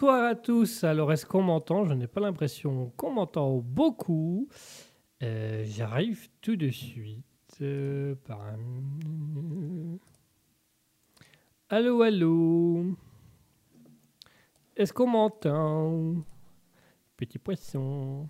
bonsoir à tous. Alors, est-ce qu'on m'entend? Je n'ai pas l'impression qu'on m'entend beaucoup. Euh, J'arrive tout de suite. euh, Allô, allô? Est-ce qu'on m'entend? Petit poisson.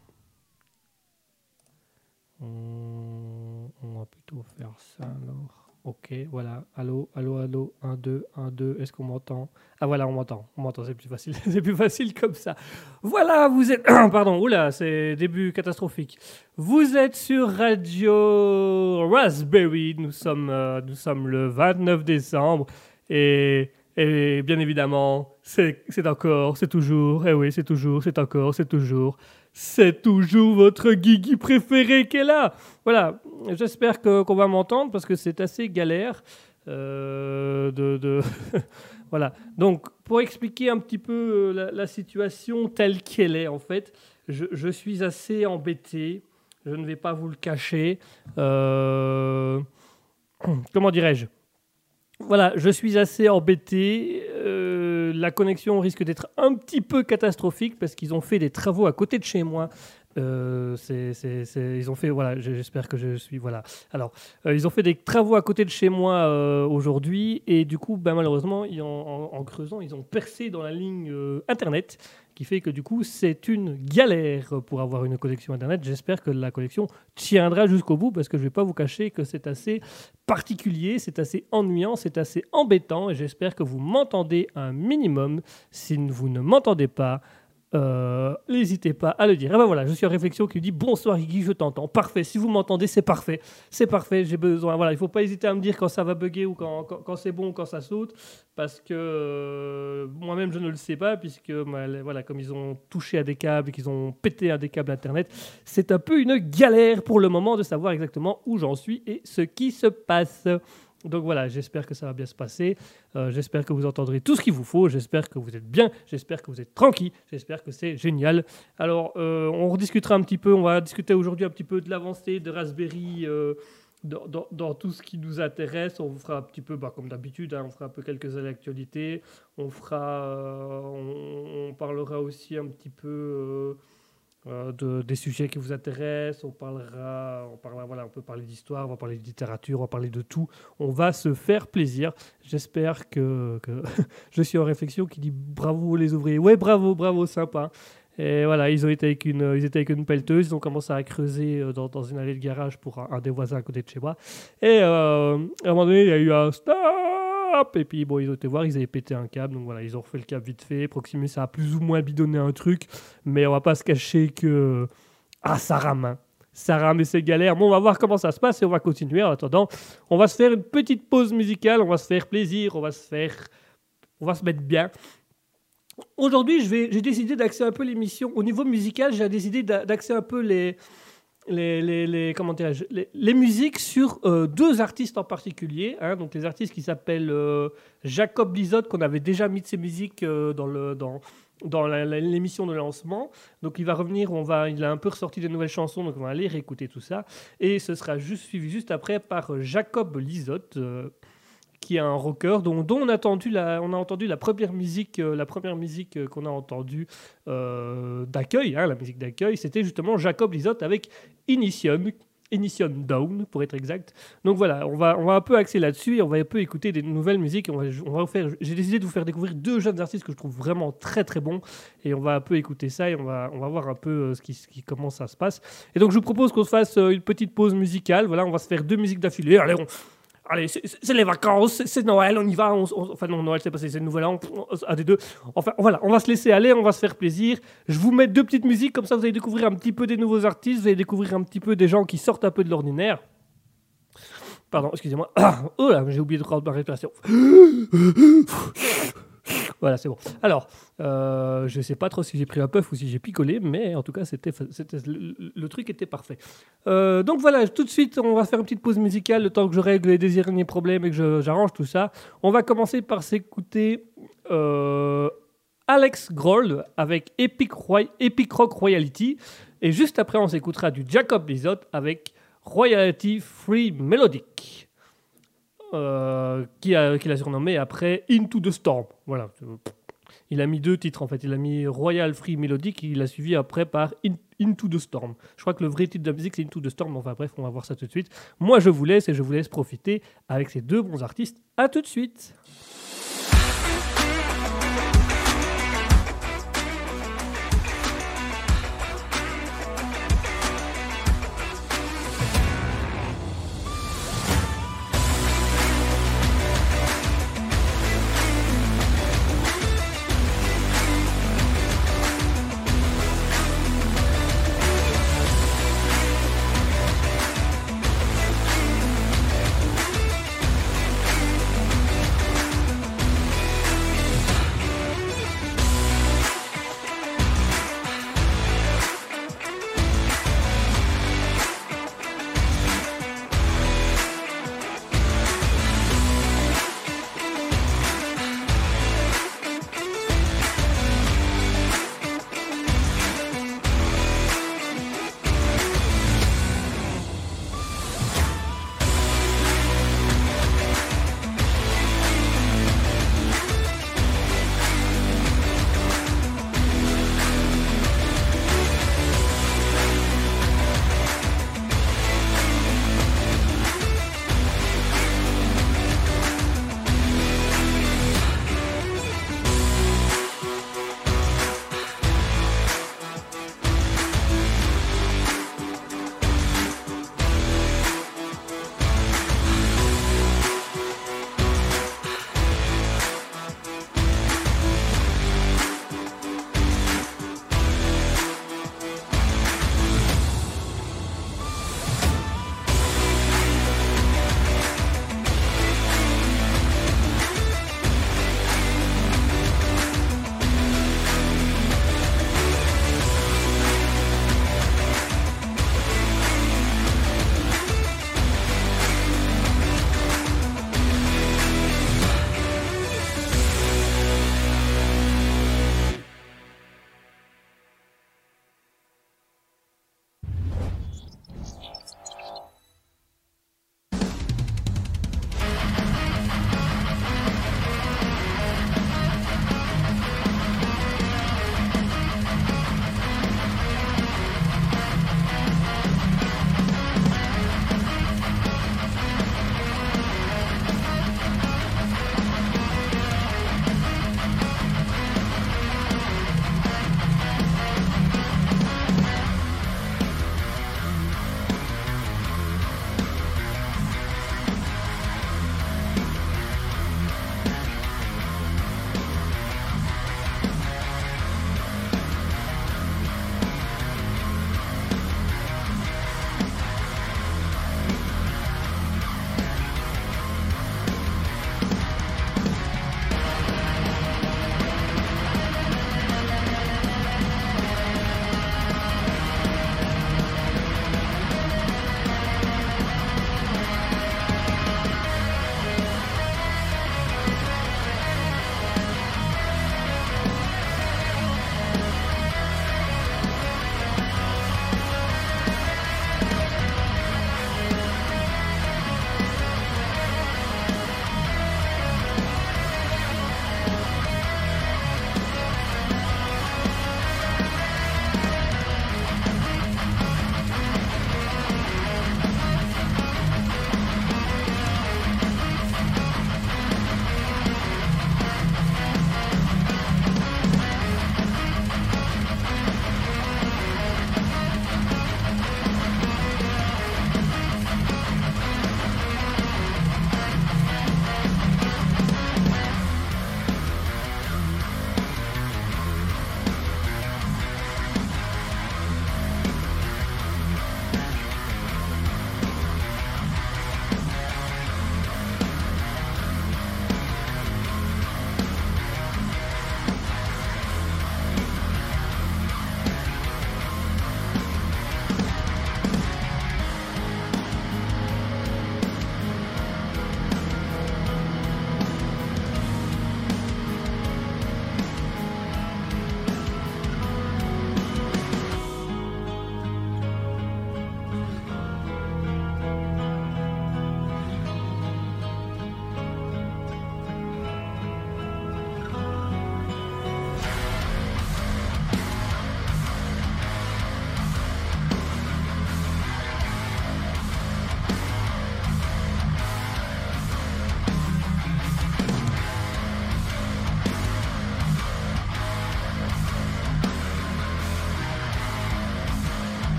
On, on va plutôt faire ça alors. Ok, voilà. Allô, allô, allô. 1, 2, 1, 2. Est-ce qu'on m'entend? Ah voilà, on m'entend. On m'entend, c'est plus facile. c'est plus facile comme ça. Voilà, vous êtes... Pardon, oula, c'est début catastrophique. Vous êtes sur Radio Raspberry. Nous sommes, euh, nous sommes le 29 décembre. Et, et bien évidemment, c'est encore, c'est toujours, eh oui, c'est toujours, c'est encore, c'est toujours, c'est toujours votre Guigui préféré qui est là. Voilà, j'espère qu'on va m'entendre parce que c'est assez galère. euh, de, voilà. Donc, pour expliquer un petit peu euh, la, situation telle qu'elle est, en fait, je, je suis assez embêté. Je ne vais pas vous le cacher. Euh, comment dirais-je? Voilà, je suis assez embêté. Euh, la connexion risque d'être un petit peu catastrophique parce qu'ils ont fait des travaux à côté de chez moi. Euh, ils ont fait, voilà, j'espère que je suis. Alors, euh, ils ont fait des travaux à côté de chez moi aujourd'hui et du coup, ben, malheureusement, en, creusant, ils ont percé dans la ligne internet, qui fait que du coup, c'est une galère pour avoir une connexion internet. J'espère que la connexion tiendra jusqu'au bout parce que je vais pas vous cacher que c'est assez particulier, c'est assez ennuyant, c'est assez embêtant et j'espère que vous m'entendez un minimum. Si vous ne m'entendez pas, euh, n'hésitez pas à le dire. Et ben voilà, je suis en réflexion qui dit bonsoir Iggy, je t'entends. Parfait, si vous m'entendez, c'est parfait. C'est parfait, j'ai besoin. Voilà, il faut pas hésiter à me dire quand ça va bugger ou quand, quand, c'est bon ou quand ça saute parce que euh, moi-même je ne le sais pas puisque bah, voilà, comme ils ont touché à des câbles, qu'ils ont pété à des câbles internet, c'est un peu une galère pour le moment de savoir exactement où j'en suis et ce qui se passe. Donc voilà, j'espère que ça va bien se passer. Euh, j'espère que vous entendrez tout ce qu'il vous faut. J'espère que vous êtes bien. J'espère que vous êtes tranquille. J'espère que c'est génial. Alors, euh, on rediscutera un petit peu. On va discuter aujourd'hui un petit peu de l'avancée de Raspberry euh, dans, tout ce qui nous intéresse. On vous fera un petit peu, bah, comme d'habitude, hein, on fera un peu quelques actualités. On fera, on parlera aussi un petit peu. Euh, de, des sujets qui vous intéressent, on parlera, on parlera, voilà, on peut parler d'histoire, on va parler de littérature, on va parler de tout. On va se faire plaisir. J'espère que, je suis en réflexion qui dit bravo les ouvriers. Ouais, bravo, bravo, sympa. Et voilà, ils ont avec une, ils étaient avec une pelleteuse, ils ont commencé à creuser euh, dans, une allée de garage pour un, un des voisins à côté de chez moi. Et euh, à un moment donné, il y a eu un stop. Et puis bon, ils ont été voir, ils avaient pété un câble, donc voilà, ils ont refait le câble vite fait. Proximus a plus ou moins bidonné un truc, mais on va pas se cacher que ah ça rame, hein. ça rame et c'est galère. Bon, on va voir comment ça se passe et on va continuer. En attendant, on va se faire une petite pause musicale, on va se faire plaisir, on va se faire, on va se mettre bien. Aujourd'hui, j'ai décidé d'axer un peu l'émission. Au niveau musical, j'ai décidé d'a- d'axer un peu les, les, comment les, musiques sur euh, deux artistes en particulier. hein. donc les artistes qui s'appellent euh, Jacob Lizotte, qu'on avait déjà mis de ses musiques euh, dans dans dans l'émission de lancement. Donc il va revenir, on va, il a un peu ressorti des nouvelles chansons, donc on va aller réécouter tout ça. Et ce sera juste suivi juste après par Jacob Lizotte. Qui est un rocker dont, on, a entendu la, on a entendu la première musique, euh, la première musique euh, qu'on a entendue euh, d'accueil, hein, la musique d'accueil, c'était justement Jacob Lizotte avec Initium, Initium Down pour être exact. Donc voilà, on va, on va un peu axer là-dessus et on va un peu écouter des nouvelles musiques. On va, on va faire, j'ai décidé de vous faire découvrir deux jeunes artistes que je trouve vraiment très très bons et on va un peu écouter ça et on va, on va voir un peu ce qui, ce qui, comment ça se passe. Et donc je vous propose qu'on se fasse une petite pause musicale. Voilà, on va se faire deux musiques d'affilée. Allez, on, Allez, c'est- les vacances, c'est- Noël, on y va. enfin, non, Noël, c'est passé, c'est le nouvel an. Un des deux. Enfin, voilà, on va se laisser aller, on va se faire plaisir. Je vous mets deux petites musiques, comme ça, vous allez découvrir un petit peu des nouveaux artistes, vous allez découvrir un petit peu des gens qui sortent un peu de l'ordinaire. Pardon, excusez-moi. Oh là, j'ai oublié de prendre ma respiration. Voilà, c'est bon. Alors, euh, je sais pas trop si j'ai pris un puff ou si j'ai picolé, mais en tout cas, c'était, le, truc était parfait. Euh, donc voilà, tout de suite, on va faire une petite pause musicale le temps que je règle les derniers problèmes et que j'arrange tout ça. On va commencer par s'écouter euh, Alex Grohl avec Epic, Rock Royalty. Et juste après, on s'écoutera du Jacob Lizotte avec Royalty Free Melodic. Euh, qui a, qu'il a surnommé après Into the Storm. Voilà. Il a mis deux titres en fait. Il a mis Royal Free Melodic et il a suivi après par In- Into the Storm. Je crois que le vrai titre de la musique c'est Into the Storm. Enfin bref, on va voir ça tout de suite. Moi je vous laisse et je vous laisse profiter avec ces deux bons artistes. À tout de suite.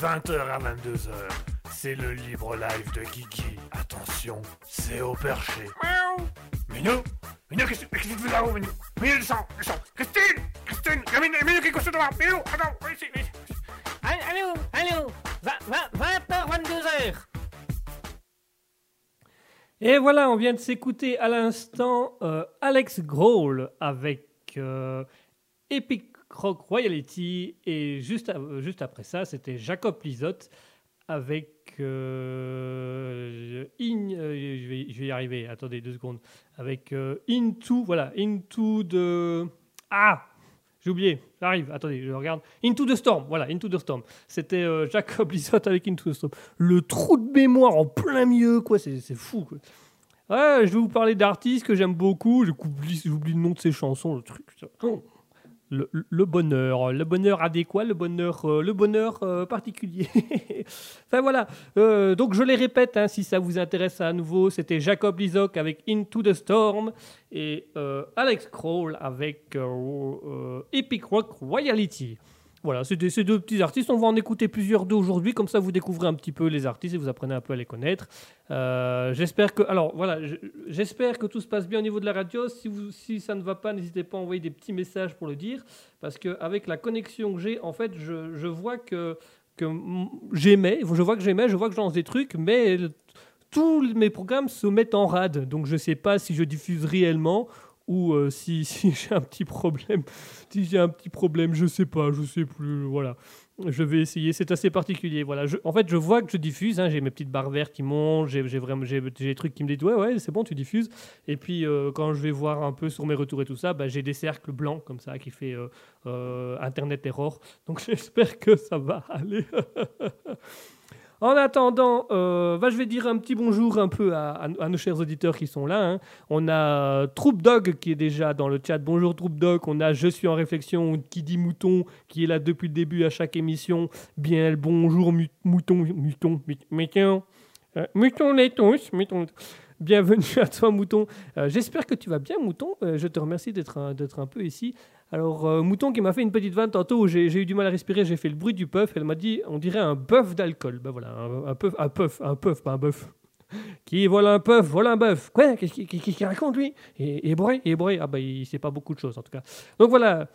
20h à 22h. C'est le libre live de Guigui. Attention, c'est au perché. Miaou Minou Minou, qu'est-ce que tu fais là-haut, Minou? Minou, descends, descends Christine Christine Il y a Minou, Minou qui est couché devant Minou, attends, viens ici, viens ici. Allô, allô, 20h, 22h. Et voilà, on vient de s'écouter à l'instant euh, Alex Grohl avec euh, Epic Rock Royalty. Et juste, juste après ça, c'était Jacob Lizotte avec euh, In- euh, je, vais, y arriver, attendez deux secondes. Avec euh, Into, voilà, Into the. Ah J'ai oublié, j'arrive, attendez, je regarde. Into the Storm, voilà, Into the Storm. C'était euh, Jacob Lizotte avec Into the Storm. Le trou de mémoire en plein milieu, quoi, c'est fou. Ouais, je vais vous parler d'artistes que j'aime beaucoup. J'oublie j'oublie le nom de ces chansons, le truc. Oh. Le, bonheur, le bonheur adéquat, le bonheur, euh, le bonheur euh, particulier. enfin voilà. Euh, donc je les répète, hein, si ça vous intéresse à nouveau, c'était Jacob Lizoc avec Into the Storm et Alex Kroll avec Epic Rock Royalty. Voilà, c'est ces deux petits artistes. On va en écouter plusieurs d'eux aujourd'hui, comme ça vous découvrez un petit peu les artistes et vous apprenez un peu à les connaître. Euh, j'espère que, alors voilà, je- j'espère que tout se passe bien au niveau de la radio. Si, vous, si ça ne va pas, n'hésitez pas à envoyer des petits messages pour le dire, parce que avec la connexion que j'ai, en fait, je, je vois que que j'aimais, je vois que j'aimais, je vois que des trucs, mais tous mes programmes se mettent en rade, donc je sais pas si je diffuse réellement euh, si, si j'ai un petit problème. Si j'ai un petit problème, je sais pas, je sais plus, voilà. Je vais essayer, c'est assez particulier. Voilà. Je- en fait, je vois que je diffuse, hein, j'ai mes petites barres vertes qui montent, j'ai vraiment j'ai des trucs qui me disent ouais, ouais, c'est bon, tu diffuses. Et puis, euh, quand je vais voir un peu sur mes retours et tout ça, bah, j'ai des cercles blancs comme ça qui fait euh, Internet Error. Donc, j'espère que ça va aller. En attendant, euh, je vais dire un petit bonjour un peu à, nos chers auditeurs qui sont là. hein. On a Troupe Dog qui est déjà dans le chat. Bonjour Troupe Dog. On a Je suis en réflexion qui dit mouton qui est là depuis le début à chaque émission. Bien bonjour mouton, mouton, mouton. Euh, mouton les tous, mouton. Bienvenue à toi mouton. Euh, J'espère que tu vas bien mouton. Euh, je te remercie d'être un, un peu ici. Alors, euh, Mouton qui m'a fait une petite vanne tantôt où j'ai eu du mal à respirer, j'ai fait le bruit du puff. Elle m'a dit, on dirait un bœuf d'alcool. Ben voilà, un, un puff, un puff, un puff, pas un bœuf. Qui voilà un puff, voilà un bœuf. Quoi? Qu'est-ce qu'il raconte lui? Et et bourré, bourré. Ah bah il sait pas beaucoup de choses en tout cas. Donc voilà.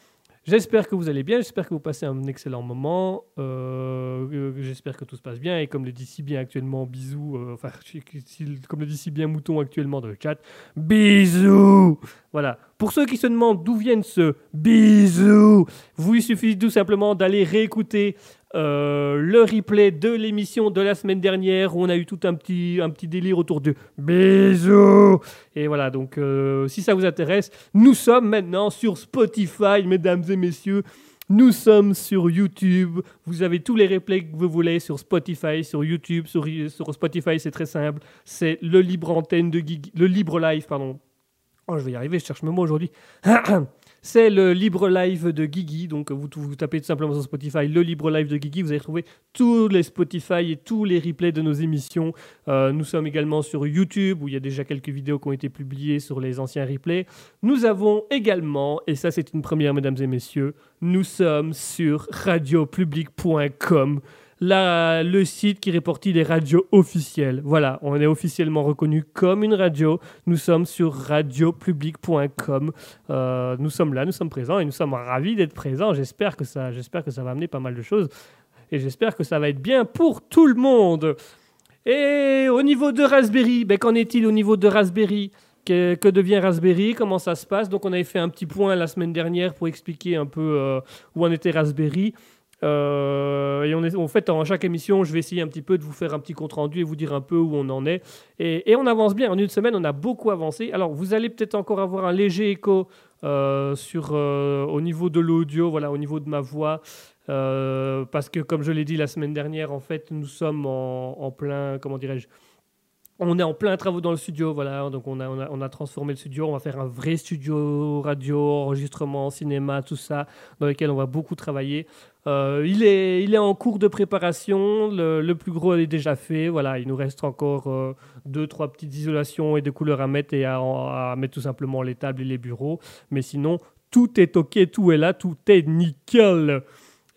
J'espère que vous allez bien, j'espère que vous passez un excellent moment, euh, euh, j'espère que tout se passe bien et comme le dit si bien actuellement, bisous, euh, enfin comme le dit si bien Mouton actuellement dans le chat, bisous Voilà, pour ceux qui se demandent d'où viennent ce bisous, vous il suffit tout simplement d'aller réécouter euh, le replay de l'émission de la semaine dernière où on a eu tout un petit, un petit délire autour de bisous. Et voilà, donc euh, si ça vous intéresse, nous sommes maintenant sur Spotify, mesdames et messieurs. Nous sommes sur YouTube. Vous avez tous les replays que vous voulez sur Spotify, sur YouTube, sur, sur Spotify, c'est très simple. C'est le libre antenne de Guigui, le libre live, pardon. Oh, je vais y arriver, je cherche mes mots aujourd'hui. C'est le libre live de Guigui. Donc, vous, tapez tout simplement sur Spotify le libre live de Guigui. Vous allez trouver tous les Spotify et tous les replays de nos émissions. Euh, nous sommes également sur YouTube où il y a déjà quelques vidéos qui ont été publiées sur les anciens replays. Nous avons également, et ça c'est une première, mesdames et messieurs, nous sommes sur radiopublic.com. Le site qui répartit les radios officielles. Voilà, on est officiellement reconnu comme une radio. Nous sommes sur radiopublic.com. Euh, nous sommes là, nous sommes présents et nous sommes ravis d'être présents. J'espère que ça, j'espère que ça va amener pas mal de choses et j'espère que ça va être bien pour tout le monde. Et au niveau de Raspberry, ben, qu'en est-il au niveau de Raspberry? Que, que devient Raspberry? Comment ça se passe? Donc on avait fait un petit point la semaine dernière pour expliquer un peu euh, où en était Raspberry. Euh, et en fait, en chaque émission, je vais essayer un petit peu de vous faire un petit compte rendu et vous dire un peu où on en est. Et, on avance bien. En une semaine, on a beaucoup avancé. Alors, vous allez peut-être encore avoir un léger écho euh, sur, euh, au niveau de l'audio, voilà, au niveau de ma voix. Parce que, comme je l'ai dit la semaine dernière, en fait, nous sommes en plein, comment dirais-je, on est en plein travaux dans le studio, voilà. Donc on a, on, a, transformé le studio. On va faire un vrai studio radio, enregistrement, cinéma, tout ça, dans lequel on va beaucoup travailler. Euh, il, est, il est en cours de préparation. Le, plus gros est déjà fait. Voilà, il nous reste encore euh, deux, trois petites isolations et des couleurs à mettre et à mettre tout simplement les tables et les bureaux. Mais sinon, tout est ok, tout est là, tout est nickel.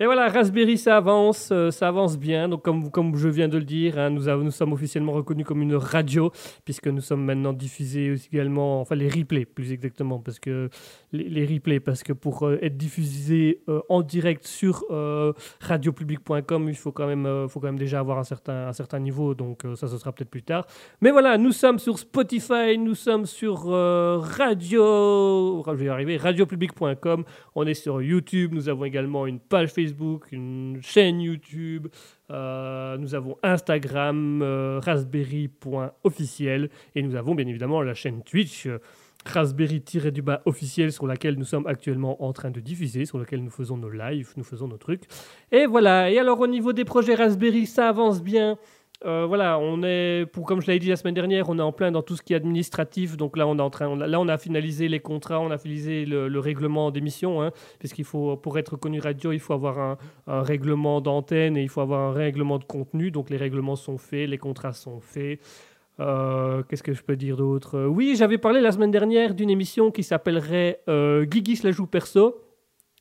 Et voilà, Raspberry, ça avance, euh, ça avance bien. Donc, comme, comme je viens de le dire, hein, nous, nous sommes officiellement reconnus comme une radio, puisque nous sommes maintenant diffusés aussi également, enfin les replays plus exactement, parce que les, replays, parce que pour euh, être diffusé euh, en direct sur radiopublic.com, il faut quand même, faut quand même déjà avoir un certain, un certain niveau. Donc, ça, ce sera peut-être plus tard. Mais voilà, nous sommes sur Spotify, nous sommes sur radio, je vais y arriver, radiopublic.com. On est sur YouTube, nous avons également une page Facebook, une chaîne YouTube, euh, nous avons Instagram, euh, raspberry.officiel, et nous avons bien évidemment la chaîne Twitch. euh, Raspberry-du-bas officiel sur laquelle nous sommes actuellement en train de diffuser, sur laquelle nous faisons nos lives, nous faisons nos trucs. Et voilà, et alors au niveau des projets Raspberry, ça avance bien. Euh, voilà, on est, pour, comme je l'avais dit la semaine dernière, on est en plein dans tout ce qui est administratif. Donc là, on est en train, là, on a finalisé les contrats, on a finalisé le, le règlement d'émission, hein, puisqu'il faut, pour être connu radio, il faut avoir un, règlement d'antenne et il faut avoir un règlement de contenu. Donc les règlements sont faits, les contrats sont faits. Euh, Qu'est-ce que je peux dire d'autre? Euh, Oui, j'avais parlé la semaine dernière d'une émission qui s'appellerait euh, Guigui la joue perso.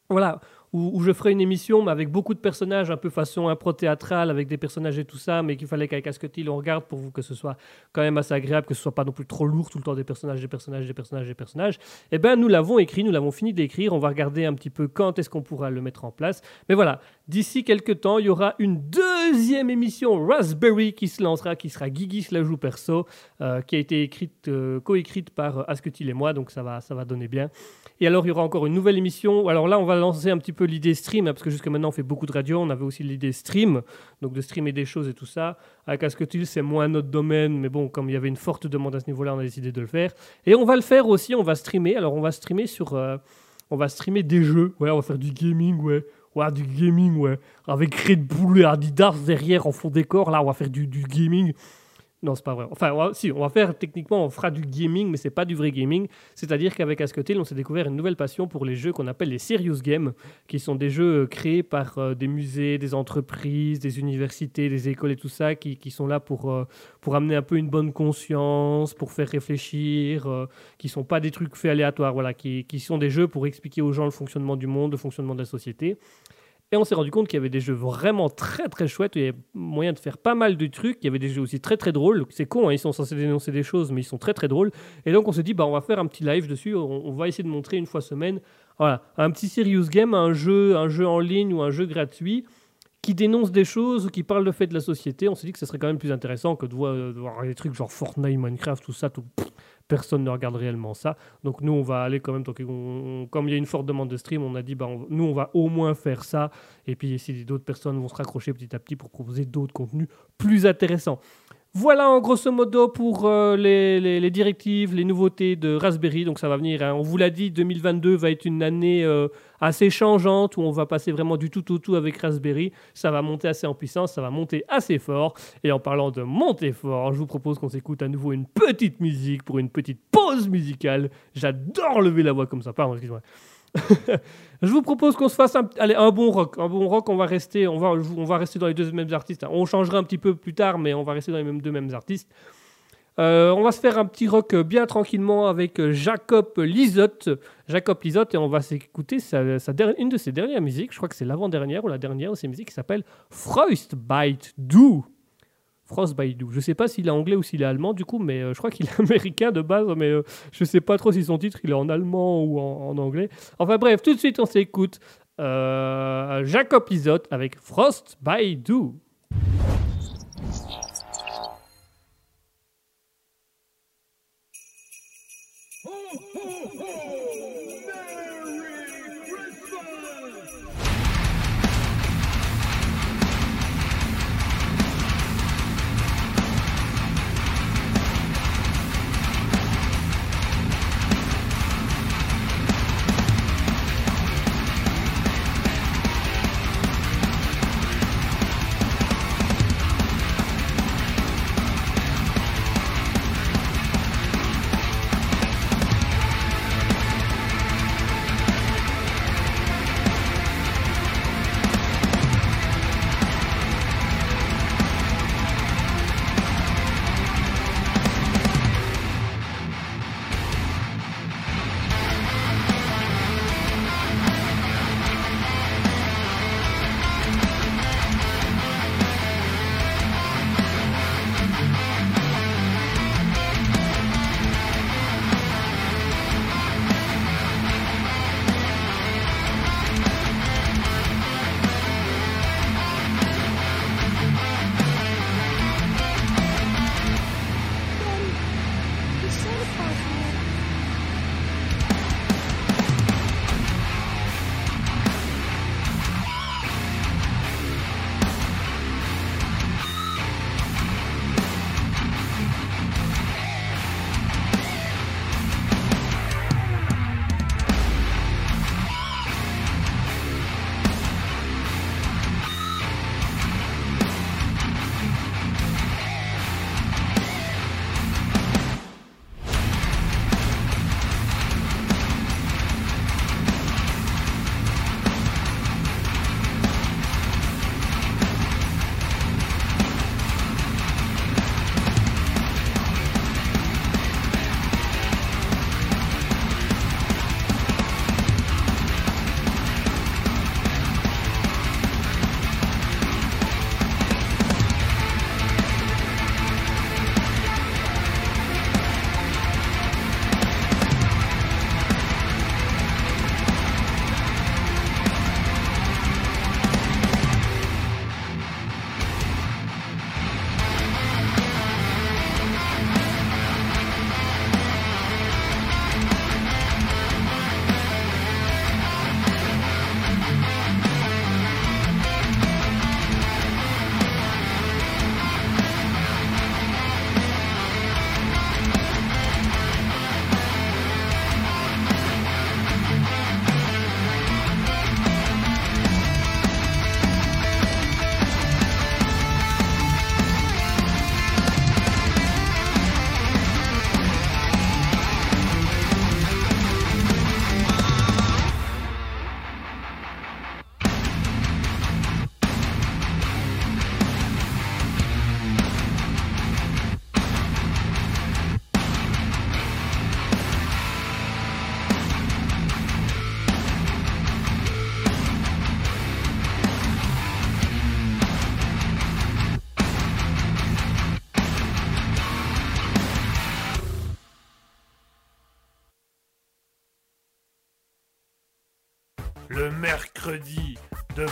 Voilà, où, je ferai une émission, mais avec beaucoup de personnages, un peu façon impro-théâtrale, avec des personnages et tout ça, mais qu'il fallait qu'avec Asketil on regarde pour vous que ce soit quand même assez agréable, que ce soit pas non plus trop lourd tout le temps des personnages, des personnages, des personnages, des personnages. Eh bien, nous l'avons écrit, nous l'avons fini d'écrire. On va regarder un petit peu quand est-ce qu'on pourra le mettre en place. Mais voilà, d'ici quelques temps, il y aura une deuxième émission Raspberry qui se lancera, qui sera Guigui la joue perso, euh, qui a été écrite, euh, co-écrite par Asketil et moi, donc ça va, ça va donner bien. Et alors, il y aura encore une nouvelle émission. Alors là, on va lancer un petit peu l'idée stream, hein, parce que jusque maintenant, on fait beaucoup de radio. On avait aussi l'idée stream, donc de streamer des choses et tout ça. Avec Asketil, c'est moins notre domaine, mais bon, comme il y avait une forte demande à ce niveau-là, on a décidé de le faire. Et on va le faire aussi, on va streamer. Alors, on va streamer sur. euh, on va streamer des jeux. Ouais, on va faire du gaming, ouais. Ouais, du gaming, ouais. Avec Red Bull et Adidas derrière en fond décor. Là, on va faire du, du gaming. Non, c'est pas vrai. Enfin, on va- si, on va faire techniquement, on fera du gaming, mais c'est pas du vrai gaming. C'est-à-dire qu'avec Asketil, on s'est découvert une nouvelle passion pour les jeux qu'on appelle les serious games, qui sont des jeux euh, créés par euh, des musées, des entreprises, des universités, des écoles et tout ça, qui, sont là pour, euh, pour amener un peu une bonne conscience, pour faire réfléchir, euh, qui sont pas des trucs faits aléatoires, voilà, qui, qui sont des jeux pour expliquer aux gens le fonctionnement du monde, le fonctionnement de la société. Et on s'est rendu compte qu'il y avait des jeux vraiment très très chouettes, il y avait moyen de faire pas mal de trucs, il y avait des jeux aussi très très drôles, c'est con, hein, ils sont censés dénoncer des choses, mais ils sont très très drôles. Et donc on s'est dit, bah, on va faire un petit live dessus, on, va essayer de montrer une fois semaine, voilà, un petit serious game, un jeu, un jeu en ligne ou un jeu gratuit qui dénonce des choses ou qui parle de fait de la société. On s'est dit que ce serait quand même plus intéressant que de voir, voir des trucs genre Fortnite, Minecraft, tout ça, personne ne regarde réellement ça. Donc nous, on va aller quand même, qu'on- comme il y a une forte demande de stream, on a dit, bah, nous, on va au moins faire ça. Et puis, si d'autres personnes vont se raccrocher petit à petit pour proposer d'autres contenus plus intéressants. Voilà en grosso modo pour euh, les directives, les nouveautés de Raspberry. Donc ça va venir. hein. On vous l'a dit, 2022 va être une année euh, assez changeante où on va passer vraiment du tout au tout avec Raspberry. Ça va monter assez en puissance, ça va monter assez fort. Et en parlant de monter fort, je vous propose qu'on s'écoute à nouveau une petite musique pour une petite pause musicale. J'adore lever la voix comme ça. Pardon, excusez-moi. je vous propose qu'on se fasse un, un bon rock. Un bon rock, on va rester, on va, on va rester dans les deux mêmes artistes. On changera un petit peu plus tard, mais on va rester dans les mêmes, deux mêmes artistes. Euh, on va se faire un petit rock bien tranquillement avec Jacob Lizotte. Jacob Lizotte, et on va s'écouter une de ses dernières musiques. Je crois que c'est l'avant-dernière ou la dernière de ses musiques qui s'appelle Frostbite Do. Frostbite Do. Je ne sais pas s'il est anglais ou s'il est allemand du coup, mais euh, je crois qu'il est américain de base, mais euh, je ne sais pas trop si son titre il est en allemand ou en, en anglais. Enfin bref, tout de suite on s'écoute Jacob Lizotte avec Frostbite Do.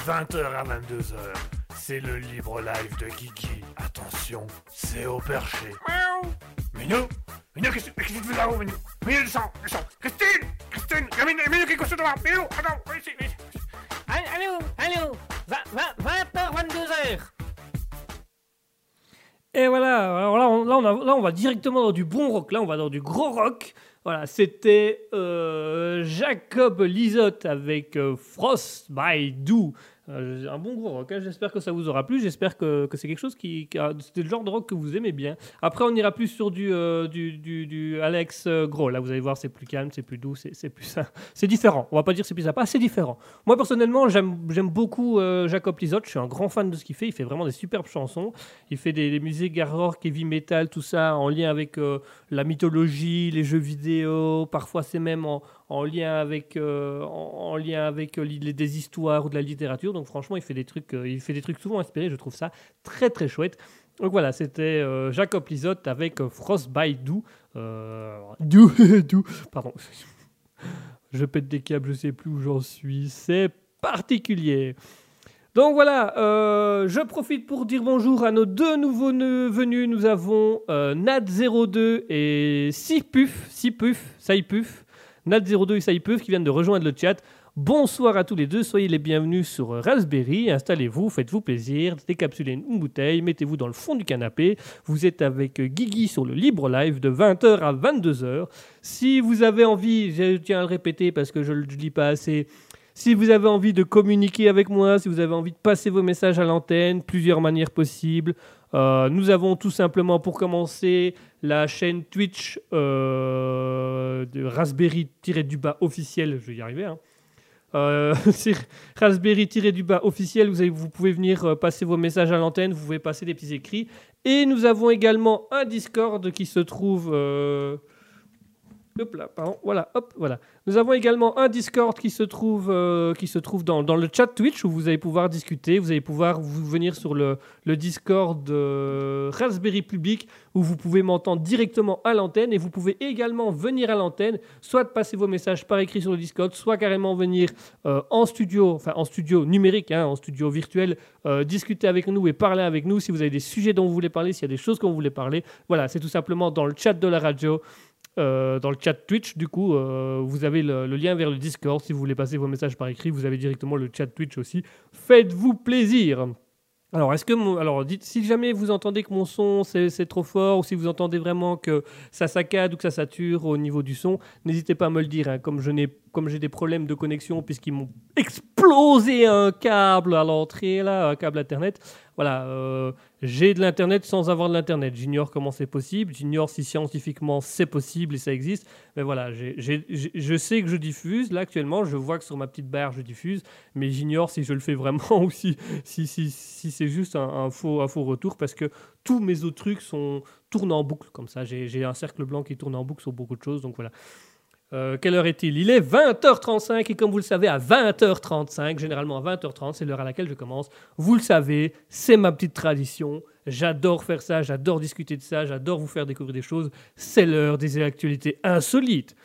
20h à 22h. C'est le libre live de Guigui. Attention, c'est au perché. Miaou. Minou Minou, qu'est-ce qu'est-ce que tu fais là-haut, Minou Minou, descends, descends Christine Christine Minou, Minou, qu'est-ce que tu fais là Minou, attends, viens ici, viens ici. Allô, allô, 20h, 22h. Et voilà, alors là on, là, on a- là, on va directement dans du bon rock, là on va dans du gros rock. Voilà, c'était euh, Jacob Lizotte avec euh, Frost by Do. Euh, un bon gros rock, hein. j'espère que ça vous aura plu, j'espère que, que c'est quelque chose qui, qui c'est le genre de rock que vous aimez bien. Après on ira plus sur du, euh, du, du, Alex euh, Gros, là vous allez voir c'est plus calme, c'est plus doux, c'est plus ça. C'est différent, on va pas dire c'est plus sympa, c'est différent. Moi personnellement j'aime beaucoup Jacob Lizotte, je suis un grand fan de ce qu'il fait, il fait vraiment des superbes chansons. Il fait des, des musiques hard heavy metal, tout ça en lien avec la mythologie, les jeux vidéo. Parfois, c'est même en, en lien avec, euh, en, en lien avec euh, les- des histoires ou de la littérature. Donc, franchement, il fait des trucs, euh, il fait des trucs souvent inspirés. Je trouve ça très très chouette. Donc voilà, c'était Jacob Lizotte avec Frostbite Do. Euh, do, do, pardon. Je pète des câbles, je sais plus où j'en suis. C'est particulier. Donc voilà, euh, je profite pour dire bonjour à nos deux nouveaux venus. Nous avons euh, Nat02 et Sipuf, Sipuf, Saipuf, Nat02 et Saipuf qui viennent de rejoindre le chat. Bonsoir à tous les deux, soyez les bienvenus sur Raspberry. Installez-vous, faites-vous plaisir, décapsulez une bouteille, mettez-vous dans le fond du canapé. Vous êtes avec Guigui sur le Libre Live de 20h à 22h. Si vous avez envie, je tiens à le répéter parce que je ne le dis pas assez, si vous avez envie de communiquer avec moi, si vous avez envie de passer vos messages à l'antenne, plusieurs manières possibles. Euh, nous avons tout simplement pour commencer la chaîne Twitch euh, de Raspberry-du-bas officiel, je vais y arriver. Hein. Euh, c'est Raspberry-du-bas officiel, vous, pouvez venir euh, passer vos messages à l'antenne, vous pouvez passer des petits écrits. Et nous avons également un Discord qui se trouve... euh, Voilà, hop, voilà. Nous avons également un Discord qui se trouve, euh, qui se trouve dans, le chat Twitch où vous allez pouvoir discuter. Vous allez pouvoir vous venir sur le, Discord euh, Raspberry Public où vous pouvez m'entendre directement à l'antenne et vous pouvez également venir à l'antenne, soit passer vos messages par écrit sur le Discord, soit carrément venir euh, en studio, en studio numérique, hein, en studio virtuel, discuter avec nous et parler avec nous si vous avez des sujets dont vous voulez parler, s'il y a des choses vous voulez parler. Voilà, c'est tout simplement dans le chat de la radio. Euh, dans le chat Twitch, du coup, euh, vous avez le, lien vers le Discord. Si vous voulez passer vos messages par écrit, vous avez directement le chat Twitch aussi. Faites-vous plaisir. Alors, est-ce que alors si jamais vous entendez que mon son c'est trop fort ou si vous entendez vraiment que ça saccade ou que ça sature au niveau du son, n'hésitez pas à me le dire. hein. Comme je n'ai comme j'ai des problèmes de connexion puisqu'ils m'ont explosé un câble à l'entrée là, un câble internet. Voilà, euh, j'ai de l'internet sans avoir de l'internet. J'ignore comment c'est possible. J'ignore si scientifiquement c'est possible et ça existe. Mais voilà, je sais que je diffuse. Là actuellement, je vois que sur ma petite barre je diffuse, mais j'ignore si je le fais vraiment ou si si, si, c'est juste un, faux, un faux retour parce que tous mes autres trucs sont tournent en boucle comme ça. J'ai un cercle blanc qui tourne en boucle sur beaucoup de choses. Donc voilà. Euh, quelle heure est-il? Il est 20h35 et comme vous le savez, à 20h35, généralement à 20h30, c'est l'heure à laquelle je commence. Vous le savez, c'est ma petite tradition. J'adore faire ça, j'adore discuter de ça, j'adore vous faire découvrir des choses. C'est l'heure des actualités insolites.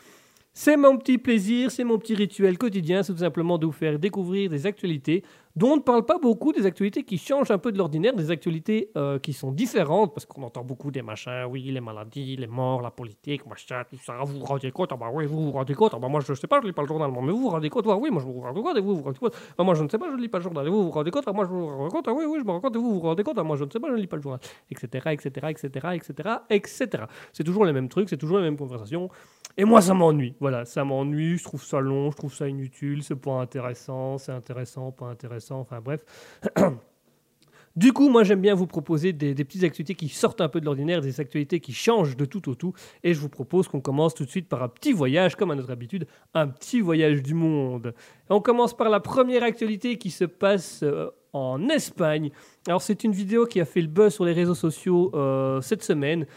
C'est mon petit plaisir, c'est mon petit rituel quotidien, c'est tout simplement de vous faire découvrir des actualités dont on ne parle pas beaucoup, des actualités qui changent un peu de l'ordinaire, des actualités euh, qui sont différentes, parce qu'on entend beaucoup des machins, oui, les maladies, les morts, la politique, machin, tout ça, vous vous rendez compte, ah bah oui, vous vous rendez compte, ah bah moi je sais pas, je lis pas le journal, mais vous vous rendez compte, ah oui, moi je me rends compte, et vous vous rendez compte, ah moi je ne sais pas, je ne lis pas le journal, et vous vous rendez compte, ah moi je me rends compte, ah oui, oui, je me rends compte, et vous vous rendez compte, ah moi je ne sais pas, je ne lis pas le journal, etc., etc., etc., etc., etc. C'est toujours les mêmes trucs, c'est toujours les mêmes conversations, et moi, ça m'ennuie. Voilà, ça m'ennuie. Je trouve ça long, je trouve ça inutile. C'est pas intéressant, c'est intéressant, pas intéressant. Enfin bref. Du coup, moi, j'aime bien vous proposer des, petites actualités qui sortent un peu de l'ordinaire, des actualités qui changent de tout au tout. Et je vous propose qu'on commence tout de suite par un petit voyage, comme à notre habitude, un petit voyage du monde. Et on commence par la première actualité qui se passe euh, en Espagne. Alors, c'est une vidéo qui a fait le buzz sur les réseaux sociaux euh, cette semaine.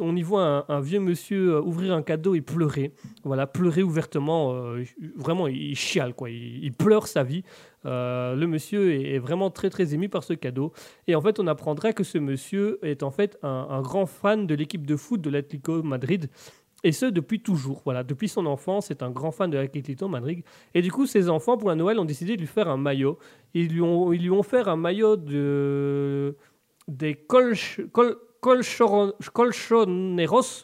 On y voit un, vieux monsieur euh, ouvrir un cadeau et pleurer. Voilà, pleurer ouvertement. vraiment, il, chiale, quoi. Il pleure sa vie. Euh, le monsieur est, vraiment très très ému par ce cadeau. Et en fait, on apprendra que ce monsieur est en fait un, grand fan de l'équipe de foot de l'Atlético Madrid. Et ce, depuis toujours. Voilà, depuis son enfance, c'est un grand fan de l'Atlético Madrid. Et du coup, ses enfants, pour la Noël, ont décidé de lui faire un maillot. Ils lui ont, ils lui ont fait un maillot de, des col, colchoneros,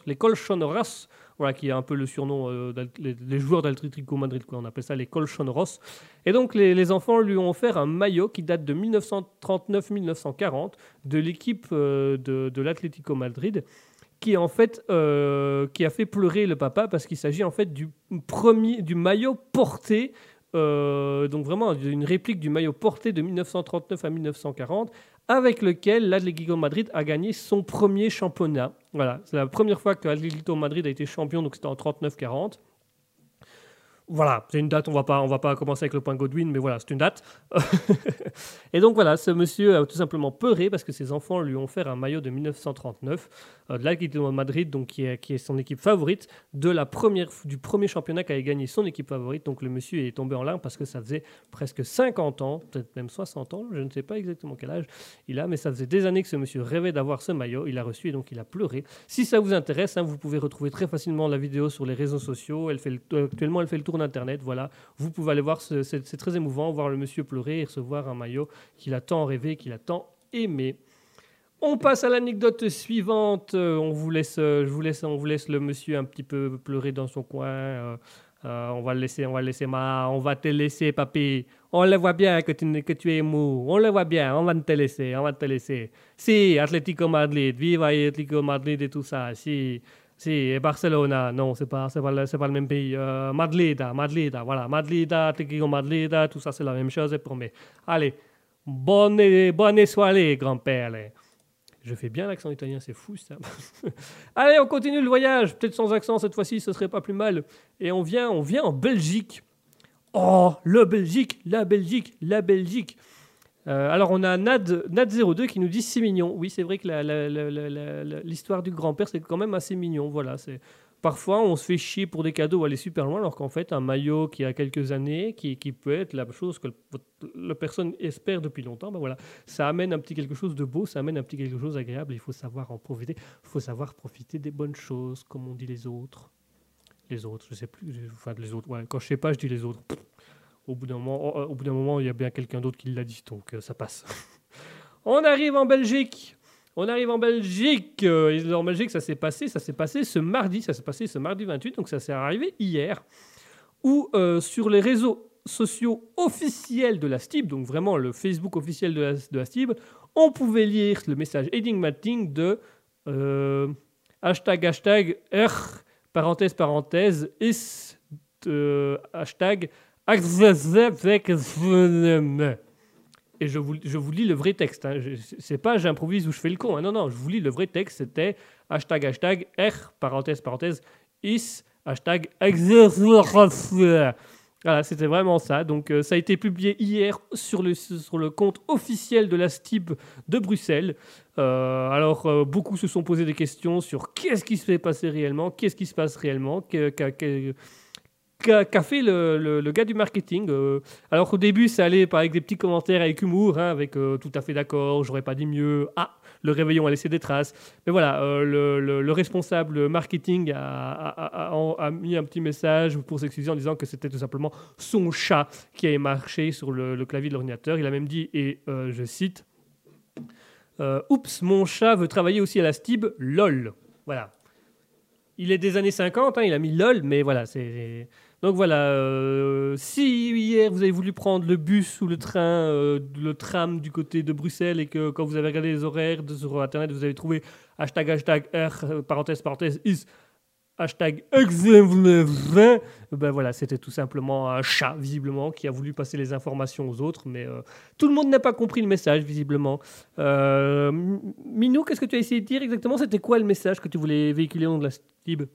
les colchoneros, voilà, qui est un peu le surnom euh, les, joueurs d'Atlético Madrid, quoi. on appelle ça les colchoneros. Et donc, les, les enfants lui ont offert un maillot qui date de 1939-1940 de l'équipe euh, de, de l'Atlético Madrid qui en fait euh, qui a fait pleurer le papa parce qu'il s'agit en fait du premier du maillot porté euh, donc vraiment une réplique du maillot porté de 1939 à 1940 avec lequel l'Atlético Madrid a gagné son premier championnat. Voilà, c'est la première fois que l'Atlético Madrid a été champion donc c'était en 39-40. Voilà, c'est une date, on va pas, va pas commencer avec le point Godwin, mais voilà, c'est une date. et donc voilà, ce monsieur a tout simplement peuré parce que ses enfants lui ont offert un maillot de 1939 euh, de l'Atlético Madrid, donc qui est, qui est son équipe favorite, de la première, du premier championnat qu'avait gagné son équipe favorite. Donc le monsieur est tombé en larmes parce que ça faisait presque 50 ans, peut-être même 60 ans, je ne sais pas exactement quel âge il a, mais ça faisait des années que ce monsieur rêvait d'avoir ce maillot. Il l'a reçu et donc il a pleuré. Si ça vous intéresse, hein, vous pouvez retrouver très facilement la vidéo sur les réseaux sociaux. Elle fait le- actuellement, elle fait le tour d'internet. Voilà, vous pouvez aller voir, ce- c'est très émouvant, voir le monsieur pleurer et recevoir un maillot qu'il a tant rêvé, qu'il a tant aimé. On passe à l'anecdote suivante. Euh, on vous laisse, euh, je vous laisse, on vous laisse le monsieur un petit peu pleurer dans son coin. Euh, on va le laisser, on va le laisser, ma, on va te laisser, papy. On le voit bien que tu, n'es- que tu es mou. On le voit bien. On va te laisser, on va te laisser. Si, Atlético Madrid, viva Atlético Madrid et tout ça. Si, si, et Barcelona. Non, c'est pas, c'est pas, c'est pas le même pays. Euh, Madlida, Madlida, voilà, Madlida, Atlético Madrid, tout ça, c'est la même chose, je promets. Allez, bonne, bonne soirée, grand-père. Je fais bien l'accent italien, c'est fou ça. Allez, on continue le voyage, peut-être sans accent cette fois-ci, ce serait pas plus mal. Et on vient, on vient en Belgique. Oh, le Belgique, la Belgique, la Belgique. Euh, alors on a Nad, Nad02 qui nous dit c'est mignon. Oui, c'est vrai que l'histoire du grand-père c'est quand même assez mignon. Voilà, c'est parfois on se fait chier pour des cadeaux, aller super loin, alors qu'en fait un maillot qui a quelques années, qui, peut être la chose que la personne espère depuis longtemps, ben voilà, ça amène un petit quelque chose de beau, ça amène un petit quelque chose d'agréable. Il faut savoir en profiter. Il faut savoir profiter des bonnes choses, comme on dit les autres. Les autres, je sais plus. Enfin, les autres. Quand je sais pas, je dis les autres. Au bout d'un moment, il y a bien quelqu'un d'autre qui l'a dit, donc euh, ça passe. on arrive en Belgique. On arrive en Belgique. Euh, en Belgique, ça s'est passé, ça s'est passé ce mardi, ça s'est passé ce mardi 28, donc ça s'est arrivé hier, où euh, sur les réseaux sociaux officiels de la STIB, donc vraiment le Facebook officiel de la, de STIB, on pouvait lire le message énigmatique de euh, hashtag hashtag R parenthèse parenthèse hashtag et je vous, je vous lis le vrai texte. Hein. C'est pas j'improvise ou je fais le con. hein. Non, non, je vous lis le vrai texte. C'était hashtag hashtag R parenthèse parenthèse is hashtag voilà, c'était vraiment ça. Donc, euh, ça a été publié hier sur le, sur le compte officiel de la STIB de Bruxelles. Euh, alors, euh, beaucoup se sont posé des questions sur qu'est-ce qui se fait passer réellement, qu'est-ce qui se passe réellement, qu'a fait le, gars du marketing. euh. alors qu'au début, ça allait avec des petits commentaires avec humour, hein, avec euh, tout à fait d'accord, j'aurais pas dit mieux. Ah, le réveillon a laissé des traces. Mais voilà, euh, le, le- le responsable marketing a, mis un petit message pour s'excuser en disant que c'était tout simplement son chat qui avait marché sur le, clavier de l'ordinateur. Il a même dit, et je cite, Oups, mon chat veut travailler aussi à la STIB, lol. Voilà. Il est des années 50, hein, il a mis lol, mais voilà, c'est. Donc voilà, euh, si hier vous avez voulu prendre le bus ou le train, euh, le tram du côté de Bruxelles et que quand vous avez regardé les horaires sur Internet, vous avez trouvé hashtag hashtag R, euh, parenthèse, parenthèse, is, hashtag exemple 20, ben voilà, c'était tout simplement un chat, visiblement, qui a voulu passer les informations aux autres, mais tout le monde n'a pas compris le message, visiblement. Minou, qu'est-ce que tu as essayé de dire exactement? C'était quoi le message que tu voulais véhiculer au nom de la STIB?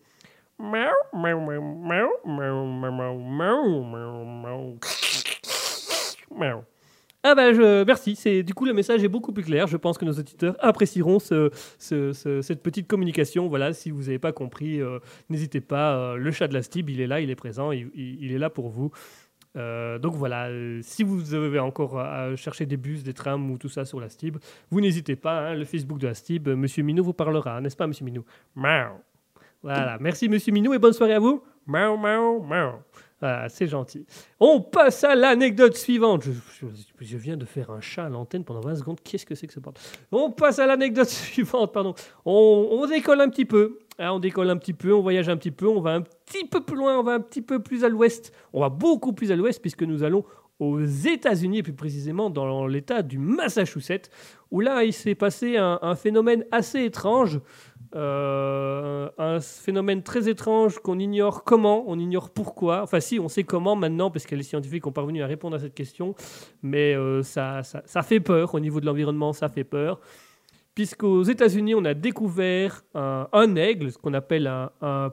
Ah bah je, merci, c'est, du coup le message est beaucoup plus clair, je pense que nos auditeurs apprécieront ce, ce- ce- cette petite communication, voilà, si vous n'avez pas compris, euh, n'hésitez pas, euh, le chat de la STIB, il est là, il est présent, il, il- il est là pour vous. Euh, donc voilà, si vous avez encore à chercher des bus, des trams ou tout ça sur la STIB, vous n'hésitez pas, hein, le Facebook de la STIB, Monsieur Minou vous parlera, n'est-ce pas Monsieur Minou? Miaou. Voilà, merci Monsieur Minou et bonne soirée à vous. C'est gentil. On passe à l'anecdote suivante. Je, viens de faire un chat à l'antenne pendant 20 secondes. Qu'est-ce que c'est que ce bordel? On passe à l'anecdote suivante, pardon. On, décolle un petit peu. Hein, on décolle un petit peu, on voyage un petit peu, on va un petit peu plus loin, on va un petit peu plus à l'ouest. On va beaucoup plus à l'ouest puisque nous allons aux États-Unis et plus précisément dans l'État du Massachusetts, où là il s'est passé un phénomène assez étrange, euh, un phénomène très étrange qu'on ignore comment, on ignore pourquoi. Enfin si, on sait comment maintenant parce que les scientifiques ont parvenu à répondre à cette question, mais euh, ça, ça, fait peur au niveau de l'environnement, ça fait peur. Puisqu'aux États-Unis, on a découvert un, aigle, ce qu'on appelle un, un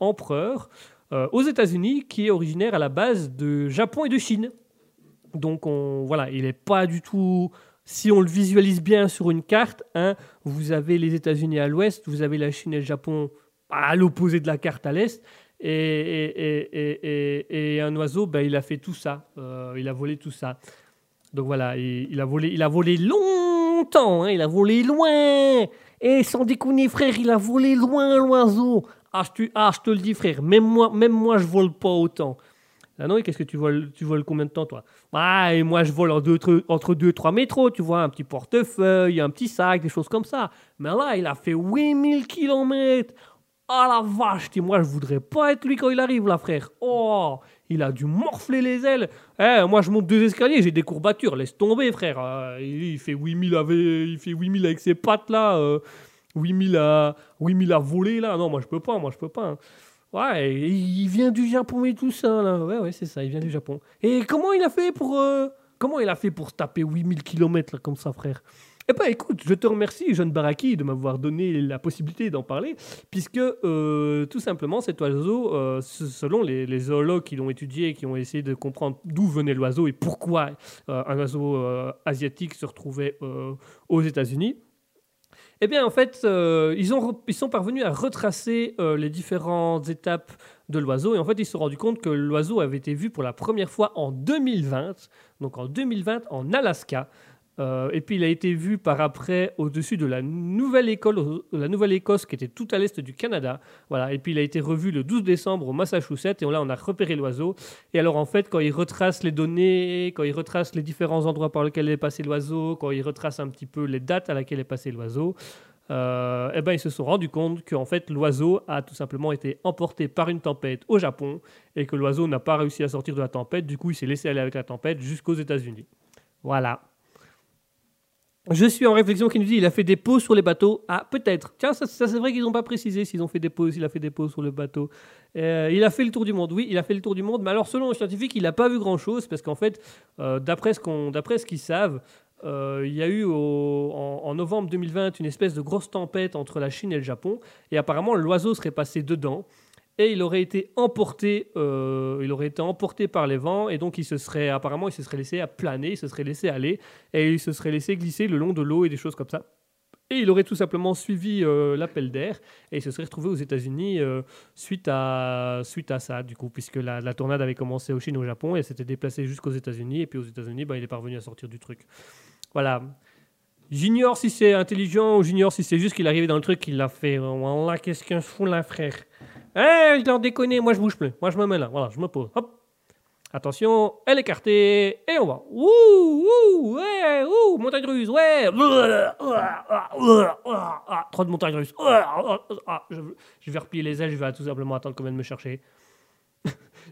empereur, euh, aux États-Unis, qui est originaire à la base de Japon et de Chine. Donc on, voilà, il n'est pas du tout. Si on le visualise bien sur une carte, hein, vous avez les États-Unis à l'ouest, vous avez la Chine et le Japon à l'opposé de la carte à l'est. Et, un oiseau, ben, il a fait tout ça. Euh, il a volé tout ça. Donc voilà, il, il a volé, il a volé longtemps, hein, il a volé loin. Et sans déconner, frère, il a volé loin l'oiseau. Ah, je te, ah, je te le dis, frère, même moi, même moi, je vole pas autant. Ah non, et qu'est-ce que tu voles Tu voles combien de temps, toi? Ah, et moi, je vole en deux, tre- entre 2 et 3 métros, tu vois, un petit portefeuille, un petit sac, des choses comme ça. Mais là, il a fait 8000 km. Ah la vache, dis, moi, je voudrais pas être lui quand il arrive, là, frère. Oh, il a dû morfler les ailes. Eh, moi, je monte deux escaliers, j'ai des courbatures. Laisse tomber, frère. Euh, il fait 8000 avec, il fait 8000 avec ses pattes, là. euh, 8000 à, 8000 à voler, là. Non, moi, je peux pas, moi, je peux pas. hein. Ouais, il vient du Japon et tout ça, là. Ouais, ouais, c'est ça, il vient du Japon. Et comment il a fait pour, euh, comment il a fait pour taper 8000 km, là, comme ça, frère? Eh ben écoute, je te remercie, jeune Baraki, de m'avoir donné la possibilité d'en parler, puisque euh, tout simplement cet oiseau, euh, selon les, les zoologues qui l'ont étudié, qui ont essayé de comprendre d'où venait l'oiseau et pourquoi un oiseau asiatique se retrouvait aux États-Unis, eh bien en fait, euh, ils, sont parvenus à retracer euh, les différentes étapes de l'oiseau, et en fait ils se sont rendus compte que l'oiseau avait été vu pour la première fois en 2020, donc en 2020 en Alaska. Euh, et puis il a été vu par après au-dessus de la Nouvelle-Écosse, la Nouvelle-Écosse qui était tout à l'est du Canada. Voilà. Et puis il a été revu le 12 décembre au Massachusetts. Et là, on a repéré l'oiseau. Et alors, en fait, quand il retrace les données, quand il retrace les différents endroits par lesquels est passé l'oiseau, quand il retrace un petit peu les dates à laquelle est passé l'oiseau, euh, eh ben, ils se sont rendus compte qu'en fait, l'oiseau a tout simplement été emporté par une tempête au Japon et que l'oiseau n'a pas réussi à sortir de la tempête. Du coup, il s'est laissé aller avec la tempête jusqu'aux États-Unis. Voilà. Je suis en réflexion qui nous dit il a fait des pauses sur les bateaux. Ah, peut-être. Tiens, ça, c'est vrai qu'ils n'ont pas précisé s'ils ont fait des pauses, s'il a fait des pauses sur le bateau. Euh, il a fait le tour du monde. Oui, il a fait le tour du monde. Mais alors, selon les scientifiques, il n'a pas vu grand-chose parce qu'en fait, euh, d'après ce, qu'ils savent, euh, il y a eu en novembre 2020 une espèce de grosse tempête entre la Chine et le Japon. Et apparemment, l'oiseau serait passé dedans. Et il aurait été emporté, euh, il aurait été emporté par les vents et donc il se serait apparemment il se serait laissé à planer, il se serait laissé aller et il se serait laissé glisser le long de l'eau et des choses comme ça. Et il aurait tout simplement suivi euh, l'appel d'air et il se serait retrouvé aux États-Unis euh, suite, à, suite à ça, du coup, puisque la, la tornade avait commencé au Chine au Japon et s'était déplacée jusqu'aux États-Unis. Et puis aux États-Unis, bah, il est parvenu à sortir du truc. Voilà. J'ignore si c'est intelligent ou j'ignore si c'est juste qu'il est arrivé dans le truc qu'il a fait. Voilà, qu'est-ce qu'un fou là, frère? Eh, je leur déconne, moi je bouge plus. Moi je me mets là, voilà, je me pose. Hop. Attention, elle est écartée et on va. Ouh, ouh, ouais, ouh, montagne russe, ouais. Ah, trop de montagnes russes. Ah, je, je vais replier les ailes, je vais tout simplement attendre qu'on vienne me chercher.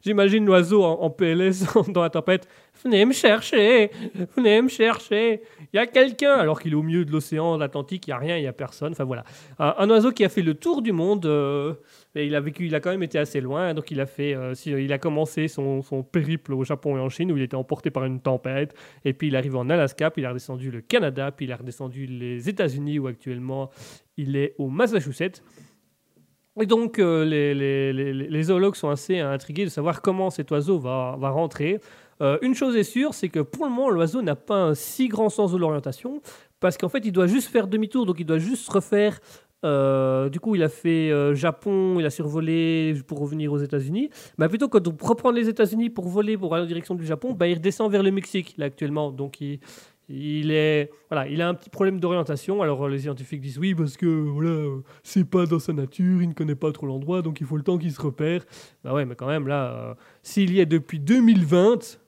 J'imagine l'oiseau en, en PLS dans la tempête. Venez me chercher, venez me chercher. Il y a quelqu'un, alors qu'il est au milieu de l'océan Atlantique, il n'y a rien, il n'y a personne. Enfin voilà. Un, oiseau qui a fait le tour du monde. euh, et il a vécu, il a quand même été assez loin. Donc il a fait, euh, si- il a commencé son, son périple au Japon et en Chine où il était emporté par une tempête. Et puis il est arrivé en Alaska, puis il a redescendu le Canada, puis il a redescendu les États-Unis où actuellement il est au Massachusetts. Et donc, euh, les, les- zoologues sont assez intrigués de savoir comment cet oiseau va, rentrer. Euh, une chose est sûre, c'est que pour le moment, l'oiseau n'a pas un si grand sens de l'orientation, parce qu'en fait, il doit juste faire demi-tour, donc il doit juste refaire. euh, du coup, il a fait Japon, il a survolé pour revenir aux États-Unis. Mais plutôt que de reprendre les États-Unis pour voler pour aller en direction du Japon, bah, il redescend vers le Mexique, là, actuellement. Donc, il, Il est voilà, il a un petit problème d'orientation. Alors les scientifiques disent oui parce que voilà, c'est pas dans sa nature, il ne connaît pas trop l'endroit, donc il faut le temps qu'il se repère. Bah ouais, mais quand même là, euh, s'il y est depuis 2020,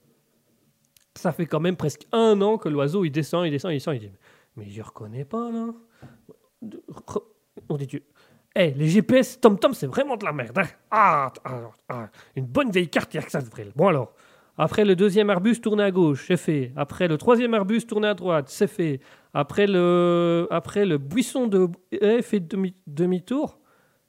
ça fait quand même presque un an que l'oiseau il descend, il descend, il descend, il dit mais je reconnais pas là. On dit Dieu. Eh, les GPS TomTom, c'est vraiment de la merde. hein. Ah, ah, ah, une bonne vieille carte, il y a que ça de vrai. Bon alors, après le deuxième arbuste, tourné à gauche, c'est fait. Après le troisième arbuste, tourné à droite, c'est fait. Après le, après le buisson de eh, fait demi, demi-tour.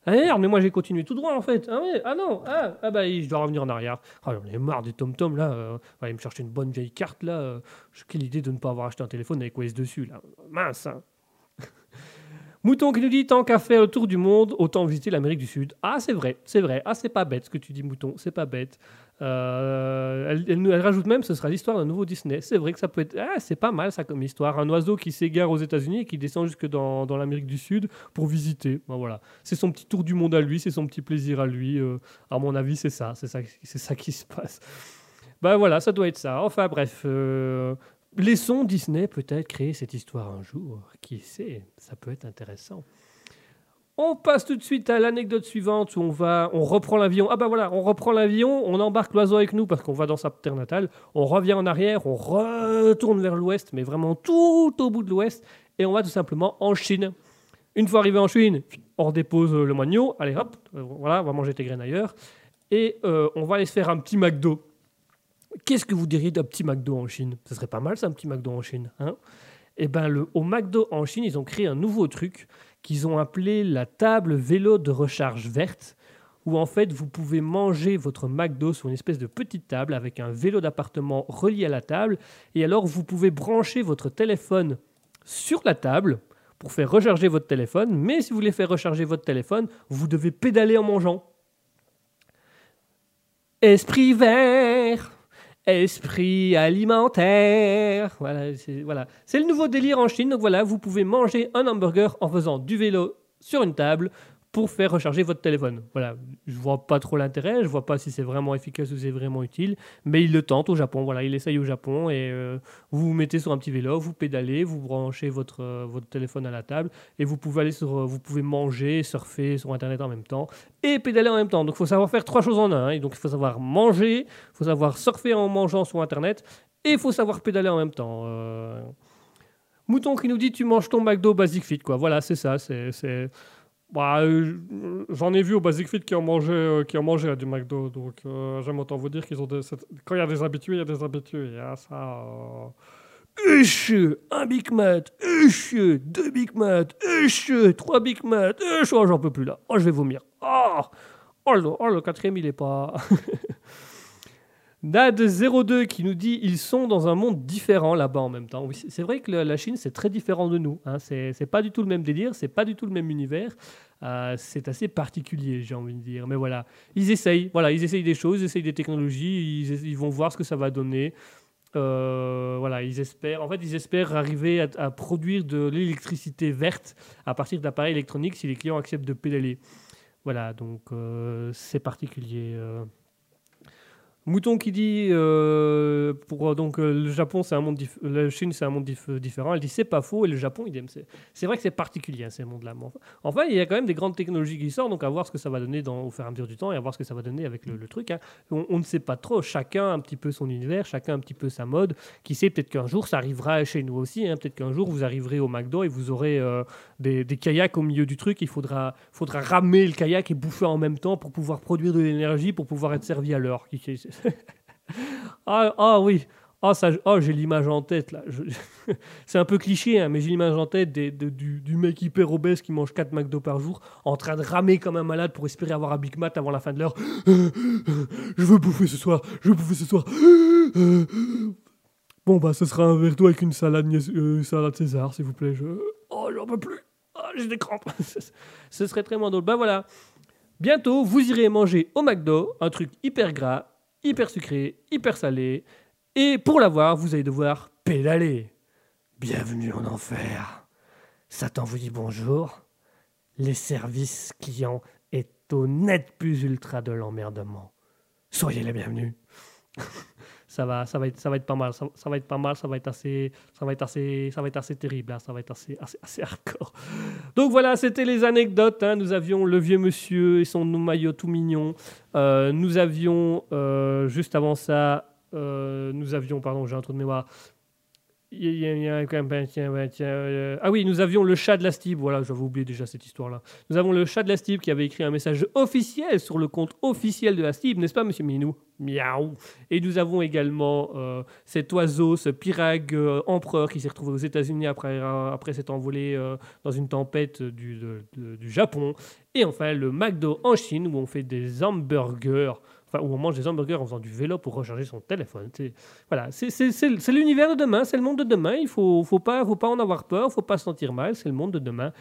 Ah merde, mais moi j'ai continué tout droit en fait. Ah ouais, ah non, ah, ah bah je dois revenir en arrière. Ah j'en ai marre des tom-tom là. Euh, va aller me chercher une bonne vieille carte là. Euh, quelle idée de ne pas avoir acheté un téléphone avec OS dessus là. Mince. hein. Mouton qui nous dit tant qu'à faire le tour du monde, autant visiter l'Amérique du Sud. Ah, c'est vrai, c'est vrai. Ah, c'est pas bête ce que tu dis, Mouton, c'est pas bête. Euh, elle, rajoute même ce sera l'histoire d'un nouveau Disney. C'est vrai que ça peut être. Ah, c'est pas mal ça comme histoire. Un oiseau qui s'égare aux États-Unis et qui descend jusque dans, l'Amérique du Sud pour visiter. Ben voilà. C'est son petit tour du monde à lui, c'est son petit plaisir à lui. euh, à mon avis, c'est ça. C'est ça, c'est ça qui se passe. Ben voilà, ça doit être ça. Enfin bref. euh, Laissons Disney peut-être créer cette histoire un jour. Qui sait? Ça peut être intéressant. On passe tout de suite à l'anecdote suivante où on va, on reprend l'avion. Ah bah voilà, on reprend l'avion, on embarque l'oiseau avec nous parce qu'on va dans sa terre natale. On revient en arrière, on retourne vers l'ouest, mais vraiment tout au bout de l'ouest, et on va tout simplement en Chine. Une fois arrivé en Chine, on redépose le moignon. Allez hop, euh, voilà, on va manger tes graines ailleurs, et euh, on va aller se faire un petit McDo. Qu'est-ce que vous diriez d'un petit McDo en Chine? Ce serait pas mal ça, un petit McDo en Chine, hein? Eh ben, le, au McDo en Chine, ils ont créé un nouveau truc qu'ils ont appelé la table vélo de recharge verte, où en fait vous pouvez manger votre McDo sur une espèce de petite table avec un vélo d'appartement relié à la table, et alors vous pouvez brancher votre téléphone sur la table pour faire recharger votre téléphone, mais si vous voulez faire recharger votre téléphone, vous devez pédaler en mangeant. Esprit vert Esprit alimentaire. Voilà, c'est le nouveau délire en Chine. Donc voilà, vous pouvez manger un hamburger en faisant du vélo sur une table pour faire recharger votre téléphone. Voilà, je vois pas trop l'intérêt, je vois pas si c'est vraiment efficace ou c'est vraiment utile, mais il le tente au Japon. Voilà, il essaye au Japon et euh, vous vous mettez sur un petit vélo, vous pédalez, vous branchez votre, euh, votre téléphone à la table et vous pouvez aller sur, euh, vous pouvez manger, surfer sur internet en même temps et pédaler en même temps. Donc il faut savoir faire trois choses en un. hein. Et donc il faut savoir manger, il faut savoir surfer en mangeant sur internet et il faut savoir pédaler en même temps. Mouton qui nous dit tu manges ton McDo Basic Fit quoi. Voilà, c'est ça, c'est bah, euh, j'en ai vu au Basic Fit qui en mangeaient, euh, qui mangeaient à du McDo. Donc, euh, j'aime autant vous dire qu'ils ont des, quand il y a des habitués, il y a des habitués. Ah, ça. Euh... Un Big Mac, uch, deux Big Mac, uch, trois Big Mac, oh, j'en peux plus là. Oh, je vais vomir. Oh, oh, le, oh, le quatrième, il est pas. Nad02 qui nous dit ils sont dans un monde différent là-bas en même temps. Oui, c'est vrai que la Chine c'est très différent de nous. Hein. C'est pas du tout le même délire, c'est pas du tout le même univers. Euh, c'est assez particulier, j'ai envie de dire. Mais voilà, ils essayent. Voilà, ils essayent des choses, ils essayent des technologies, ils, vont voir ce que ça va donner. Euh, voilà, ils espèrent. En fait, ils espèrent arriver à, à produire de l'électricité verte à partir d'appareils électroniques si les clients acceptent de pédaler. Voilà, donc euh, c'est particulier. Mouton qui dit euh, pour donc euh, le Japon c'est un monde la Chine c'est un monde dif- différent elle dit c'est pas faux et le Japon idem c'est vrai que c'est particulier hein, ces mondes là enfin, il y a quand même des grandes technologies qui sortent donc à voir ce que ça va donner dans, au fur et à mesure du temps et à voir ce que ça va donner avec le, truc hein. on, on ne sait pas trop chacun un petit peu son univers chacun un petit peu sa mode qui sait peut-être qu'un jour ça arrivera chez nous aussi hein. peut-être qu'un jour vous arriverez au McDo et vous aurez euh, des, des kayaks au milieu du truc il faudra faudra ramer le kayak et bouffer en même temps pour pouvoir produire de l'énergie pour pouvoir être servi à l'heure ah, ah oui, ah, ça, oh, j'ai l'image en tête là. C'est un peu cliché, hein, mais j'ai l'image en tête de- du, mec hyper obèse qui mange 4 McDo par jour, en train de ramer comme un malade pour espérer avoir un Big Mac avant la fin de l'heure. Je veux bouffer ce soir, je veux bouffer ce soir. Bon bah, ce sera un verre d'eau avec une salade, euh, salade César, s'il vous plaît. Je... Oh, j'en peux plus. Ah, j'ai des crampes. ce serait très moins drôle. Bah voilà. Bientôt, vous irez manger au McDo un truc hyper gras, hyper sucré, hyper salé. Et pour l'avoir, vous allez devoir pédaler. Bienvenue en enfer. Satan vous dit bonjour. Les services clients est au net plus ultra de l'emmerdement. Soyez les bienvenus. ça va, ça va être, ça va être pas mal, ça, va être pas mal, ça va être assez, ça va être assez, ça va être assez terrible, hein, ça va être assez, assez, assez hardcore. Donc voilà, c'était les anecdotes. hein. Nous avions le vieux monsieur et son maillot tout mignon. Euh, nous avions euh, juste avant ça, euh, nous avions, pardon, j'ai un trou de mémoire. Euh, ah oui, nous avions le chat de la Stib. Voilà, j'avais oublié déjà cette histoire-là. Nous avons le chat de la Stib qui avait écrit un message officiel sur le compte officiel de la Stib, n'est-ce pas, monsieur Minou? Miaou. Et nous avons également euh, cet oiseau, ce pirag euh, empereur qui s'est retrouvé aux États-Unis après, s'être envolé dans une tempête du, du Japon. Et enfin, le McDo en Chine où on fait des hamburgers. Enfin, où on mange des hamburgers en faisant du vélo pour recharger son téléphone. C'est- Voilà, c'est- c'est c'est- l'univers de demain, c'est le monde de demain. Il faut, faut pas, faut pas en avoir peur, faut pas se sentir mal. C'est le monde de demain.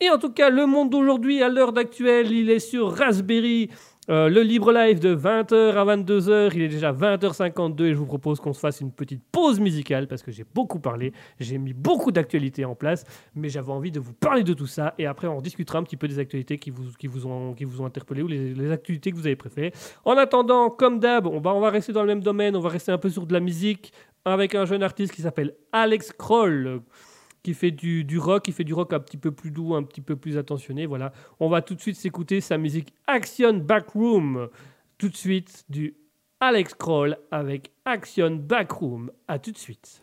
Et en tout cas, le monde d'aujourd'hui, à l'heure d'actuelle, il est sur Raspberry. Euh, le libre live de 20h à 22h, il est déjà 20h52 et je vous propose qu'on se fasse une petite pause musicale parce que j'ai beaucoup parlé, j'ai mis beaucoup d'actualités en place, mais j'avais envie de vous parler de tout ça et après on discutera un petit peu des actualités qui vous, qui vous, ont, qui vous ont interpellé ou les, actualités que vous avez préférées. En attendant, comme d'hab, on va, on va rester dans le même domaine, on va rester un peu sur de la musique avec un jeune artiste qui s'appelle Alex Kroll qui fait du, rock, qui fait du rock un petit peu plus doux, un petit peu plus attentionné. Voilà, on va tout de suite s'écouter sa musique Action Backroom. Tout de suite du Alex Kroll avec Action Backroom. À tout de suite.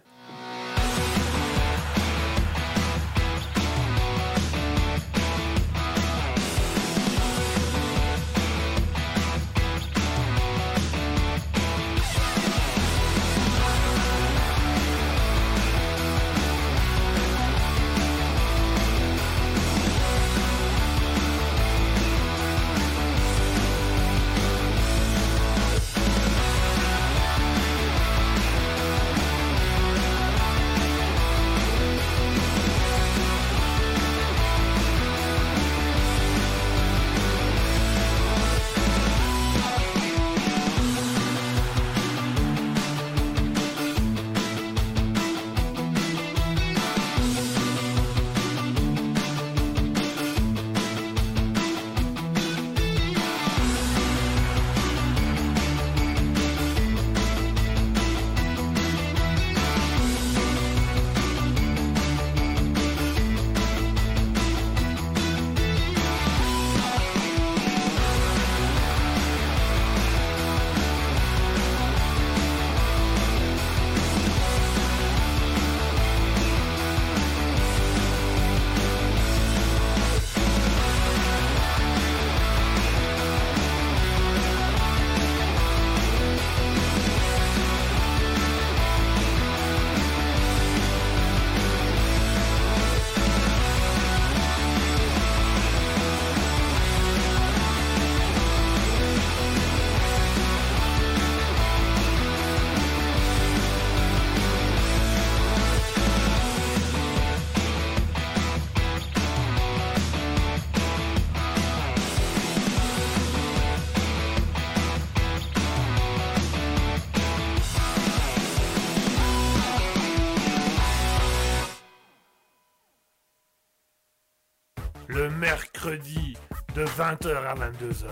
20h à 22h,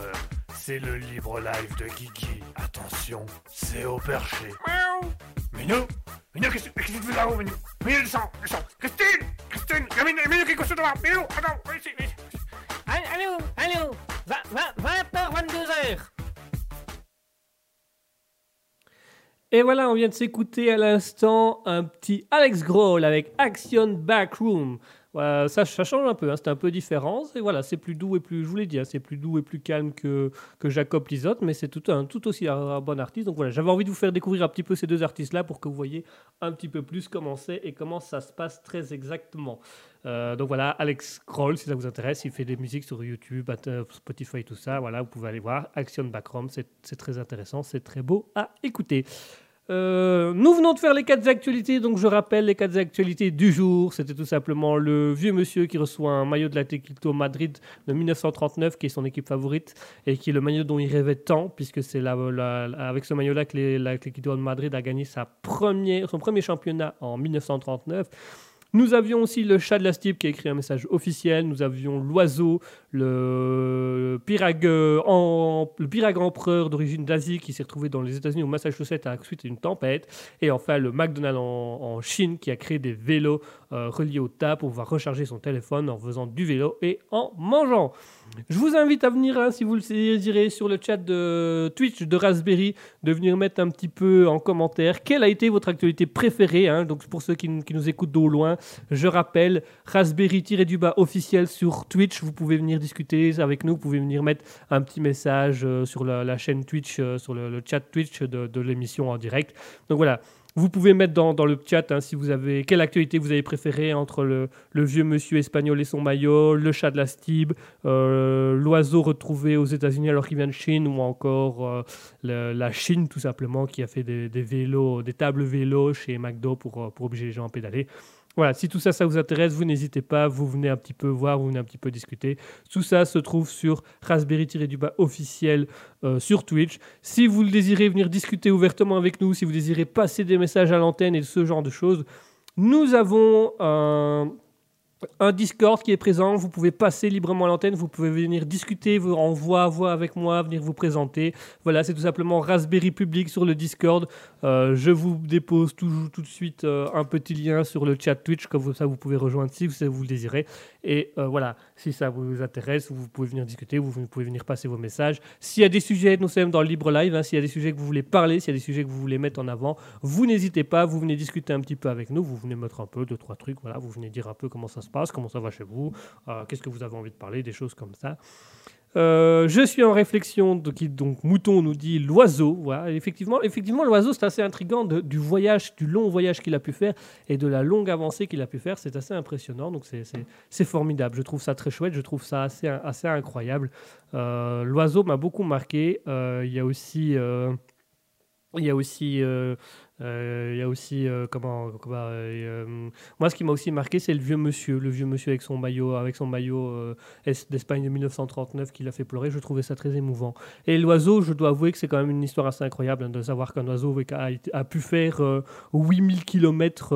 c'est le libre live de Guigui. Attention, c'est au perché. Miaou Minou Minou, qu'est-ce que qu'est-ce que tu fais là-haut, Minou? Minou, descends, descends Christine Christine a Minou, Minou qui est couché devant Minou, attends, viens ici, viens ici. Allô, allô, 20h, 22h. Et voilà, on vient de s'écouter à l'instant un petit Alex Grohl avec Action Backroom. Ça, change un peu, hein, c'est un peu différent. Et voilà, c'est plus doux et plus, je vous l'ai dit, hein, c'est plus doux et plus calme que, Jacob Lizotte, mais c'est tout, aussi un, bon artiste. Donc voilà, j'avais envie de vous faire découvrir un petit peu ces deux artistes-là pour que vous voyez un petit peu plus comment c'est et comment ça se passe très exactement. Euh, donc voilà, Alex Kroll, si ça vous intéresse, il fait des musiques sur YouTube, euh, Spotify, tout ça. Voilà, vous pouvez aller voir. Action Backroom, c'est très intéressant, c'est très beau à écouter. Euh, nous venons de faire les quatre actualités, donc je rappelle les quatre actualités du jour. C'était tout simplement le vieux monsieur qui reçoit un maillot de l'Atlético Madrid de 1939, qui est son équipe favorite, et qui est le maillot dont il rêvait tant, puisque c'est avec ce maillot-là que l'Atlético de Madrid a gagné son premier championnat en 1939. Nous avions aussi le chat de la Stipe qui a écrit un message officiel. Nous avions l'oiseau, le pirag, en, le empereur d'origine d'Asie qui s'est retrouvé dans les États-Unis au Massachusetts à la suite d'une tempête. Et enfin le McDonald's en, en Chine qui a créé des vélos euh, reliés au tas pour pouvoir recharger son téléphone en faisant du vélo et en mangeant. Je vous invite à venir, hein, si vous le désirez, sur le chat de Twitch de Raspberry, de venir mettre un petit peu en commentaire quelle a été votre actualité préférée. hein. donc pour ceux qui, nous écoutent d'au loin, je rappelle Raspberry-du-bas officiel sur Twitch. Vous pouvez venir discuter avec nous, vous pouvez venir mettre un petit message euh, sur la, chaîne Twitch, euh, sur le, le chat Twitch de, de l'émission en direct. Donc voilà. Vous pouvez mettre dans, dans le chat hein, si vous avez quelle actualité vous avez préférée entre le, vieux monsieur espagnol et son maillot, le chat de la Stib, euh, l'oiseau retrouvé aux États-Unis alors qu'il vient de Chine, ou encore euh, la Chine tout simplement qui a fait des, des vélos, des tables vélos chez McDo pour, euh, pour obliger les gens à pédaler. Voilà, si tout ça, ça vous intéresse, vous n'hésitez pas, vous venez un petit peu voir, vous venez un petit peu discuter. Tout ça se trouve sur Raspberry-du-bas officiel euh, sur Twitch. Si vous le désirez venir discuter ouvertement avec nous, si vous désirez passer des messages à l'antenne et ce genre de choses, nous avons un, un Discord qui est présent. Vous pouvez passer librement à l'antenne, vous pouvez venir discuter en voix à voix avec moi, venir vous présenter. Voilà, c'est tout simplement Raspberry Public sur le Discord. Euh, je vous dépose tout, tout de suite euh, un petit lien sur le chat Twitch, comme ça vous pouvez rejoindre si vous, le désirez. Et euh, voilà, si ça vous intéresse, vous pouvez venir discuter, vous, vous pouvez venir passer vos messages. S'il y a des sujets, nous sommes dans le libre live, hein, s'il y a des sujets que vous voulez parler, s'il y a des sujets que vous voulez mettre en avant, vous n'hésitez pas, vous venez discuter un petit peu avec nous, vous venez mettre un peu, deux, trois trucs, voilà, vous venez dire un peu comment ça se passe, comment ça va chez vous, euh, qu'est-ce que vous avez envie de parler, des choses comme ça. Euh, je suis en réflexion, donc Mouton nous dit l'oiseau. Effectivement, effectivement l'oiseau, c'est assez intriguant du voyage, du long voyage qu'il a pu faire et de la longue avancée qu'il a pu faire. C'est assez impressionnant, donc c'est- formidable. Je trouve ça très chouette, je trouve ça assez, incroyable. Euh, l'oiseau m'a beaucoup marqué. Il y a aussi, il y a aussi, il y a aussi, euh, comment, comment, euh, euh, moi, ce qui m'a aussi marqué, c'est le vieux monsieur, le vieux monsieur avec son maillot, avec son maillot euh, d'Espagne de 1939 qui l'a fait pleurer. Je trouvais ça très émouvant. Et l'oiseau, je dois avouer que c'est quand même une histoire assez incroyable hein, de savoir qu'un oiseau a, a pu faire euh, 8000 km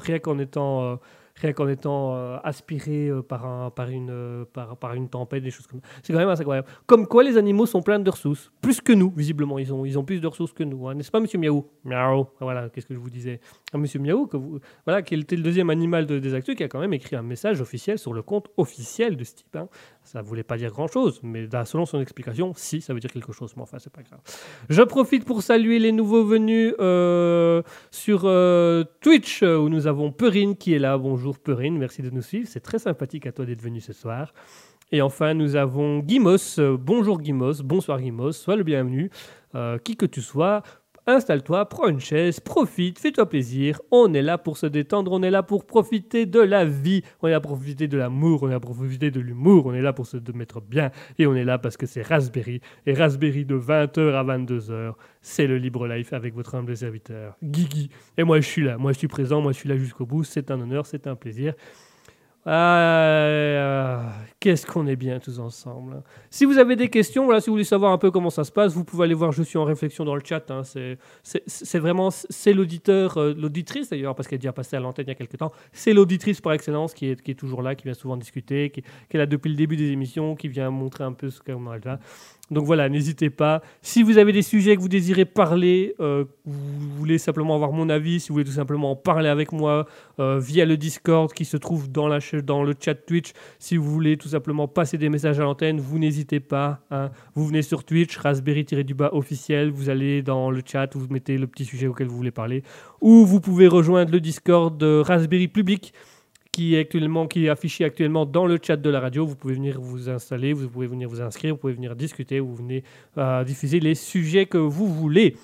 rien qu'en étant, euh, rien qu'en étant euh, aspiré euh, par, un, par, une, euh, par, par une tempête, des choses comme ça. C'est quand même assez incroyable. Comme quoi, les animaux sont pleins de ressources. Plus que nous, visiblement. Ils ont, ils ont plus de ressources que nous. hein. N'est-ce pas, monsieur Miaou? Miaou. Voilà, qu'est-ce que je vous disais. Ah, monsieur Miaou, que voilà, qui était le deuxième animal de, des actus, qui a quand même écrit un message officiel sur le compte officiel de ce type. hein. Ça voulait pas dire grand-chose, mais selon son explication, si, ça veut dire quelque chose. Mais enfin, c'est pas grave. Je profite pour saluer les nouveaux venus euh, sur euh, Twitch, où nous avons Perrine qui est là. Bonjour Perrine, merci de nous suivre. C'est très sympathique à toi d'être venu ce soir. Et enfin, nous avons Guimos. Bonjour Guimos, bonsoir Guimos, sois le bienvenu. Euh, qui que tu sois, installe-toi, prends une chaise, profite, fais-toi plaisir. On est là pour se détendre, on est là pour profiter de la vie, on est là pour profiter de l'amour, on est là pour profiter de l'humour, on est là pour se mettre bien. Et on est là parce que c'est Raspberry. Et Raspberry de 20h à 22h, c'est le Libre Life avec votre humble serviteur, Guigui. Et moi, je suis là, moi, je suis présent, moi, je suis là jusqu'au bout. C'est un honneur, c'est un plaisir. Ah, Qu'est-ce qu'on est bien tous ensemble. Si vous avez des questions, voilà, si vous voulez savoir un peu comment ça se passe, vous pouvez aller voir Je suis en réflexion dans le chat. hein. C'est- vraiment c'est l'auditeur, euh, l'auditrice d'ailleurs, parce qu'elle est déjà passée à l'antenne il y a quelques temps. C'est l'auditrice par excellence qui est, qui est toujours là, qui vient souvent discuter, qui, qui est là depuis le début des émissions, qui vient montrer un peu ce elle va. Donc voilà, n'hésitez pas. Si vous avez des sujets que vous désirez parler, euh, vous voulez simplement avoir mon avis, si vous voulez tout simplement en parler avec moi euh, via le Discord qui se trouve dans, le chat Twitch, si vous voulez tout simplement passer des messages à l'antenne, vous n'hésitez pas. hein. Vous venez sur Twitch, Raspberry-du-bas officiel, vous allez dans le chat, vous mettez le petit sujet auquel vous voulez parler, ou vous pouvez rejoindre le Discord de Raspberry Public qui est actuellement qui est affiché actuellement dans le chat de la radio. Vous pouvez venir vous installer, vous pouvez venir vous inscrire, vous pouvez venir discuter, vous venez euh, diffuser les sujets que vous voulez.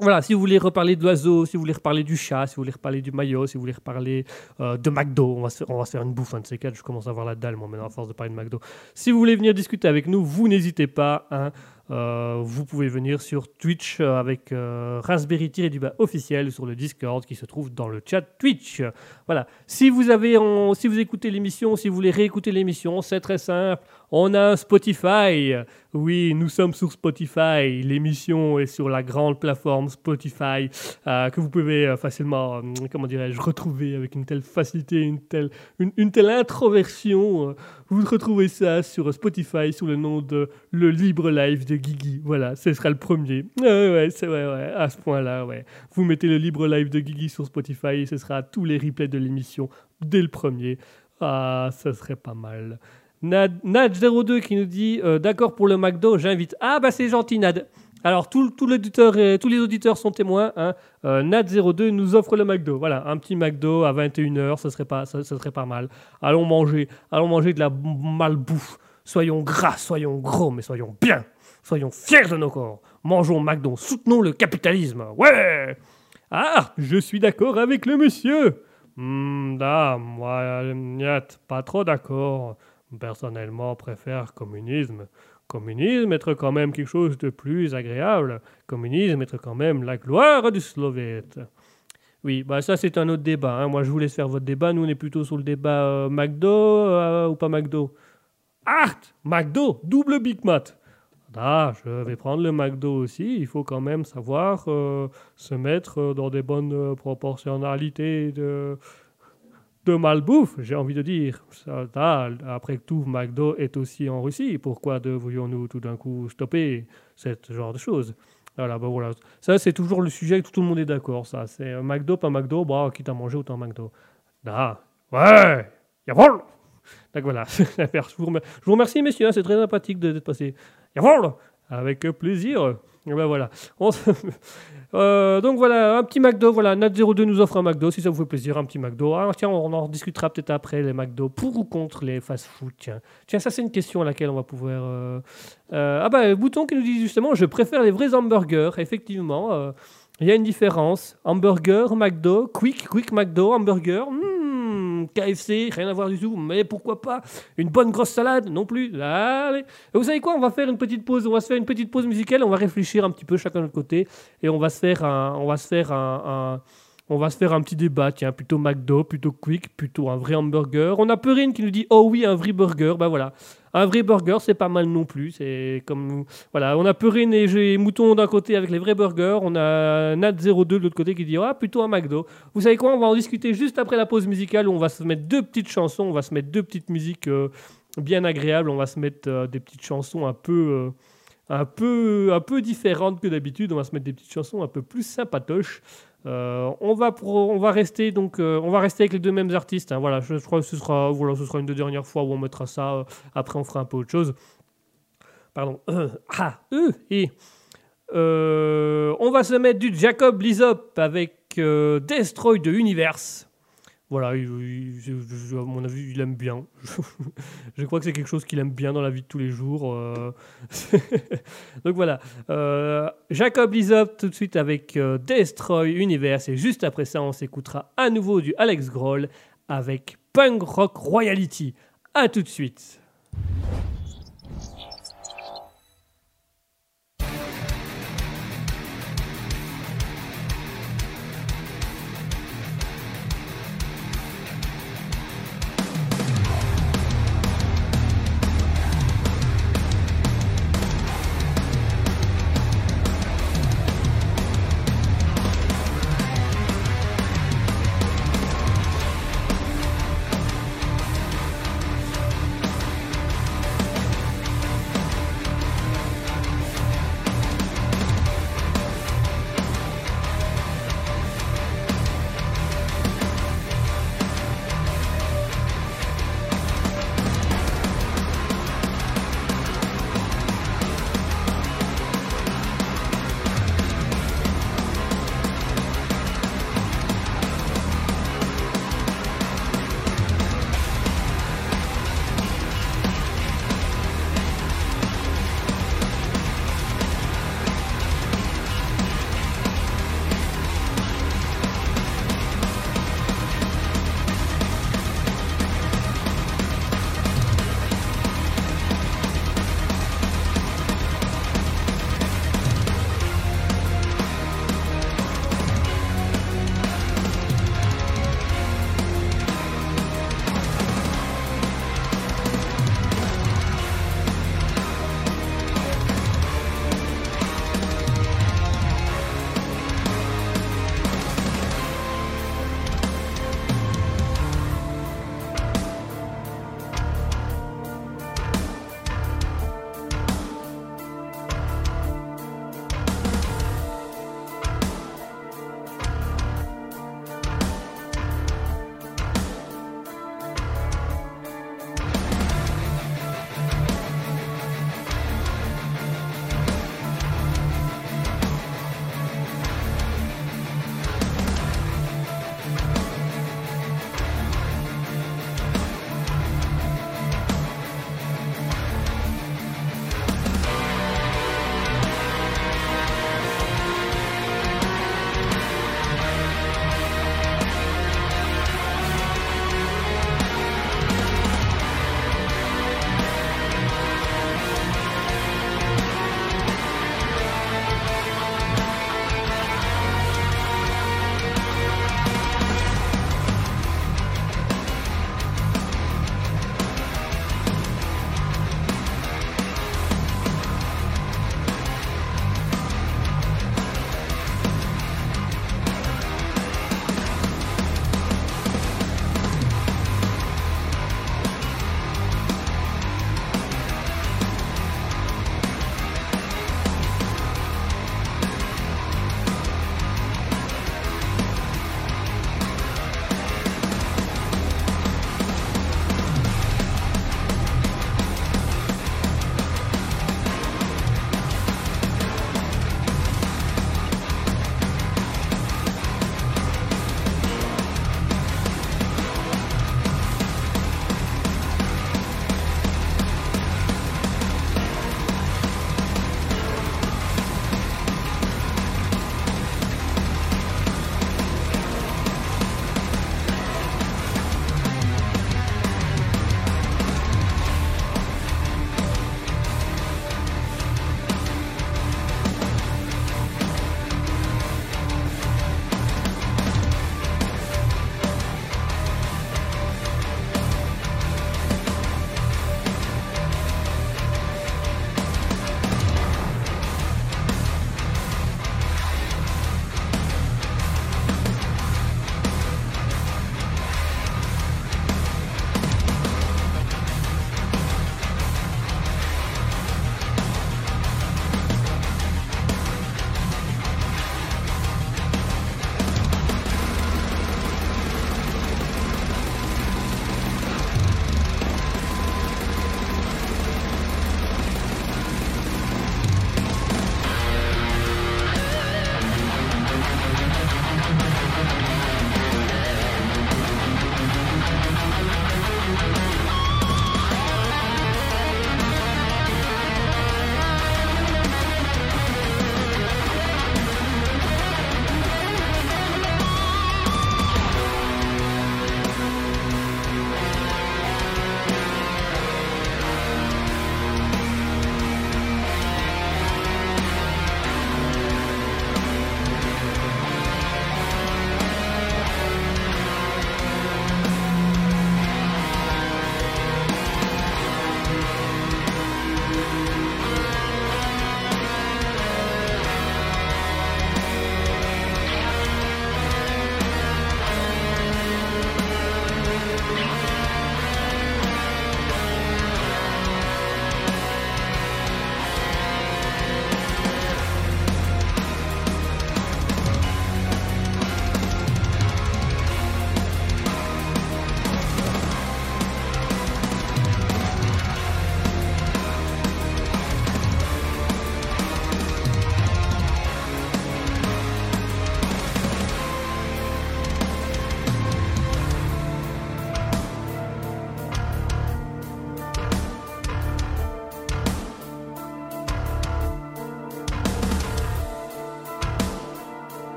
Voilà, si vous voulez reparler de l'oiseau, si vous voulez reparler du chat, si vous voulez reparler du maillot, si vous voulez reparler euh, de McDo, on va, se faire, une bouffe un de ces quatre. Je commence à avoir la dalle, moi, maintenant, à force de parler de McDo. Si vous voulez venir discuter avec nous, vous n'hésitez pas. hein. Euh, vous pouvez venir sur Twitch euh, avec euh, Raspberry du bas officiel sur le Discord qui se trouve dans le chat Twitch. Voilà. Si vous avez, si vous écoutez l'émission, si vous voulez réécouter l'émission, c'est très simple. On a Spotify. Oui, nous sommes sur Spotify. L'émission est sur la grande plateforme Spotify que vous pouvez facilement, comment dirais-je, retrouver avec une telle facilité, une telle, une telle introversion. Vous retrouvez ça sur Spotify sous le nom de Le Libre Live de Guigui. Voilà, ce sera le premier. Ouais, ouais, c'est vrai, ouais, à ce point-là, ouais. Vous mettez le Libre Live de Guigui sur Spotify et ce sera tous les replays de l'émission dès le premier. Ah, ça serait pas mal. Nad, Nad02 qui nous dit euh, D'accord pour le McDo, j'invite. Ah, bah c'est gentil, Nad. Alors, tous les auditeurs sont témoins. Hein. Euh, Nad02 nous offre le McDo. Voilà, un petit McDo à 21h, ça serait pas, ça, ça serait pas mal. Allons manger, allons manger de la malbouffe. Soyons gras, soyons gros, mais soyons bien. Soyons fiers de nos corps. Mangeons McDo, soutenons le capitalisme. Ouais Ah, je suis d'accord avec le monsieur. Hmm, ah, moi, pas trop d'accord. Personnellement, préfère communisme. Communisme être quand même quelque chose de plus agréable. Communisme être quand même la gloire du Slovète. Oui, bah ça c'est un autre débat. hein. Moi je vous laisse faire votre débat. Nous on est plutôt sur le débat euh, McDo euh, ou pas McDo? Art McDo, double Big Mac. Ah, je vais prendre le McDo aussi. Il faut quand même savoir euh, se mettre dans des bonnes proportionnalités de, de malbouffe, j'ai envie de dire. Ça, après tout, McDo est aussi en Russie. Pourquoi devrions-nous tout d'un coup stopper ce genre de choses? Voilà, bah voilà. Ça, c'est toujours le sujet que tout le monde est d'accord. Ça, c'est euh, McDo, pas McDo. Bah, quitte à manger, autant McDo. Ah, ouais, jawohl. Donc voilà, je vous remercie, messieurs. hein, c'est très sympathique d'être passé. Jawohl, avec plaisir. Et ben voilà. Euh, donc voilà, un petit McDo. Voilà, Nat02 nous offre un McDo. Si ça vous fait plaisir, un petit McDo. Ah, tiens, on en discutera peut-être après les McDo. Pour ou contre les fast-food Tiens. tiens, ça c'est une question à laquelle on va pouvoir. euh, euh, ah bah, Bouton qui nous dit justement, je préfère les vrais hamburgers. Effectivement, il y a une différence. Hamburger, McDo, Quick, Quick McDo, hamburger. hmm, KFC, rien à voir du tout. Mais pourquoi pas une bonne grosse salade Non plus. Allez. Vous savez quoi On va faire une petite pause. On va se faire une petite pause musicale. On va réfléchir un petit peu chacun de notre côté et on va se faire un, on va se faire un- on va se faire un petit débat. Tiens, plutôt McDo, plutôt Quick, plutôt un vrai hamburger. On a Perrine qui nous dit oh oui un vrai burger. Bah voilà, un vrai burger c'est pas mal non plus. C'est comme voilà, on a Perrine et j'ai Mouton d'un côté avec les vrais burgers. On a Nat02 de l'autre côté qui dit ah plutôt un McDo. Vous savez quoi? On va en discuter juste après la pause musicale où on va se mettre deux petites chansons. On va se mettre deux petites musiques euh, bien agréables. On va se mettre euh, des petites chansons un peu. euh, un peu, un peu différentes que d'habitude. On va se mettre des petites chansons un peu plus sympatoches. Euh, on, va on va rester donc euh, on va rester avec les deux mêmes artistes. hein. Voilà, je, crois que ce sera voilà, ce sera une des dernières fois où on mettra ça. euh, après, on fera un peu autre chose. Pardon. ah, et on va se mettre du Jacob Lizop avec Destroy de Universe. Voilà, à mon avis, il aime bien. je crois que c'est quelque chose qu'il aime bien dans la vie de tous les jours. euh. Donc voilà, Euh, Jacob Lizop tout de suite avec euh, Destroy Universe et juste après ça, on s'écoutera à nouveau du Alex Grohl avec Punk Rock Royalty. À tout de suite.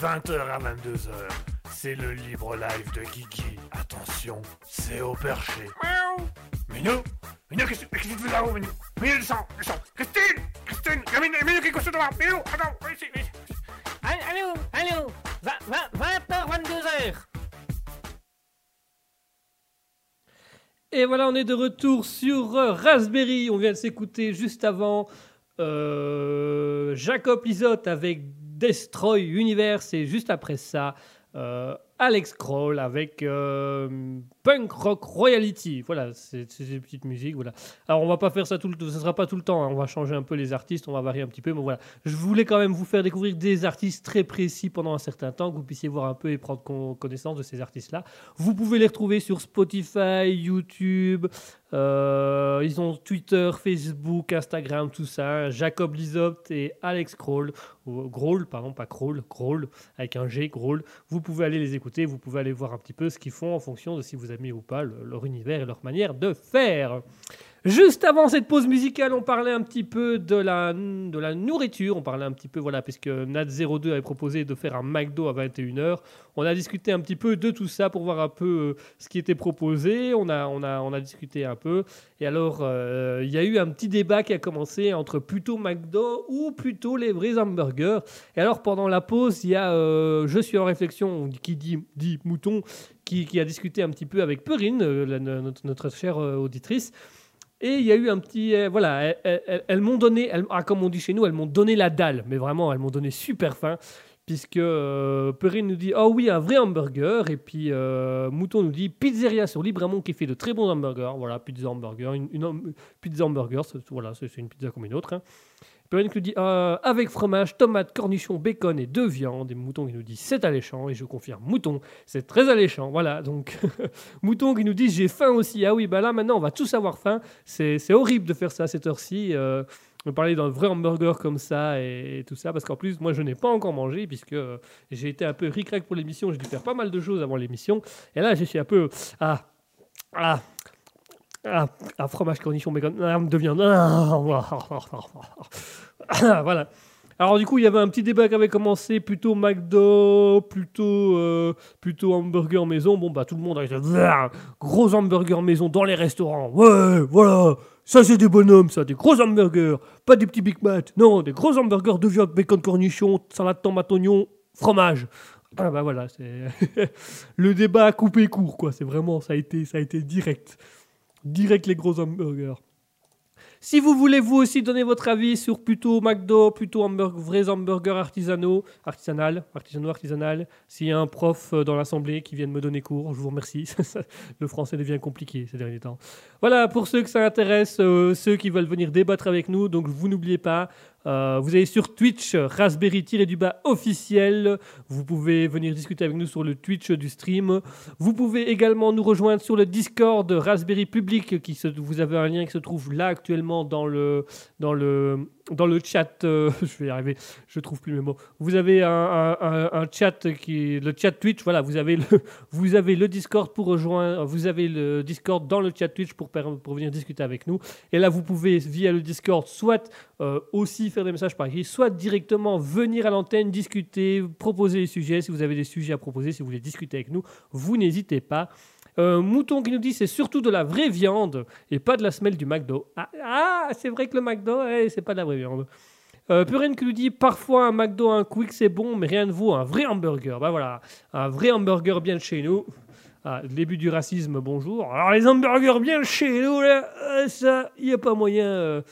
20h à 22h. C'est le libre live de Guigui. Attention, c'est au perché. Miaou Minou Minou, qu'est-ce que tu fais là-haut, Minou? Minou, descends, descends Christine Christine Minou, Minou, qu'est-ce que tu fais là Minou, attends, viens ici, viens ici. Allô, allô, 20h, 22h. Et voilà, on est de retour sur euh, Raspberry. On vient de s'écouter juste avant euh, Jacob Lizotte avec Destroy Universe. Et juste après ça, euh, Alex Kroll avec euh, Punk Rock Royalty. Voilà, c'est des petites musiques. Voilà. Alors, on va pas faire ça tout le temps, ça sera pas tout le temps. hein. On va changer un peu les artistes, on va varier un petit peu. Mais voilà, je voulais quand même vous faire découvrir des artistes très précis pendant un certain temps, que vous puissiez voir un peu et prendre con- connaissance de ces artistes-là. Vous pouvez les retrouver sur Spotify, YouTube. euh, ils ont Twitter, Facebook, Instagram, tout ça. Jacob Lizopt et Alex Kroll. ou Grohl, pardon, pas Kroll, Grohl, avec un G, Grohl. Vous pouvez aller les écouter, vous pouvez aller voir un petit peu ce qu'ils font en fonction de si vous ou pas le- leur univers et leur manière de faire. Juste avant cette pause musicale, on parlait un petit peu de la, de la nourriture. On parlait un petit peu, voilà, puisque Nat02 avait proposé de faire un McDo à 21h. On a discuté un petit peu de tout ça pour voir un peu euh, ce qui était proposé. On a, on a, on a discuté un peu. Et alors, euh, il y a eu un petit débat qui a commencé entre plutôt McDo ou plutôt les vrais hamburgers. Et alors, pendant la pause, il y a euh, Je suis en réflexion, qui dit, dit Mouton, qui, a discuté un petit peu avec Perrine, notre, notre chère auditrice. Et il y a eu un petit. euh, voilà, elles, m'ont donné, ah, comme on dit chez nous, elles m'ont donné la dalle. Mais vraiment, elles m'ont donné super faim. Puisque euh, Perrine nous dit Oh oui, un vrai hamburger. Et puis euh, Mouton nous dit Pizzeria sur Libramont qui fait de très bons hamburgers. Voilà, pizza hamburger. Une, une ham- pizza hamburger, voilà, c'est une pizza comme une autre. hein. Perrine qui nous dit euh, Avec fromage, tomate, cornichon, bacon et deux viandes. Et Mouton qui nous dit C'est alléchant. Et je confirme Mouton, c'est très alléchant. Voilà, donc Mouton qui nous dit J'ai faim aussi. Ah oui, bah là maintenant on va tous avoir faim. C'est horrible de faire ça à cette heure-ci. Euh, me parler d'un vrai hamburger comme ça et, tout ça, parce qu'en plus, moi, je n'ai pas encore mangé, puisque euh, j'ai été un peu ric-rac pour l'émission, j'ai dû faire pas mal de choses avant l'émission, et là, je suis un peu... Ah, ah, ah, ah, fromage, cornichon, bacon, ah, de viande. Ah, voilà. Alors du coup, il y avait un petit débat qui avait commencé, plutôt McDo, plutôt, euh, plutôt hamburger maison. Bon, bah tout le monde a Ouah, gros hamburger maison dans les restaurants. Ouais, voilà, ça c'est des bonhommes, ça, des gros hamburgers, pas des petits Big Mac. Non, des gros hamburgers de viande, bacon, cornichon, salade, tomate, oignon, fromage. Ah bah voilà, c'est le débat a coupé court, quoi. C'est vraiment, ça a été, ça a été direct, direct les gros hamburgers. Si vous voulez vous aussi donner votre avis sur plutôt McDo, plutôt vrais hamburgers artisanaux, artisanal, artisanaux, artisanal, s'il y a un prof euh, dans l'assemblée qui vient de me donner cours, je vous remercie. Le français devient compliqué ces derniers temps. Voilà, pour ceux que ça intéresse, euh, ceux qui veulent venir débattre avec nous, donc vous n'oubliez pas, euh, vous allez sur Twitch, Raspberry-du-bas officiel. Vous pouvez venir discuter avec nous sur le Twitch du stream. Vous pouvez également nous rejoindre sur le Discord Raspberry Public. Qui vous avez un lien qui se trouve là actuellement dans le, dans le, dans le chat. euh, je vais y arriver, je trouve plus mes mots. Vous avez un, chat qui le chat Twitch. Voilà, vous avez le, vous avez le Discord pour rejoindre. Vous avez le Discord dans le chat Twitch pour, pour venir discuter avec nous. Et là, vous pouvez via le Discord soit euh, aussi faire des messages par écrit, soit directement venir à l'antenne, discuter, proposer des sujets. Si vous avez des sujets à proposer, si vous voulez discuter avec nous, vous n'hésitez pas. Euh, Mouton qui nous dit c'est surtout de la vraie viande et pas de la semelle du McDo. Ah, ah, c'est vrai que le McDo, eh, c'est pas de la vraie viande. Euh, Purine qui nous dit parfois un McDo, un Quick c'est bon, mais rien ne vaut un vrai hamburger. Bah voilà, un vrai hamburger bien de chez nous. Ah, début du racisme, bonjour. Alors les hamburgers bien de chez nous, là, euh, ça, il n'y a pas moyen. euh,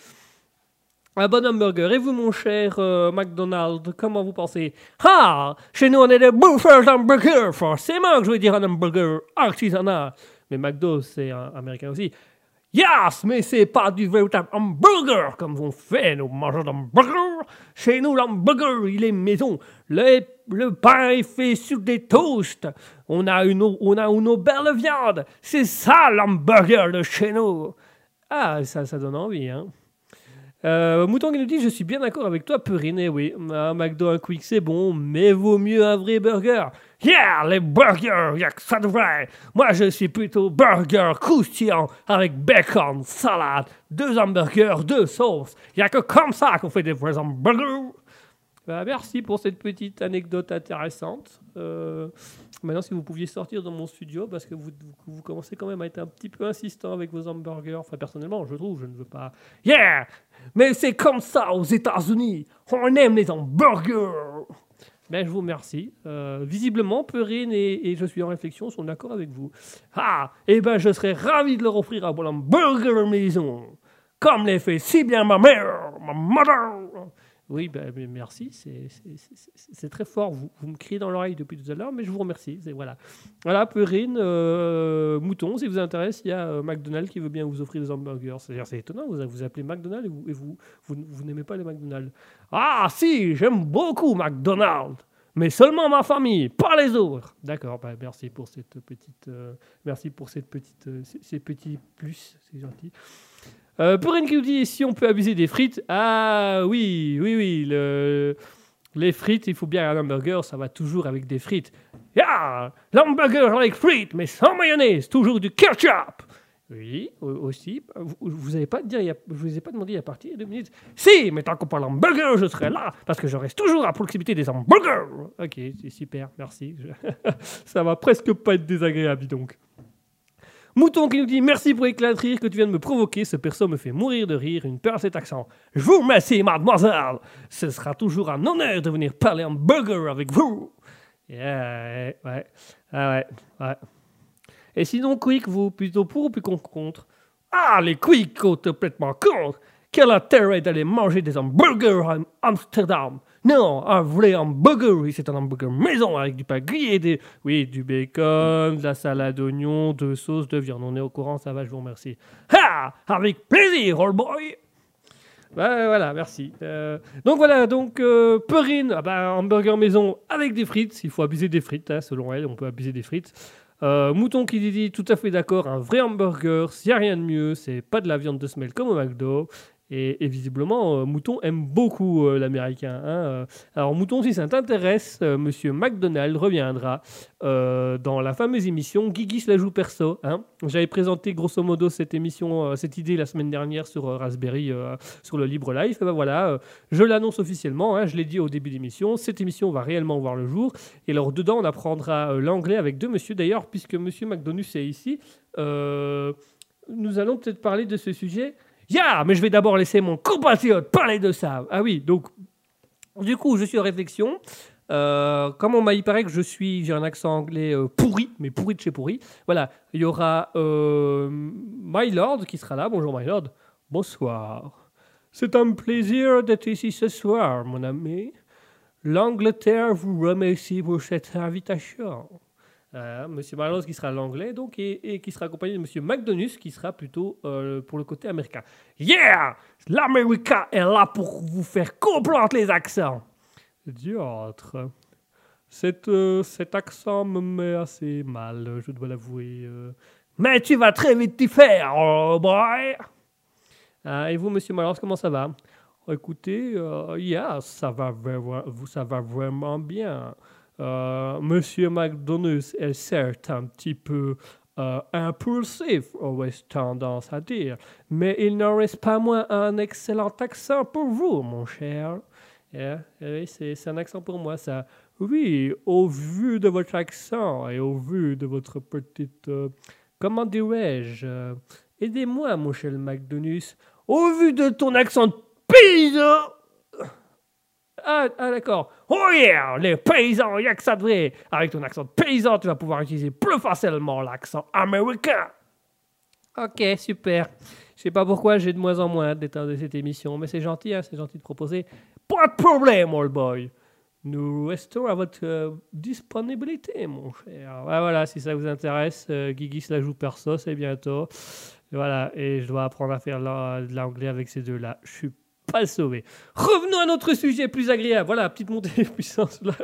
un bon hamburger. Et vous, mon cher euh, McDonald, comment vous pensez? Ah Chez nous, on est des bouffeurs d'hamburgers. Forcément que je veux dire un hamburger artisanal. Mais McDo, c'est américain aussi. Yes, mais c'est pas du véritable hamburger comme on fait, nous mangeons d'hamburger. Chez nous, l'hamburger, il est maison. Le, le pain est fait sur des toasts. On a une, on a une belle viande. C'est ça l'hamburger de chez nous. Ah, ça, ça donne envie, hein. Euh, Mouton qui nous dit Je suis bien d'accord avec toi, Perrine. Eh oui, un McDo, un Quick, c'est bon, mais vaut mieux un vrai burger. Yeah, les burgers, y'a que ça de vrai. Moi, je suis plutôt burger croustillant avec bacon, salade, deux hamburgers, deux sauces. Y'a que comme ça qu'on fait des vrais hamburgers. Bah, merci pour cette petite anecdote intéressante. Euh, maintenant, si vous pouviez sortir dans mon studio, parce que vous, commencez quand même à être un petit peu insistant avec vos hamburgers. Enfin, personnellement, je trouve, je ne veux pas. Yeah! Mais c'est comme ça aux États-Unis. On aime les hamburgers. Ben, je vous remercie. Euh, visiblement, Perrine et, je suis en réflexion sont d'accord avec vous. Ah, eh ben, je serais ravi de leur offrir un bon hamburger maison, comme les fait si bien ma mère, ma mother. Oui, mais merci, c'est- très fort. Vous, me criez dans l'oreille depuis tout à l'heure, mais je vous remercie. Voilà, voilà Perrine, euh, Mouton, si vous intéresse, il y a euh, McDonald's qui veut bien vous offrir des hamburgers. C'est étonnant, vous vous appelez McDonald's et vous n'aimez pas les McDonald's. Ah, si, j'aime beaucoup McDonald's, mais seulement ma famille, pas les autres. D'accord, bah, merci pour cette petite, euh, merci pour cette petite, euh, ces, ces petits plus, c'est gentil. Euh, Perrine qui nous dit si on peut abuser des frites. Ah oui, oui, oui, le- les frites, il faut bien un hamburger, ça va toujours avec des frites. Ah, l'hamburger avec frites, mais sans mayonnaise, toujours du ketchup. Oui, au- aussi. Vous, vous avez pas dire, je vous ai pas demandé a partir deux minutes. Si, mais tant qu'on parle hamburger, je serai là parce que je reste toujours à proximité des hamburgers. Ok, c'est super, merci. Ça va presque pas être désagréable, donc. Mouton qui nous dit merci pour l'éclat de rire que tu viens de me provoquer. Ce perso me fait mourir de rire. Une peur à cet accent. Je vous remercie, mademoiselle. Ce sera toujours un honneur de venir parler hamburger avec vous. Yeah, ouais, ouais, ouais. Et sinon, Quick, vous plutôt pour ou con- contre? Ah, les Quick complètement contre Quel intérêt d'aller manger des hamburgers à Amsterdam Non, un vrai hamburger, oui, c'est un hamburger maison avec du pain grillé, des... oui, du bacon, de la salade d'oignons, de sauce, de viande. On est au courant, ça va, je vous remercie. Ah Avec plaisir, old boy bah, voilà, merci. Euh, donc voilà, donc euh, Perrine, ah bah, hamburger maison avec des frites. Il faut abuser des frites, hein, selon elle, on peut abuser des frites. Euh, Mouton qui dit tout à fait d'accord, un vrai hamburger, s'il n'y a rien de mieux, c'est pas de la viande de semelle comme au McDo. Et, visiblement, euh, Mouton aime beaucoup euh, l'américain. hein, euh. Alors Mouton, si ça t'intéresse, Monsieur McDonald reviendra dans la fameuse émission Guigui se la joue perso. hein. J'avais présenté grosso modo cette émission, cette idée la semaine dernière sur Raspberry, sur le Libre Live. Et ben voilà, je l'annonce officiellement, hein, je l'ai dit au début de l'émission, cette émission va réellement voir le jour. Et alors dedans, on apprendra l'anglais avec deux monsieur d'ailleurs, puisque Monsieur McDonus est ici. nous allons peut-être parler de ce sujet. Ya, mais je vais d'abord laisser mon compatriote parler de ça. Ah oui, donc du coup, je suis en réflexion. Euh, comme on m'a il paraît que je suis, j'ai un accent anglais euh, pourri, mais pourri de chez pourri. Voilà, il y aura euh, My Lord qui sera là. Bonjour My Lord. Bonsoir. C'est un plaisir d'être ici ce soir, mon ami. L'Angleterre vous remercie pour cette invitation. Euh, Monsieur Marlowe qui sera l'anglais donc et, qui sera accompagné de Monsieur McDonus qui sera plutôt euh, pour le côté américain. Yeah, l'Américain est là pour vous faire comprendre les accents. Diatre. Cet, euh, cet accent me met assez mal, je dois l'avouer. euh. Mais tu vas très vite t'y faire, oh boy. Et vous, Monsieur Malance, comment ça va? Écoutez, yeah, ça va, ça va vraiment bien. Euh, Monsieur McDonald's est certes un petit peu euh, impulsif, aurais-je tendance à dire, mais il n'en reste pas moins un excellent accent pour vous, mon cher. Yeah, oui, c'est un accent pour moi, ça. Oui, au vu de votre accent et au vu de votre petite... euh, comment dirais-je Aidez-moi, mon cher McDonald's. Au vu de ton accent de paysan ah, ah, d'accord. Oh yeah, les paysans, y a que ça de vrai. Avec ton accent de paysan, tu vas pouvoir utiliser plus facilement l'accent américain. Ok, super. Je sais pas pourquoi j'ai de moins en moins d'état de cette émission, mais c'est gentil, hein, c'est gentil de proposer. Pas de problème, old boy. Nous restons à votre euh, disponibilité, mon cher. Voilà, si ça vous intéresse, euh, Guigui se la joue perso, c'est bientôt. Voilà, et je dois apprendre à faire de l'anglais avec ces deux-là. Je suis pas sauvé. Revenons à notre sujet plus agréable. Voilà, petite montée de puissance. Là.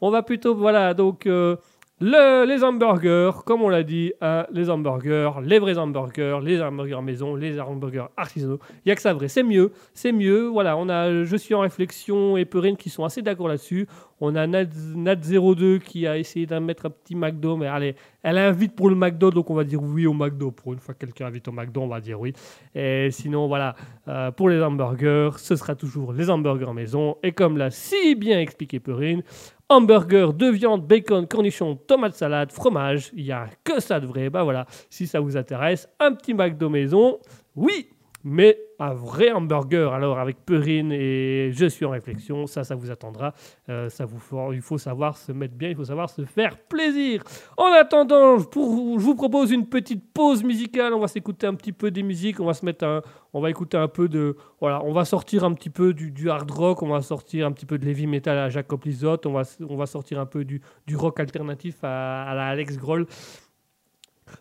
On va plutôt, voilà, donc, euh, Le- les hamburgers, comme on l'a dit, hein, les hamburgers, les vrais hamburgers, les hamburgers maison, les hamburgers artisanaux. Il n'y a que ça vrai. C'est mieux, c'est mieux. Voilà, on a Je suis en réflexion et Perrine qui sont assez d'accord là-dessus. On a Nat, Nat02 qui a essayé d'en mettre un petit McDo, mais allez, elle invite pour le McDo, donc on va dire oui au McDo. Pour une fois que quelqu'un invite au McDo, on va dire oui. Et sinon, voilà, euh, pour les hamburgers, ce sera toujours les hamburgers maison. Et comme l'a si bien expliqué Perrine, hamburger de viande, bacon, cornichons, tomate salade, fromage. Il n'y a que ça de vrai. Bah voilà, si ça vous intéresse, un petit McDo maison, oui, mais un vrai hamburger. Alors avec Perrine et je suis en réflexion, ça, ça vous attendra. Euh, ça vous faut, il faut savoir se mettre bien, il faut savoir se faire plaisir. En attendant, pour, je vous propose une petite pause musicale. On va s'écouter un petit peu des musiques. On va se mettre un, on va écouter un peu de, voilà, on va sortir un petit peu du, hard rock. On va sortir un petit peu de l'heavy metal à Jacob Lizotte. On va, on va sortir un peu du, du rock alternatif à, à la Alex Grohl.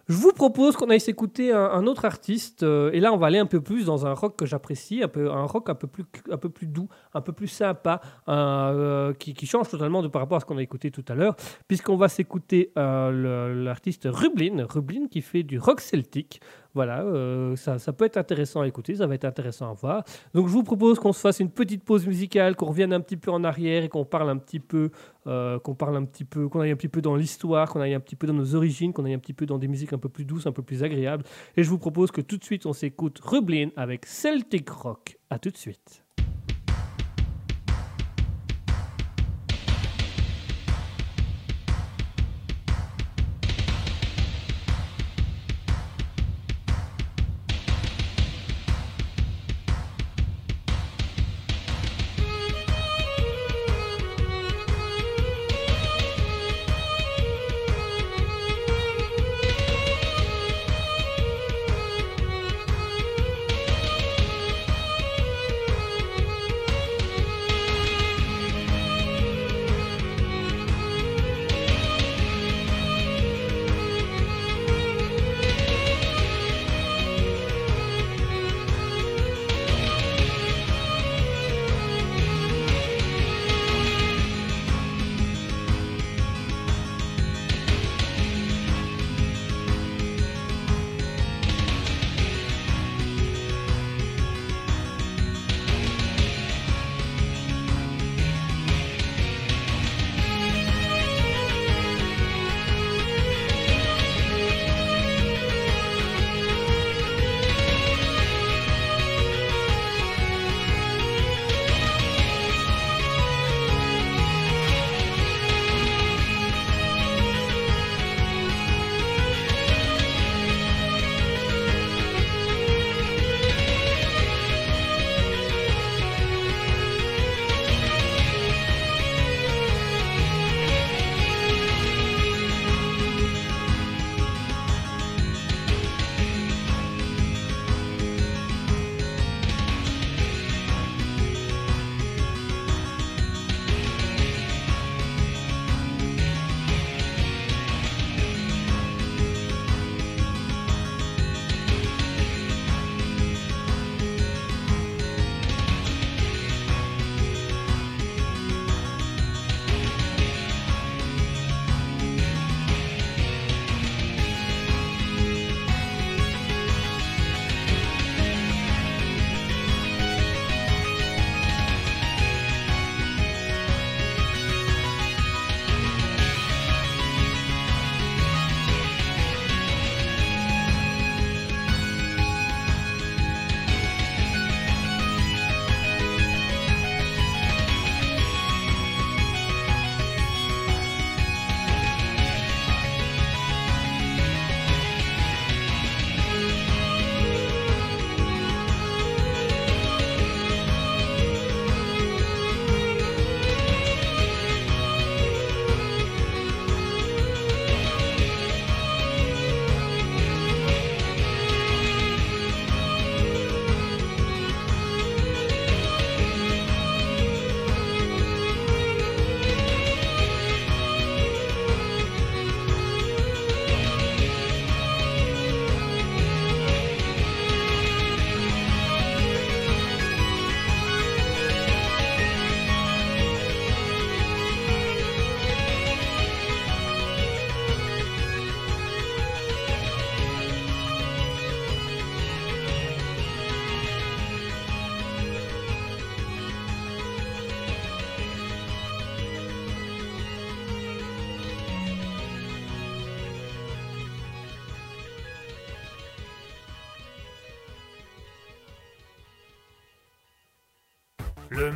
Je vous propose qu'on aille s'écouter un, autre artiste, euh, et là on va aller un peu plus dans un rock que j'apprécie, un, peu, un rock un peu, plus, un peu plus doux, un peu plus sympa, euh, qui, qui change totalement de par rapport à ce qu'on a écouté tout à l'heure, puisqu'on va s'écouter euh, l'artiste Rublin, Rublin qui fait du rock celtique. Voilà, euh, ça, peut être intéressant à écouter, ça va être intéressant à voir. Donc je vous propose qu'on se fasse une petite pause musicale, qu'on revienne un petit peu en arrière et qu'on parle un petit peu, euh, qu'on parle un petit peu, qu'on aille un petit peu dans l'histoire, qu'on aille un petit peu dans nos origines, qu'on aille un petit peu dans des musiques un peu plus douces, un peu plus agréables. Et je vous propose que tout de suite on s'écoute Rublin avec Celtic Rock. À tout de suite.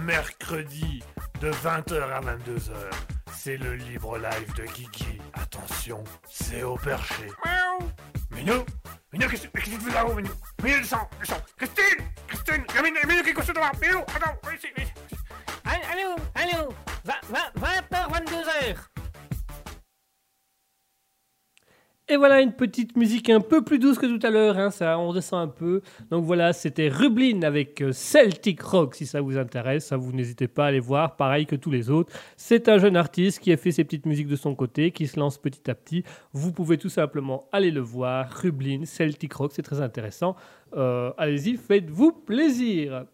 Mercredi de 20h à 22h. C'est le libre live de Kiki. Attention, c'est au perché. Miaou. Minou Minou, qu'est-ce qu'est-ce que tu fais là-haut, Minou? Minou, descends, descends Christine Christine Minou, Minou qui est couché devant Minou, attends, ici, ici. Allô, allô, 20h, 22h. Et voilà une petite musique un peu plus douce que tout à l'heure, hein, ça on redescend un peu. Donc voilà, c'était Rublin avec euh, Celtic Rock, si ça vous intéresse, vous n'hésitez pas à aller voir, pareil que tous les autres. C'est un jeune artiste qui a fait ses petites musiques de son côté, qui se lance petit à petit. Vous pouvez tout simplement aller le voir, Rublin, Celtic Rock, c'est très intéressant. Euh, Allez-y, faites-vous plaisir.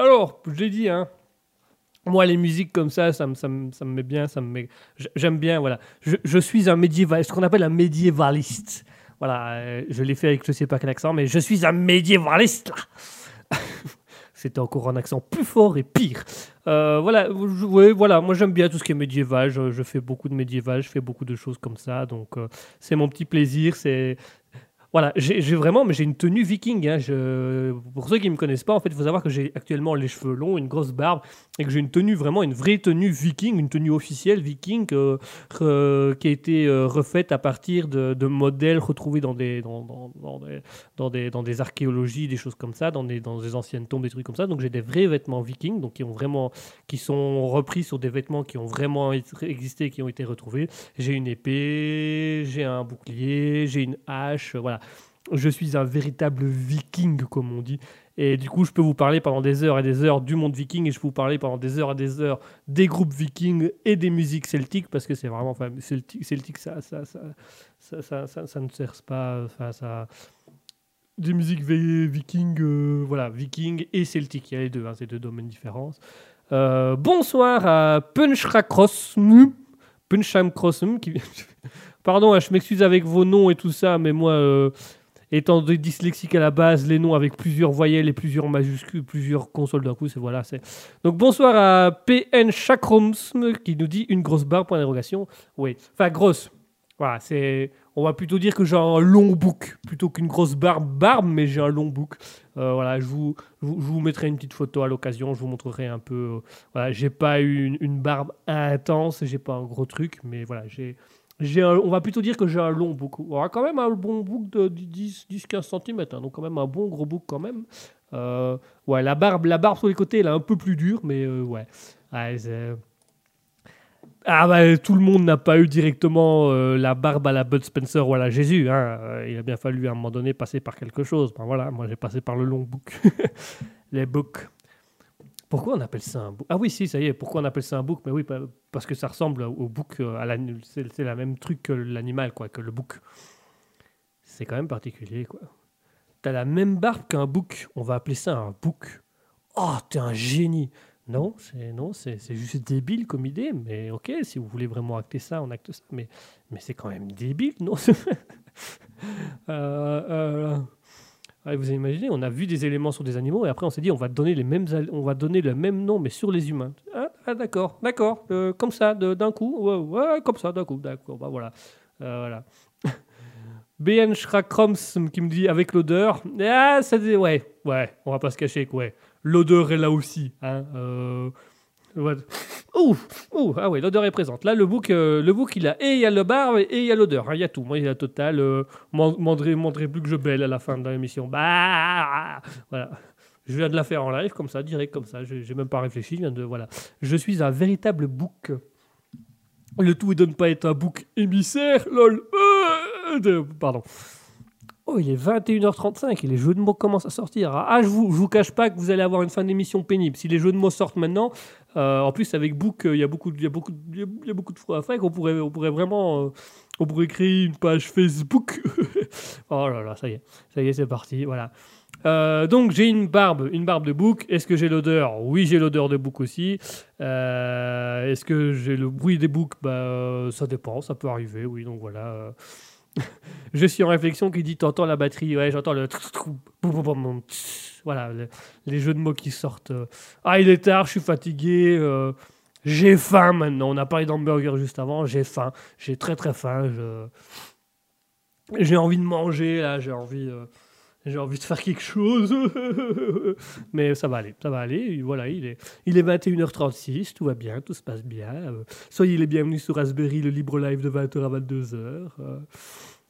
Alors, je l'ai dit, hein, moi, les musiques comme ça, ça me, ça me, ça me met bien, ça me met... J'aime bien, voilà. Je, je suis un médiéval, ce qu'on appelle un médiévaliste. Voilà, euh, je l'ai fait avec je sais pas quel accent, mais je suis un médiévaliste, là C'était encore un accent plus fort et pire. Euh, voilà, je- ouais, voilà, moi j'aime bien tout ce qui est médiéval, je, je fais beaucoup de médiéval, je fais beaucoup de choses comme ça, donc euh, c'est mon petit plaisir, c'est... Voilà, j'ai vraiment, mais j'ai une tenue viking. hein, Pour ceux qui ne me connaissent pas, en fait, il faut savoir que j'ai actuellement les cheveux longs, une grosse barbe, et que j'ai une tenue vraiment, une vraie tenue viking, une tenue officielle viking euh, re- qui a été euh, refaite à partir de, modèles retrouvés dans des, dans des, dans, des, dans des archéologies, des choses comme ça, dans des, dans des anciennes tombes, des trucs comme ça. Donc j'ai des vrais vêtements vikings, donc qui, ont vraiment, qui sont repris sur des vêtements qui ont vraiment existé, qui ont été retrouvés. J'ai une épée, j'ai un bouclier, j'ai une hache, voilà. Je suis un véritable viking, comme on dit. Et du coup, je peux vous parler pendant des heures et des heures du monde viking et je peux vous parler pendant des heures et des heures des groupes vikings et des musiques celtiques parce que c'est vraiment, enfin, celtique, celtique ça, ça, ça, ça, ça, ça- ne sert pas, enfin, ça. Des musiques vi- vikings, euh, voilà, vikings et celtiques, il y a les deux, hein, c'est deux domaines différents. Euh, bonsoir à Punchrakrossm, Punchamkrossm, qui... Pardon, hein, je m'excuse avec vos noms et tout ça, mais moi, euh, étant dyslexique à la base, les noms avec plusieurs voyelles et plusieurs majuscules, plusieurs consoles d'un coup, c'est voilà. c'est Donc bonsoir à PN Chakrums qui nous dit une grosse barre point d'interrogation. Oui, enfin grosse. Voilà, c'est. On va plutôt dire que j'ai un long bouc plutôt qu'une grosse barbe, barbe, mais j'ai un long bouc. Euh, voilà, je vous, je vous, je vous mettrai une petite photo à l'occasion. Je vous montrerai un peu. euh, voilà, j'ai pas eu une, une barbe intense, j'ai pas un gros truc, mais voilà, j'ai. On va plutôt dire que j'ai un long bouc. On aura quand même un bon bouc de 10-15 cm, donc quand même un bon gros bouc quand même. Euh, ouais, la barbe, la barbe sur les côtés, elle est un peu plus dure, mais euh, ouais. Ouais, c'est- ah bah, tout le monde n'a pas eu directement euh, la barbe à la Bud Spencer ou à la Jésus. hein. Euh, Il a bien fallu à un moment donné passer par quelque chose. Ben voilà, moi j'ai passé par le long bouc. les boucs. Pourquoi on appelle ça un bouc Ah oui, si, ça y est. Pourquoi on appelle ça un bouc Mais oui, pa- parce que ça ressemble au bouc. euh, c'est la même truc que l'animal, quoi, que le bouc. C'est quand même particulier, quoi. T'as la même barbe qu'un bouc. On va appeler ça un bouc. Oh, t'es un génie. Non, c'est non, c'est juste débile comme idée. Mais ok, si vous voulez vraiment acter ça, on acte ça. Mais mais c'est quand même débile, non? Euh, euh, Ouais, vous imaginez, on a vu des éléments sur des animaux et après on s'est dit on va donner les mêmes, on va donner le même nom mais sur les humains. Ah, ah, d'accord, d'accord, euh, comme ça, d'un coup, ouais, ouais, comme ça, d'un coup, d'accord, bah voilà, Euh, voilà. BN Schrakroms qui me dit avec l'odeur, ah ça ouais, ouais, on va pas se cacher ouais, l'odeur est là aussi, hein. Euh. Ouh, ouh, ah ouais, l'odeur est présente. Là, le bouc, euh, le bouc, il a et il y a le barbe et il y a l'odeur. hein, Il y a tout. Moi, il y a la totale. Euh, m'endrez plus que je belle à la fin de l'émission. Bah, voilà. Je viens de la faire en live comme ça, direct comme ça. J'ai même pas réfléchi. je viens de voilà. Je suis un véritable bouc. Le tout est de ne pas être un bouc émissaire. Lol. Euh, pardon. Oh, il est 21h35 et les jeux de mots commencent à sortir. Ah, je vous, je vous cache pas que vous allez avoir une fin d'émission pénible. Si les jeux de mots sortent maintenant, euh, en plus avec Book, euh, il y a beaucoup, il y a beaucoup, il y a- beaucoup de fois à faire qu'on pourrait, on pourrait vraiment, euh, on pourrait créer une page Facebook. oh là là, ça y est, ça y est, c'est parti, voilà. Donc j'ai une barbe, une barbe de bouc. Est-ce que j'ai l'odeur? Oui, j'ai l'odeur de bouc aussi. Est-ce que j'ai le bruit des boucs bah, Ça dépend, ça peut arriver. Oui, donc voilà. Je suis en réflexion qui dit T'entends la batterie Ouais, j'entends le. Voilà, le- les jeux de mots qui sortent. euh. Ah, il est tard, je suis fatigué. euh, J'ai faim maintenant. On a parlé d'hamburger juste avant. J'ai faim. J'ai très très faim. J'ai envie de manger là. J'ai envie. euh, j'ai envie de faire quelque chose. Mais ça va aller, ça va aller. Voilà, il est, il est 21h36, tout va bien, tout se passe bien. Soyez les bienvenus sur Raspberry, le libre live de 20h à 22h.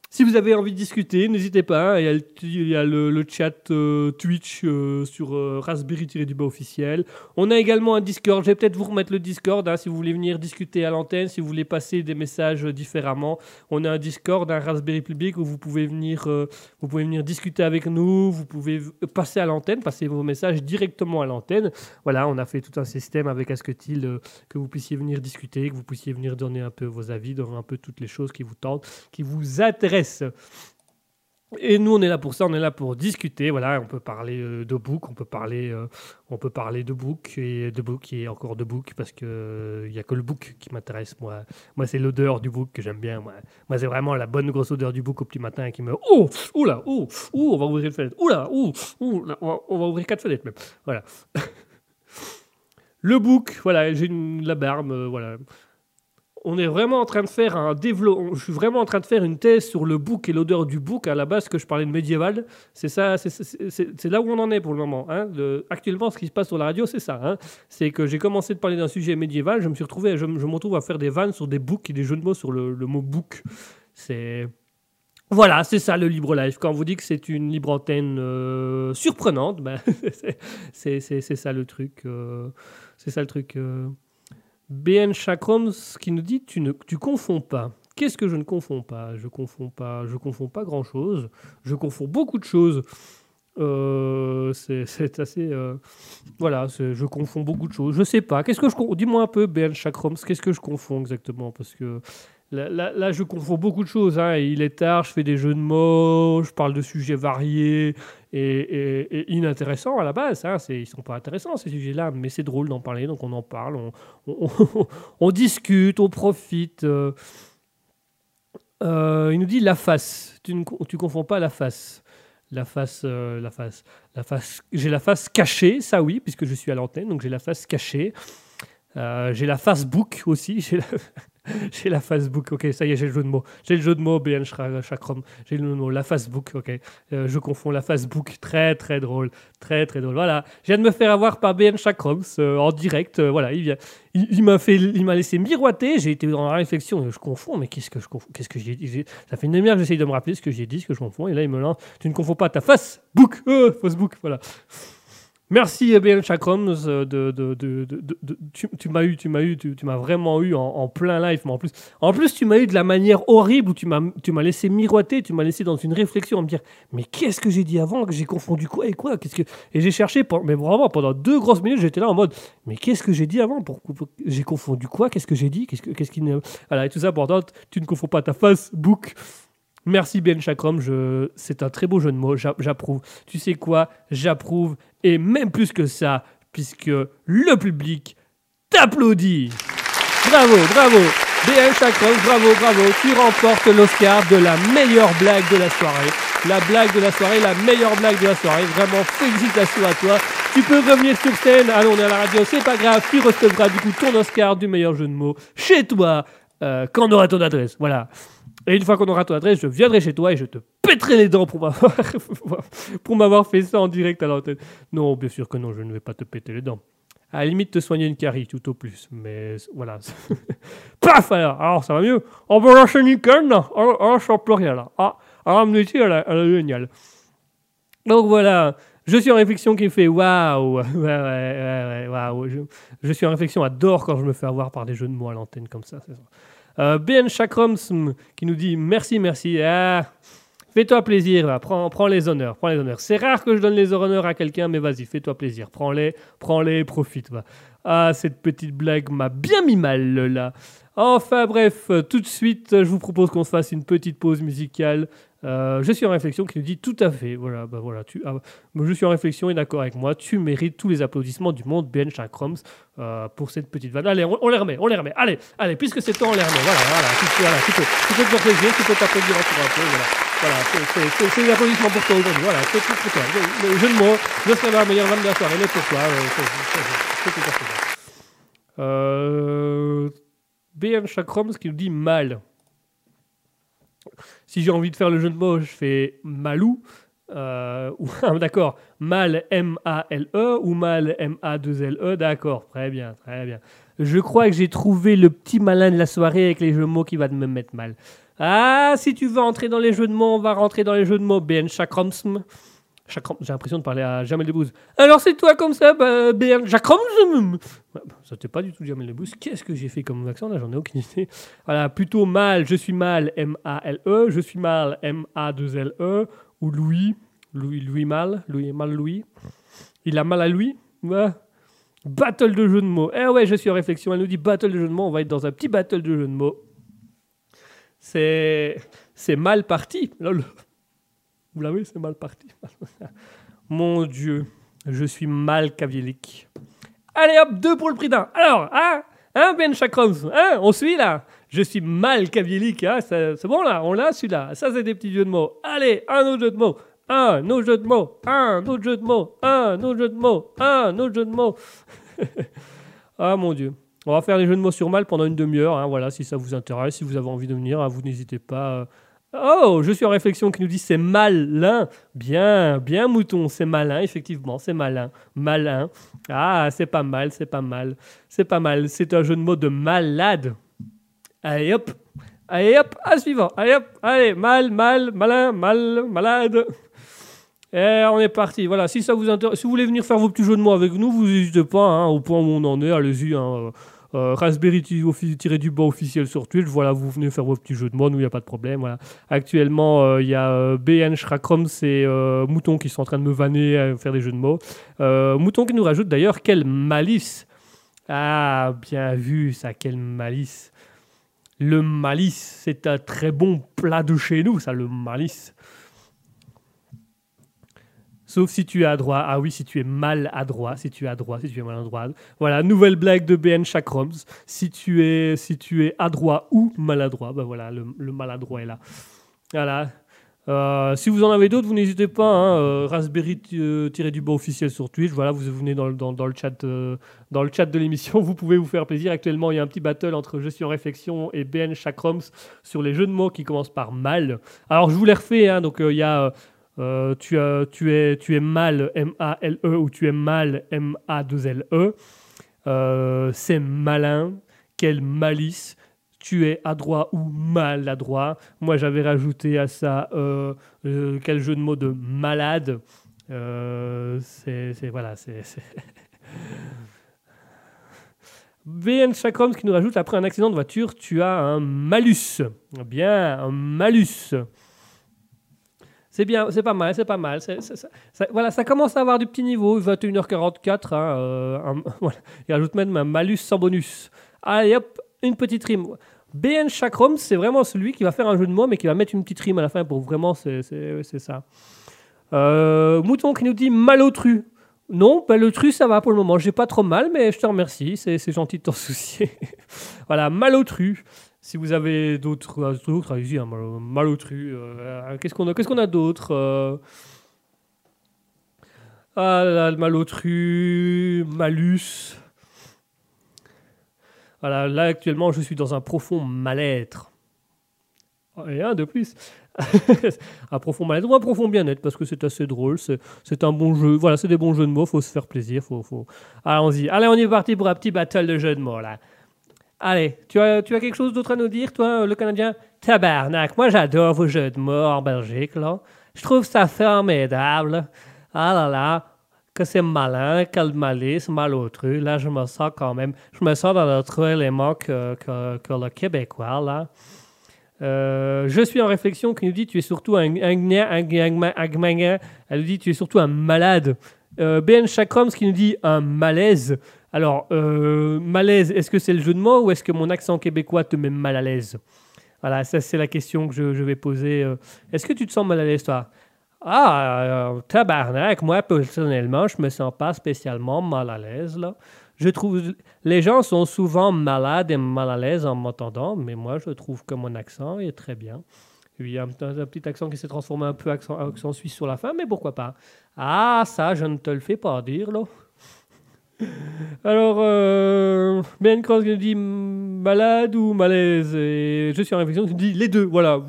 Si vous avez envie de discuter, n'hésitez pas. hein, Il y a le, chat euh, Twitch euh, sur euh, Raspberry-du-bas officiel. On a également un Discord. Je vais peut-être vous remettre le Discord hein, si vous voulez venir discuter à l'antenne, si vous voulez passer des messages euh, différemment. On a un Discord, un Raspberry public où vous pouvez venir, vous pouvez venir discuter avec nous. Vous pouvez passer à l'antenne, passer vos messages directement à l'antenne. Voilà, on a fait tout un système avec Asketil que vous puissiez venir discuter, que vous puissiez venir donner un peu vos avis, donner un peu toutes les choses qui vous tentent qui vous Et nous, on est là pour ça, on est là pour discuter. Voilà, on peut parler euh, de book, on peut parler, euh, on peut parler de book et de book et encore de book parce que il y a que le book qui m'intéresse moi. Moi, c'est l'odeur du book que j'aime bien. Moi, c'est vraiment la bonne grosse odeur du book au petit matin qui me oh oula oh ouh on va ouvrir une fenêtre oula va, on va ouvrir quatre fenêtres même. Voilà. le book, voilà, j'ai une la barbe, euh, voilà on est vraiment en train de faire un développement. Je suis vraiment en train de faire une thèse sur le book et l'odeur du book. À la base, que je parlais de médiéval, c'est ça, c'est- là où on en est pour le moment. hein. Le- actuellement, ce qui se passe sur la radio, c'est ça. hein. C'est que j'ai commencé de parler d'un sujet médiéval, je me suis retrouvé, je, me- retrouve à faire des vannes sur des books et des jeux de mots sur le, mot book. C'est voilà, c'est ça le libre live. Quand on vous dit que c'est une libre antenne euh, surprenante, ben, c'est ça le truc. euh, c'est ça le truc. euh. BN Chakrams qui nous dit tu ne tu confonds pas. Qu'est-ce que je ne confonds pas? Je confonds pas. Je confonds pas grand chose. Je confonds beaucoup de choses. Euh, c'est assez. euh, voilà, je confonds beaucoup de choses. Je sais pas. Qu'est-ce que je Dis-moi un peu, BN Chakrams. Qu'est-ce que je confonds exactement? Parce que là, je confonds beaucoup de choses. hein. Il est tard. Je fais des jeux de mots. Je parle de sujets variés et, inintéressants à la base. Hein. Ils sont pas intéressants ces sujets-là, mais c'est drôle d'en parler, donc on en parle. On, discute, on profite. euh. Euh, il nous dit la face. Tu ne confonds pas la face. La face, euh, la face, la face. J'ai la face cachée, ça oui, puisque je suis à l'antenne, donc j'ai la face cachée. J'ai la Facebook aussi. J'ai la... j'ai la Facebook. Ok, ça y est, j'ai le jeu de mots. J'ai le jeu de mots, BN Chakram. J'ai le mot, la Facebook. Ok, Euh, je confonds la Facebook. Très, très drôle. Très, très drôle. Voilà. Je viens de me faire avoir par BN Chakrams euh, en direct. euh, voilà, il vient. Il, m'a fait, il m'a laissé miroiter. J'ai été dans la réflexion. Je confonds, mais qu'est-ce que je confonds Qu'est-ce que j'ai dit Ça fait une demi-heure que j'essaye de me rappeler ce que j'ai dit, ce que je confonds. Et là, il me lance. Tu ne confonds pas ta Facebook. Euh, Facebook. Voilà. Merci BN Chakrams tu, m'as eu, tu m'as eu, tu, m'as vraiment eu en, plein live, mais en plus, en plus tu m'as eu de la manière horrible où tu m'as, tu m'as laissé miroiter, tu m'as laissé dans une réflexion à me dire, mais qu'est-ce que j'ai dit avant, que j'ai confondu quoi et quoi, qu'est-ce que, et j'ai cherché, pour- mais vraiment pendant deux grosses minutes, j'étais là en mode, mais qu'est-ce que j'ai dit avant, pour, j'ai confondu quoi, qu'est-ce que j'ai dit, qu'est-ce que, qu'est-ce et tout ça pourtant, tu ne confonds pas ta Facebook. Merci Ben Chakram, c'est un très beau jeu de mots, j'a- j'approuve. Tu sais quoi, j'approuve, et même plus que ça, puisque le public t'applaudit. Bravo, bravo. BL Chakram, bravo, bravo. Tu remportes l'Oscar de la meilleure blague de la soirée. La blague de la soirée, la meilleure blague de la soirée. Vraiment, félicitations à toi. Tu peux revenir sur scène. Allons, on est à la radio, c'est pas grave. Tu recevras du coup ton Oscar du meilleur jeu de mots chez toi euh, quand on aura ton adresse? Voilà. Et une fois qu'on aura ton adresse, je viendrai chez toi et je te pèterai les dents pour m'avoir, fait ça en direct à l'antenne. Non, bien sûr que non, je ne vais pas te péter les dents. À la limite, te soigner une carie, tout au plus. Mais voilà. Paf alors, ça va mieux. On va lâcher nickel, là. Alors, alors, je plus rien, là. Ah, alors, elle, elle est géniale. Donc voilà. Je suis en réflexion qui fait waouh. Ouais, ouais, ouais, ouais, waouh. Je, je suis en réflexion, adore quand je me fais avoir par des jeux de mots à l'antenne comme ça. c'est ça. Euh, BN Chakrams mm, qui nous dit merci, merci. Ah, fais-toi plaisir, prends, prends les honneurs, prends les honneurs. C'est rare que je donne les honneurs à quelqu'un, mais vas-y, fais-toi plaisir. Prends-les, prends-les, profite. Va. Ah, cette petite blague m'a bien mis mal là. Enfin bref, tout de suite, je vous propose qu'on se fasse une petite pause musicale. Euh, je suis en réflexion qui nous dit tout à fait. Voilà, bah voilà, ah, je suis en réflexion et d'accord avec moi. Tu mérites tous les applaudissements du monde, Ben Chakrams, euh, pour cette petite vanne. Allez, on, on les remet, on les remet. Allez, allez, puisque c'est toi, on les remet. Voilà, voilà, tu, voilà, tu peux, tu peux te faire tu peux t'applaudir encore un peu. Voilà, voilà, c'est- des applaudissements pour toi aujourd'hui. Voilà, c'est tout pour toi. Le, serai la meilleure vanne de la soirée, mais pour toi, euh, c'est tout à fait. Euh, BN Chakrams qui nous dit mal. Si j'ai envie de faire le jeu de mots, je fais malou. Euh, d'accord, mal M-A-L-E ou mal M-A-2-L-E, d'accord, très bien, très bien. Je crois que j'ai trouvé le petit malin de la soirée avec les jeux de mots qui va me mettre mal. Ah, si tu veux entrer dans les jeux de mots, on va rentrer dans les jeux de mots. BN Chakromsm. J'ai l'impression de parler à Jamel Debbouze. Alors c'est toi comme ça, bah. Ouais, bah, Ça n'était pas du tout Jamel Debbouze. Qu'est-ce que j'ai fait comme accent là? J'en ai aucune idée. Voilà, plutôt mal, je suis mal, M-A-L-E. Je suis mal, M-A-2-L-E. Ou Louis, Louis, Louis mal, Louis mal Louis. Il a mal à Louis. Ouais. Battle de jeux de mots. Eh ouais, je suis en réflexion. Elle nous dit battle de jeux de mots. On va être dans un petit battle de jeux de mots. C'est c'est mal parti. Lol. Vous l'avez, c'est mal parti. Mon Dieu, je suis mal caviélique. Allez hop, deux pour le prix d'un. Alors, hein, hein Ben Chakrams, hein, on suit là. Je suis mal caviélique, hein, c'est bon là, on l'a celui-là. Ça c'est des petits jeux de mots. Allez, un autre jeu de mots. Un autre jeu de mots. Un autre jeu de mots. Un autre jeu de mots. Un autre jeu de mots. ah mon Dieu. On va faire les jeux de mots sur mal pendant une demi-heure. hein, voilà, si ça vous intéresse, si vous avez envie de venir, vous n'hésitez pas. euh. Oh, je suis en réflexion qui nous dit c'est malin. Bien, bien mouton, c'est malin, effectivement, c'est malin. Malin. Ah, c'est pas mal, c'est pas mal. C'est pas mal. C'est un jeu de mots de malade. Allez hop. Allez hop, à suivant. Allez hop, allez, mal, mal, malin, mal, malade. Et on est parti. Voilà, si ça vous intéresse, si vous voulez venir faire vos petits jeux de mots avec nous, vous n'hésitez pas, hein, au point où on en est, allez-y. Hein, euh, Raspberry tiré du bas officiel sur Twitch, voilà, vous venez faire vos petits jeux de mots, nous, il n'y a pas de problème. Voilà. Actuellement, euh, il y a euh, BN Schrakrom, c'est euh, Mouton qui sont en train de me vanner à faire des jeux de mots. Euh, Mouton qui nous rajoute d'ailleurs, quelle malice Ah, bien vu, ça, quelle malice Le malice, c'est un très bon plat de chez nous, ça, le malice. Sauf si tu es adroit. Ah oui, si tu es mal adroit, si tu es adroit, si tu es maladroit. Voilà, nouvelle blague de BN Chakroms. Si tu es, si tu es adroit ou maladroit, ben voilà, le, le maladroit est là. Voilà. Euh, si vous en avez d'autres, vous n'hésitez pas. Hein, euh, Raspberry euh, tiré du bas officiel sur Twitch. Voilà, vous venez dans, dans, dans le chat, dans le chat de l'émission. Vous pouvez vous faire plaisir. Actuellement, il y a un petit battle entre Je suis en réflexion et BN Chakroms sur les jeux de mots qui commencent par mal. Alors, je vous les refais. Hein, donc, il y a. euh, tu, es, tu es mal, M-A-L-E, ou tu es mal, M-A-2-L-E. Euh, c'est malin, quelle malice. Tu es adroit ou maladroit. Moi, j'avais rajouté à ça euh, quel jeu de mots de malade. C'est voilà, c'est. BN Chakroms qui nous rajoute après un accident de voiture, tu as un malus. Bien, un malus. C'est bien, c'est pas mal, c'est pas mal. voilà, ça commence à avoir du petit niveau. 21h44. Hein, euh, un- voilà. Il rajoute même un malus sans bonus. Allez hop, une petite rime. BN Chakrom, c'est vraiment celui qui va faire un jeu de mots, mais qui va mettre une petite rime à la fin pour vraiment, c'est ça. Euh, Mouton qui nous dit malotru. Non, ben le tru, ça va pour le moment. J'ai pas trop mal, mais je te remercie. C'est gentil de t'en soucier. voilà, malotru. Si vous avez d'autres, euh, d'autres, allez-y, hein, mal- malotru. euh, Qu'est-ce qu'on a, qu'est-ce a d'autre euh, Ah là, le malotru, malus. Voilà, là actuellement, je suis dans un profond mal-être. Et un de plus. un profond mal-être ou un profond bien-être parce que c'est assez drôle. C'est, c'est un bon jeu. Voilà, c'est des bons jeux de mots. Faut se faire plaisir. Faut, faut... Allons-y. Allez, on est parti pour un petit battle de jeux de mots là. Allez, tu as, tu as quelque chose d'autre à nous dire, toi, le Canadien? Tabarnak, moi j'adore vos jeux de mots en Belgique, là. Je trouve ça formidable. Ah là là, que c'est malin, quel malice, malotru. Là, je me sens quand même, je me sens dans notre élément que, que, que le Québécois, là. Euh, je suis en réflexion qui nous dit tu es surtout un elle nous dit tu es surtout un malade. Euh, BN Chakroms qui nous dit un malaise. Alors, euh, malaise, est-ce que c'est le jeu de mots ou est-ce que mon accent québécois te met mal à l'aise? Voilà, ça c'est la question que je, vais poser. euh. Est-ce que tu te sens mal à l'aise, toi? Ah, euh, tabarnak, moi personnellement, je me sens pas spécialement mal à l'aise, là. Je trouve, les gens sont souvent malades et mal à l'aise en m'entendant, mais moi je trouve que mon accent est très bien. Il y a un, un petit accent qui s'est transformé un peu accent, accent suisse sur la fin, mais pourquoi pas? Ah, ça, je ne te le fais pas dire, là. Alors, euh, Ben Cross qui nous dit malade ou malaise Et je suis en réflexion qui dit les deux. Voilà,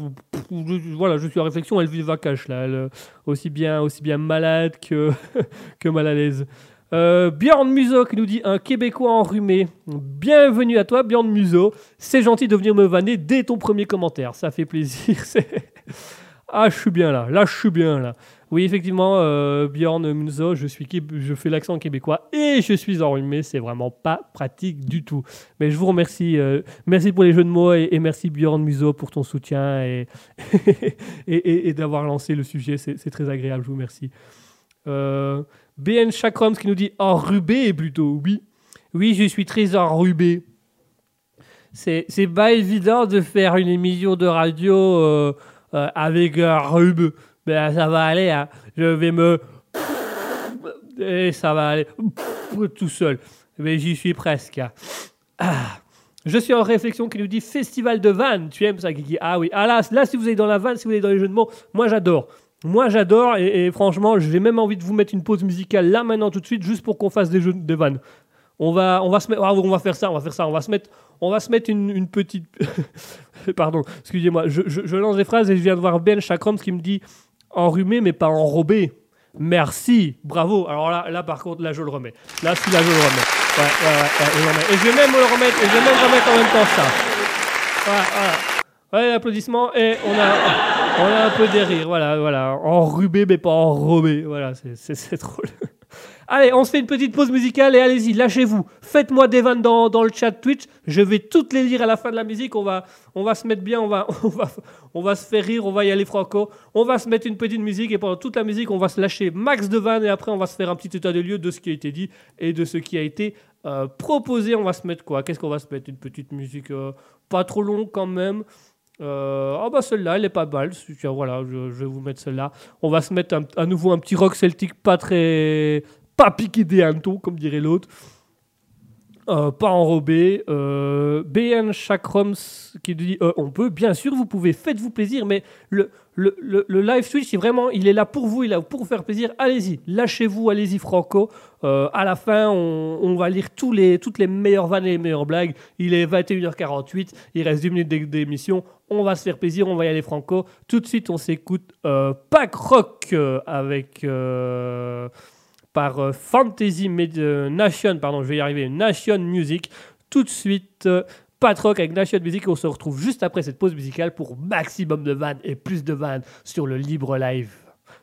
je, voilà, je suis en réflexion. Elle vit vacache là, elle, aussi bien, aussi bien malade que que mal à l'aise. Euh, Bjorn Museau qui nous dit un Québécois enrhumé. Bienvenue à toi, Bjorn Museau. C'est gentil de venir me vanner dès ton premier commentaire. Ça fait plaisir. ah, je suis bien là. Là, je suis bien là. Oui, effectivement, euh, Bjorn Museau, je, suis, fais l'accent québécois et je suis enrhumé. C'est vraiment pas pratique du tout. Mais je vous remercie. euh, merci pour les jeux de mots et, merci Bjorn Museau pour ton soutien et, et, d'avoir lancé le sujet. C'est très agréable. Je vous remercie. Euh, BN Chakroms qui nous dit enrubé plutôt, oui. Je suis très enrubé. C'est pas évident de faire une émission de radio avec un rhume. Ben ça va aller, hein. je vais me. Et ça va aller tout seul. Mais j'y suis presque. hein. Ah. Je suis en réflexion qui nous dit Festival de Vannes. Tu aimes ça, Kiki? Ah oui. Ah là, là, si vous êtes dans la vanne, si vous êtes dans les jeux de mots, moi j'adore. Moi j'adore et, franchement, j'ai même envie de vous mettre une pause musicale là maintenant tout de suite juste pour qu'on fasse des jeux de vannes. On va, on va se mettre, ah, on va faire ça, on va faire ça, on va se mettre, on va se mettre une, petite, pardon, excusez-moi, je, lance des phrases et je viens de voir Ben Chakroms qui me dit enrhumé mais pas enrobé. Merci, bravo. Alors là, là par contre, là je le remets. Là, ouais, ouais, je le remets. Et je vais même le remettre, et je vais même remettre en même temps ça. Voilà, voilà. Ouais, applaudissements et on a, on a un peu des rires. Voilà, voilà. Enrubé mais pas enrobé. Voilà, c'est- drôle. Allez, on se fait une petite pause musicale et allez-y, lâchez-vous. Faites-moi des vannes dans, le chat Twitch. Je vais toutes les lire à la fin de la musique. On va, on va se mettre bien, on va, se faire rire, on va y aller franco. On va se mettre une petite musique et pendant toute la musique, on va se lâcher max de vannes et après, on va se faire un petit état des lieux de ce qui a été dit et de ce qui a été euh, proposé. On va se mettre quoi? Qu'est-ce qu'on va se mettre? Une petite musique euh, pas trop longue quand même. Euh, ah bah celle-là, elle est pas mal. Voilà, je, vais vous mettre celle-là. On va se mettre à nouveau un petit rock celtique pas très... pas piqué des hannetons, comme dirait l'autre. Euh, pas enrobé. Euh, BN Chakroms qui dit euh, on peut, bien sûr, vous pouvez, faites-vous plaisir, mais le, le, le, live Twitch, c'est vraiment, il est là pour vous, il est là pour vous faire plaisir. Allez-y, lâchez-vous, allez-y, Franco. À la fin, on, va lire tous les, toutes les meilleures vannes et les meilleures blagues. Il est 21h48, il reste 10 minutes d'é- d'émission. On va se faire plaisir, on va y aller, Franco. Tout de suite, on s'écoute Pack Rock avec. Par euh, Fantasy euh, Nation, pardon, je vais y arriver, Nation Music. Tout de suite, euh, Patrock avec Nation Music. On se retrouve juste après cette pause musicale pour maximum de vannes et plus de vannes sur le libre live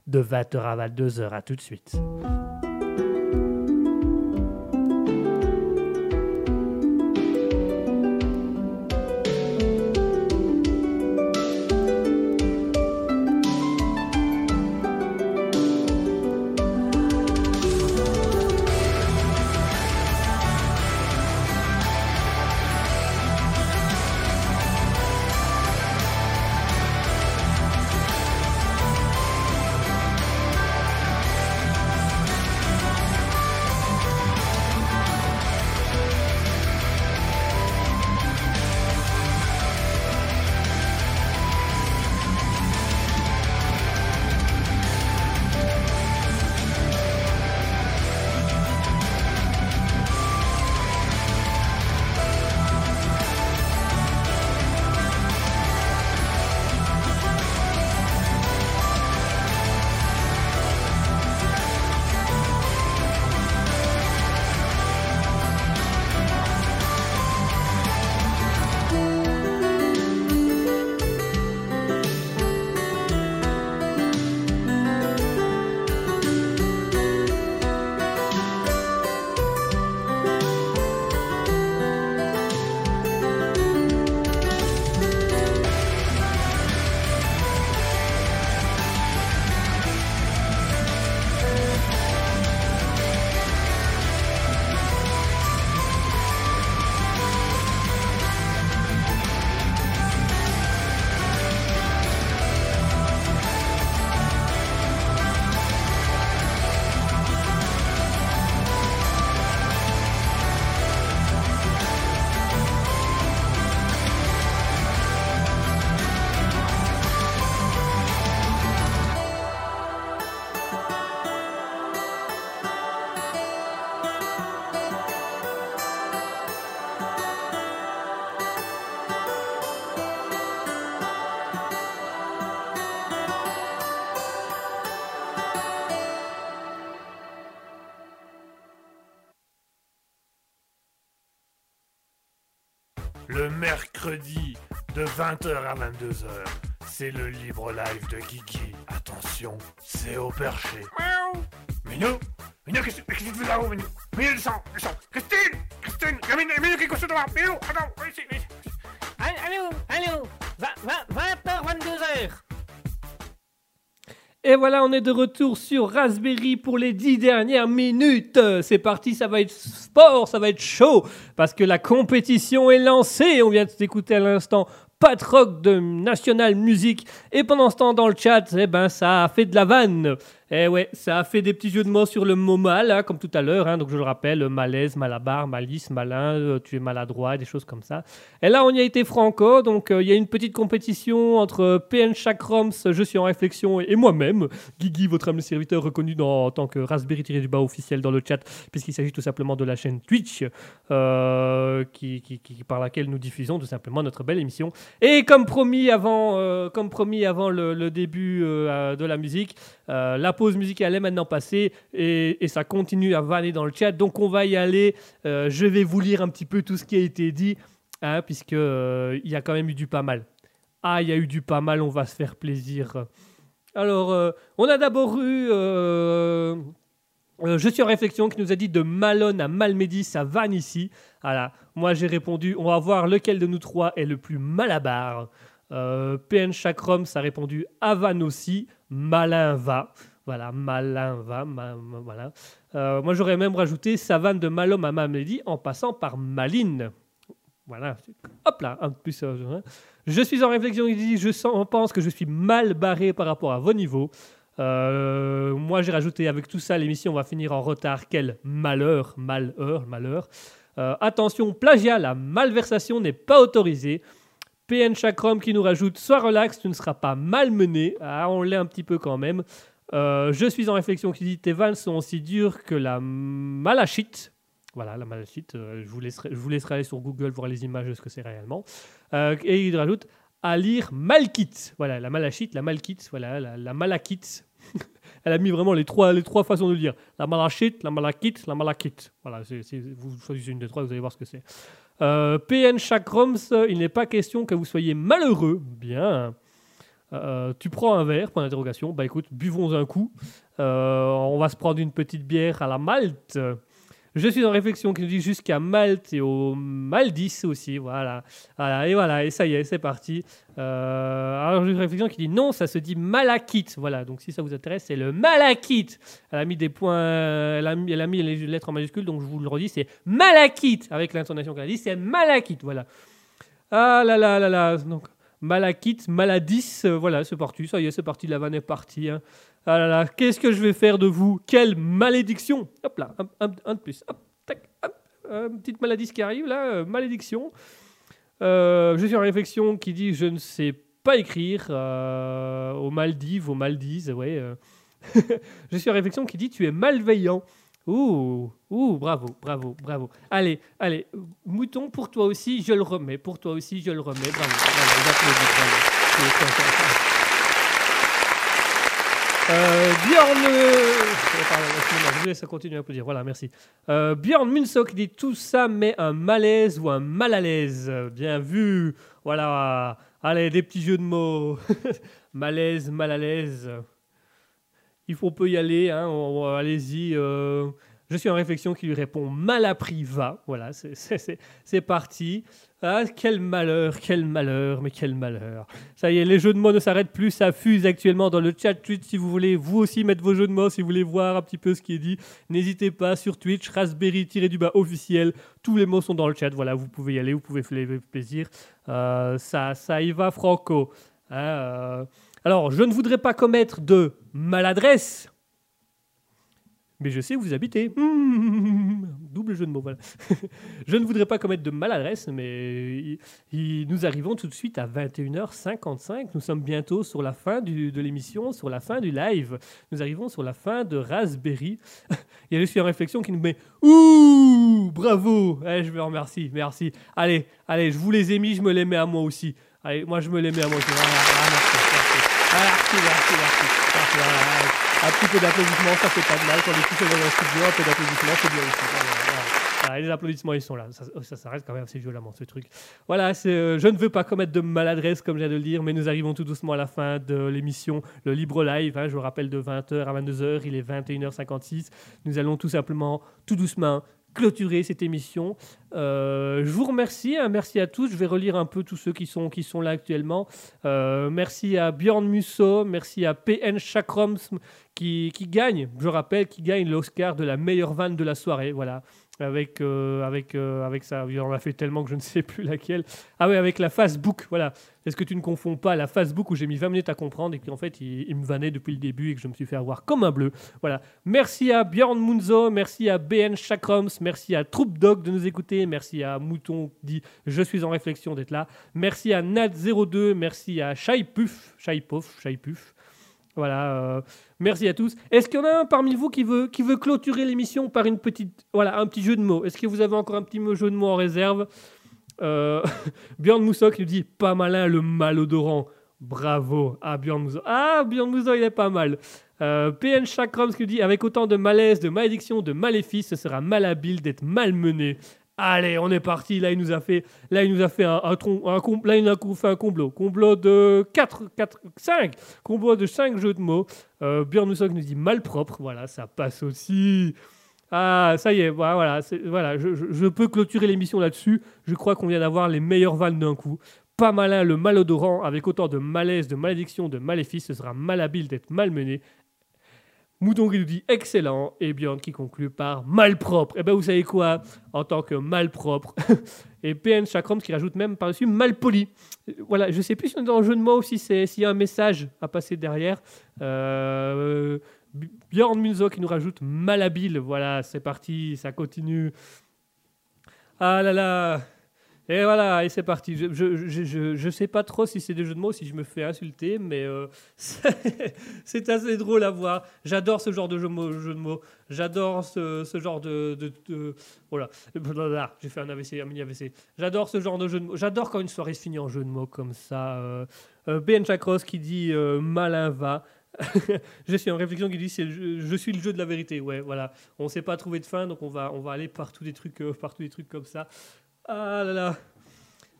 de 20h à 22h. À tout de suite. 20h à 22h. C'est le libre live de Guigui. Attention, c'est au perché. Miaou. Minou Minou, qu'est-ce qu'est-ce que tu fais là-haut, Minou? Minou, descends, descends Christine Christine Il y a Minou, Minou qui est couché devant Minou, attends, viens ici, viens ici Allô, allô, 20h, 22h. Et voilà, on est de retour sur Raspberry pour les dix dernières minutes. C'est parti, ça va être sport, ça va être chaud, parce que la compétition est lancée. On vient d'écouter à l'instant Patrock de National Music. Et pendant ce temps, dans le chat, eh ben, ça a fait de la vanne. Eh ouais, ça a fait des petits jeux de mots sur le mot mal, hein, comme tout à l'heure. hein. donc je le rappelle, malaise, malabar, malice, malin, euh, tu es maladroit, des choses comme ça. Et là, on y a été franco. Donc euh, il y a une petite compétition entre euh, PN Chakroms, je suis en réflexion, et, moi-même, Guigui, votre âme serviteur reconnu dans- en tant que Raspberry-du-bas officiel dans le chat, puisqu'il s'agit tout simplement de la chaîne Twitch, qui, par laquelle nous diffusons tout simplement notre belle émission. Et comme promis avant, comme promis avant le, début de la musique, euh, la pause musicale est maintenant passée et, ça continue à vanner dans le chat. Donc on va y aller. Euh, je vais vous lire un petit peu tout ce qui a été dit, hein, puisque euh, il y a quand même eu du pas mal. Ah, il y a eu du pas mal. On va se faire plaisir. Alors, on a d'abord eu. je suis en réflexion qui nous a dit de Malone à Malmedy, ça vanne ici. Voilà. Moi j'ai répondu, on va voir lequel de nous trois est le plus malabar. Euh, PN Chakrom, ça a répondu Avan aussi, Malin va. Voilà, Malin va. ma- voilà. Euh, moi j'aurais même rajouté Savane de Malom à Malmedy en passant par Maline. Voilà. Hop là, un peu plus. euh, hein. je suis en réflexion, il dit Je sens, pense que je suis mal barré par rapport à vos niveaux. Euh, moi, j'ai rajouté avec tout ça, l'émission va finir en retard. Quel malheur, malheur, malheur. Attention, plagiat, la malversation n'est pas autorisée. PN Chakram qui nous rajoute Sois relax, tu ne seras pas malmené. Ah, on l'est un petit peu quand même. Euh, je suis en réflexion qui dit Tes vannes sont aussi dures que la malachite. Voilà, la malachite. euh, je, vous laisserai, je vous laisserai aller sur Google voir les images de ce que c'est réellement. Euh, et il rajoute à lire Malkite. Voilà, la malachite, la malkite, voilà, la, la malakite. Elle a mis vraiment les trois, les trois façons de le dire. La malachite, la malakite, la malakite. Voilà, c'est- vous choisissez une des trois, vous allez voir ce que c'est. Euh, PN Chakroms, il n'est pas question que vous soyez malheureux. Bien. Euh, tu prends un verre, point d'interrogation. Bah écoute, buvons un coup. Euh, on va se prendre une petite bière à la Malte. Je suis en réflexion qui nous dit jusqu'à Malte et au Maldis aussi. Voilà. voilà. Et voilà, et ça y est, c'est parti. Euh, alors j'ai une réflexion qui dit non, ça se dit malakite. Voilà, donc si ça vous intéresse, c'est le malakite. Elle a mis des points, elle a mis, les lettres en majuscules, donc je vous le redis, c'est malakite avec l'intonation qu'elle a dit, c'est malakite. Voilà. Ah là là là là. Donc malakite, maladis, euh, voilà, c'est parti. Ça y est, c'est parti. La vanne est partie. hein. Ah là là, qu'est-ce que je vais faire de vous? Quelle malédiction Hop là, un, de plus. Hop, tac, hop. Euh, petite maladie qui arrive là, euh, malédiction. Je suis en réflexion qui dit je ne sais pas écrire aux Maldives, aux Maldives, ouais. je suis en réflexion qui dit tu es malveillant. Ouh, ouh, bravo, bravo, bravo. Allez, allez, mouton pour toi aussi, je le remets. Pour toi aussi, je le remets. Bravo, bravo, Bjorn, laisse continuer à applaudir. Voilà, merci. Euh, Bjorn Munso qui dit tout ça met un malaise ou un mal à l'aise. Bien vu. Voilà. Allez, des petits jeux de mots. malaise, mal à l'aise. Il faut, on peut y aller. Hein, Allez-y. euh, je suis en réflexion qui lui répond mal appris va. Voilà, c'est parti. Ah, quel malheur, quel malheur, mais quel malheur. Ça y est, les jeux de mots ne s'arrêtent plus, ça fuse actuellement dans le chat Twitch. Si vous voulez, vous aussi mettre vos jeux de mots, si vous voulez voir un petit peu ce qui est dit, n'hésitez pas sur Twitch, Raspberry-du-bas officiel. Tous les mots sont dans le chat. Voilà, vous pouvez y aller, vous pouvez faire plaisir. Euh, ça, ça y va, Franco. Hein, euh, Alors, je ne voudrais pas commettre de maladresse. Mais je sais où vous habitez. Double jeu de mots, voilà. je ne voudrais pas commettre de maladresse, mais nous arrivons tout de suite à 21h55. Nous sommes bientôt sur la fin de l'émission, sur la fin du live. Nous arrivons sur la fin de Raspberry. Il y a juste une réflexion qui nous met Ouh, bravo. Eh, je me remercie, merci. Allez, allez, je vous les ai mis, je me les mets à moi aussi. Allez, moi je me les mets à moi aussi. Merci. Ah, Un petit peu d'applaudissements, ça fait pas de mal. Quand est tous dans un studio, un peu d'applaudissements, c'est bien aussi. Voilà, les applaudissements, ils sont là. Ça, ça s'arrête quand même assez violemment, ce truc. Voilà, c'est, euh, je ne veux pas commettre de maladresse, comme viens de le dire, mais nous arrivons tout doucement à la fin de l'émission, le Libre Live. hein, je vous rappelle, de 20h à 22h, il est 21h56. Nous allons tout simplement, tout doucement, clôturer cette émission. Euh, je vous remercie, hein, merci à tous. Je vais relire un peu tous ceux qui sont, qui sont là actuellement. Euh, merci à Björn Musso, merci à PN Chakroms qui, qui gagne, je rappelle, qui gagne l'Oscar de la meilleure vanne de la soirée. Voilà. Avec, euh, avec, euh, avec ça, on a fait tellement que je ne sais plus laquelle. Ah ouais, avec la Facebook, voilà. Est-ce que tu ne confonds pas la Facebook où j'ai mis 20 minutes à comprendre et qu'en fait il, me vannait depuis le début et que je me suis fait avoir comme un bleu Voilà. Merci à Björn Munzo, merci à BN Chakroms, merci à Troupe Dog de nous écouter, merci à Mouton dit Je suis en réflexion d'être là, merci à Nat02, merci à Shaipuf, Shaipuf, Shaipuf. Voilà, euh, merci à tous. Est-ce qu'il y en a un parmi vous qui veut, qui veut clôturer l'émission par une petite, voilà, un petit jeu de mots? Est-ce que vous avez encore un petit jeu de mots en réserve? Euh, Björn Moussoc nous dit pas malin le malodorant. Bravo à Björn Moussoc. Ah, Björn Moussoc, il est pas mal. Euh, PN Chakroms qui nous dit avec autant de malaise, de malédiction, de maléfice, ce sera malhabile d'être malmené. Allez, on est parti. Là, il nous a fait, là, il nous a fait un, un un com- là, il a un complot. De 4, 4, 5. Complot de 5 jeux de mots. Euh, Björn nous dit malpropre. Voilà, ça passe aussi. Ah, ça y est, voilà, voilà, je peux clôturer l'émission là-dessus. Je crois qu'on vient d'avoir les meilleures vannes d'un coup. Pas malin le malodorant, avec autant de malaise, de malédiction, de maléfice, ce sera malhabile d'être malmené. Mouton qui nous dit excellent, et Björn qui conclut par malpropre. Et ben vous savez quoi, en tant que malpropre, et PN Chakram qui rajoute même par-dessus malpoli. Euh, Voilà, je sais plus si on est dans le jeu de mots ou si c'est- s'il y a un message à passer derrière. Euh, B- Björn Munzo qui nous rajoute malhabile. Voilà, c'est parti, ça continue. Ah là là. Et voilà, et c'est parti. Je, je, je, je, je sais pas trop si c'est des jeux de mots, si je me fais insulter, mais euh, c'est assez drôle à voir. J'adore ce genre de jeu, de mots. J'adore ce, ce genre de, de, de- Voilà. J'ai fait un AVC, un mini AVC. J'adore ce genre de jeu de mots. J'adore quand une soirée se finit en jeu de mots comme ça. Euh, euh, Ben Chakros qui dit euh, malin va. je suis en réflexion qui dit jeu- je suis le jeu de la vérité. Ouais, voilà. On s'est pas trouvé de fin, donc on va, on va aller par tous des trucs, euh, par tous des trucs comme ça. Ah là là.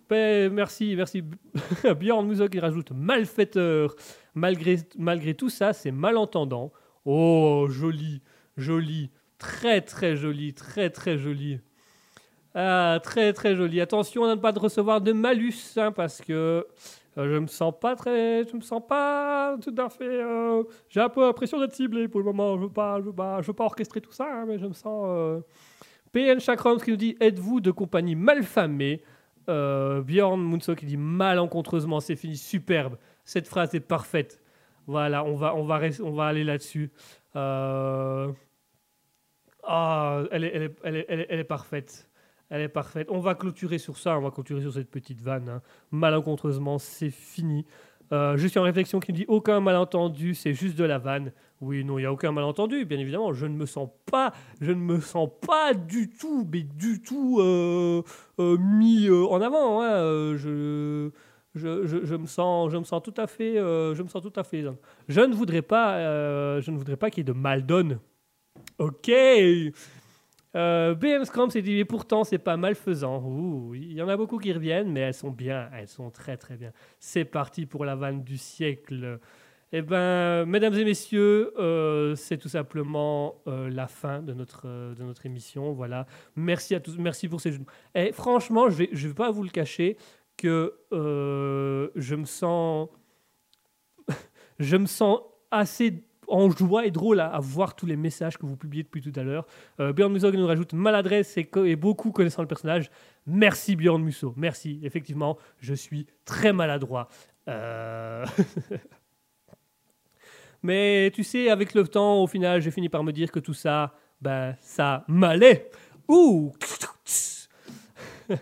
Ben, merci, merci. Bjorn Mouzok qui rajoute malfaiteur. Malgré, malgré tout ça, c'est malentendant. Oh, joli, joli. Très, très joli, très, très joli. Ah, très, très joli. Attention à ne pas de recevoir de malus, hein, parce que euh, je me sens pas très. Je me sens pas tout à fait. euh, J'ai un peu l'impression d'être ciblé pour le moment. Je veux pas, je veux pas, je veux orchestrer tout ça, hein, mais je me sens. euh, PN Chakrams qui nous dit Êtes-vous de compagnie malfamée? Euh, Bjorn Munso qui dit Malencontreusement, c'est fini, superbe. Cette phrase est parfaite. Voilà, on va, on va, on va aller là-dessus. Euh, Ah, elle est, elle, est, elle, est, elle est- elle est parfaite. Elle est parfaite. On va clôturer sur ça, on va clôturer sur cette petite vanne. hein. Malencontreusement, c'est fini. Euh, je suis en réflexion qui me dit aucun malentendu, c'est juste de la vanne. Oui, non, il n'y a aucun malentendu, bien évidemment. Je ne me sens pas, je ne me sens pas du tout, mais du tout euh, euh, mis euh, en avant. hein. Je, je, je, me sens, je me sens tout à fait, je me sens tout à fait. Je ne voudrais pas, je ne voudrais pas qu'il y ait de mal donne. Ok. BM Scrum s'est dit, et pourtant, c'est pas malfaisant. Il y en a beaucoup qui reviennent, mais elles sont bien, elles sont très très bien. C'est parti pour la vanne du siècle. Eh ben, mesdames et messieurs, euh, c'est tout simplement euh, la fin de notre, euh, de notre émission. Voilà. Merci à tous. Merci pour ces jeux. Et franchement, je vais, je vais pas vous le cacher que je me sens, je me sens assez en joie et drôle à, voir tous les messages que vous publiez depuis tout à l'heure. Björn Musso qui nous rajoute maladresse et, co- et beaucoup connaissant le personnage. Merci Björn Musso, merci. Effectivement, je suis très maladroit. Mais tu sais, avec le temps, au final, j'ai fini par me dire que tout ça, ben, ça m'allait. Ouh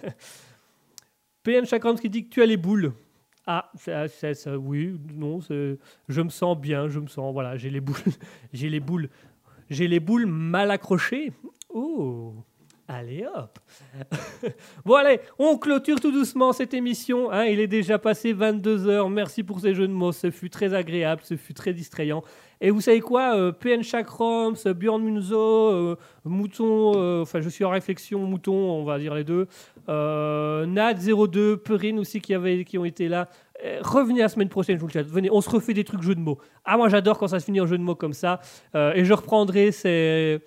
PN Chakrams qui dit que tu as les boules. Ah, ça, oui, non, je me sens bien, je me sens, voilà, j'ai les boules, j'ai les boules, j'ai les boules mal accrochées. Oh, Allez hop Bon allez, on clôture tout doucement cette émission. hein. il est déjà passé 22 heures. Merci pour ces jeux de mots. Ce fut très agréable, ce fut très distrayant. Et vous savez quoi euh, PN Chakroms, Björn Munzo, euh, Mouton, euh, enfin je suis en réflexion, Mouton, on va dire les deux. Euh, Nad02, Perrine aussi qui, avait, qui ont été là. Revenez la semaine prochaine, je vous le chat. Venez, on se refait des trucs jeux de mots. Ah, moi j'adore quand ça se finit en jeu de mots comme ça. Et je reprendrai ces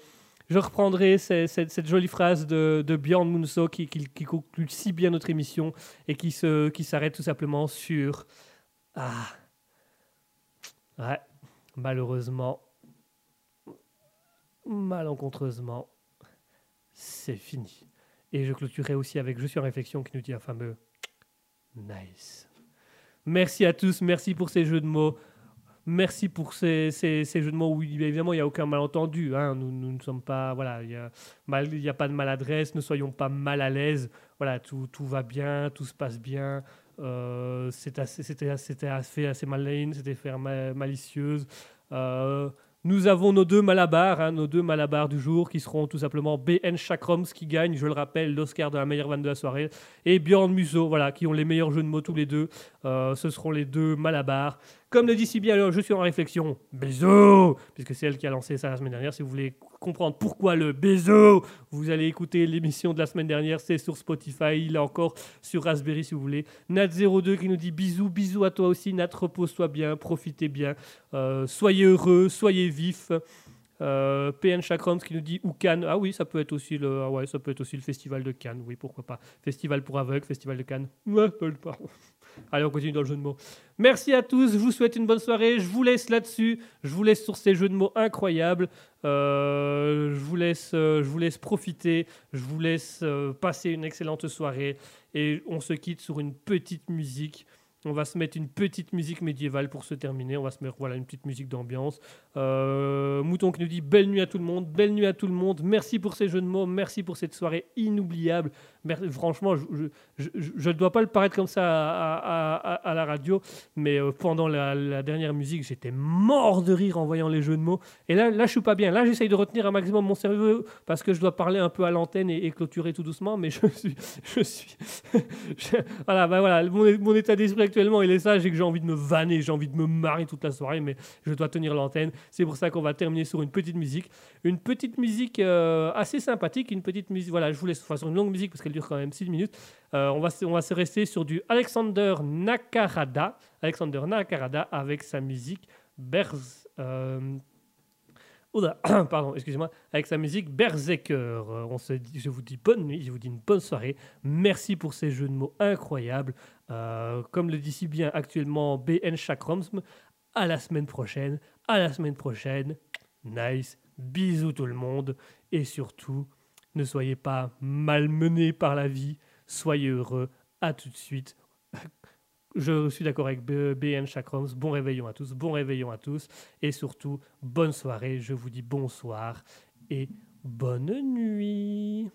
je reprendrai cette, jolie phrase de, Björn Munso qui, conclut si bien notre émission et qui qui s'arrête tout simplement sur ah ouais malheureusement malencontreusement c'est fini. Et je clôturerai aussi avec je suis en réflexion qui nous dit un fameux nice merci à tous merci pour ces jeux de mots Merci pour ces, ces- jeux de mots où évidemment il n'y a aucun malentendu. hein. Nous, nous ne sommes pas. Voilà, il n'y a, a pas de maladresse, ne soyons pas mal à l'aise. Voilà, tout, tout va bien, tout se passe bien. Euh, C'était assez- assez, malin, c'était faire ma- malicieuse. Euh, nous avons nos deux malabars, hein, nos deux malabars du jour qui seront tout simplement BN Chakroms qui gagne, je le rappelle, l'Oscar de la meilleure vanne de la soirée, et Bjorn Musso, voilà, qui ont les meilleurs jeux de mots tous les deux. Euh, ce seront les deux malabars. Comme le dit si bien, alors je suis en réflexion. Bézo Puisque c'est elle qui a lancé ça la semaine dernière. Si vous voulez comprendre pourquoi le Bézo, vous allez écouter l'émission de la semaine dernière. C'est sur Spotify. Il est encore sur Raspberry si vous voulez. Nat02 qui nous dit bisous, bisous à toi aussi. Nat, repose-toi bien, profitez bien. Euh, soyez heureux, soyez vifs. Euh, PN Chakrams qui nous dit ou Cannes. Ah oui, ça peut être aussi le, ah ouais, ça peut être aussi le festival de Cannes. Oui, pourquoi pas. Festival pour aveugles, festival de Cannes. Ouais, pas. Allez, on continue dans le jeu de mots. Merci à tous, je vous souhaite une bonne soirée. Je vous laisse là-dessus. Je vous laisse sur ces jeux de mots incroyables. Euh, je, vous laisse, euh, je vous laisse profiter. Je vous laisse euh, passer une excellente soirée. Et on se quitte sur une petite musique. On va se mettre une petite musique médiévale pour se terminer. On va se mettre voilà, une petite musique d'ambiance. Euh, Mouton qui nous dit belle nuit à tout le monde, belle nuit à tout le monde. Merci pour ces jeux de mots, merci pour cette soirée inoubliable. Franchement, je ne dois pas le paraître comme ça à, la radio, mais euh, pendant la, dernière musique, j'étais mort de rire en voyant les jeux de mots. Et là, là je suis pas bien. Là, j'essaye de retenir un maximum mon cerveau parce que je dois parler un peu à l'antenne et, clôturer tout doucement, mais je suis, je suis, voilà, bah voilà, mon, mon état d'esprit actuellement, il est ça, j'ai que j'ai envie de me vanner, j'ai envie de me marrer toute la soirée, mais je dois tenir l'antenne. C'est pour ça qu'on va terminer sur une petite musique, une petite musique euh, assez sympathique, une petite musique. Voilà, je vous laisse enfin, sur une longue musique parce qu'elle dure quand même 6 minutes. Euh, on va on va se rester sur du Alexander Nakarada, Alexander Nakarada avec sa musique Berz. Pardon, excusez-moi, avec sa musique Berserker. Euh, On se dit, je vous dis bonne nuit, je vous dis une bonne soirée. Merci pour ces jeux de mots incroyables. Euh, comme le dit si bien actuellement BN Chakroms, à la semaine prochaine, à la semaine prochaine. Nice, bisous tout le monde. Et surtout, ne soyez pas malmenés par la vie, soyez heureux. À tout de suite. Je suis d'accord avec BN Chakroms. Bon réveillon à tous, bon réveillon à tous. Et surtout, bonne soirée. Je vous dis bonsoir et bonne nuit.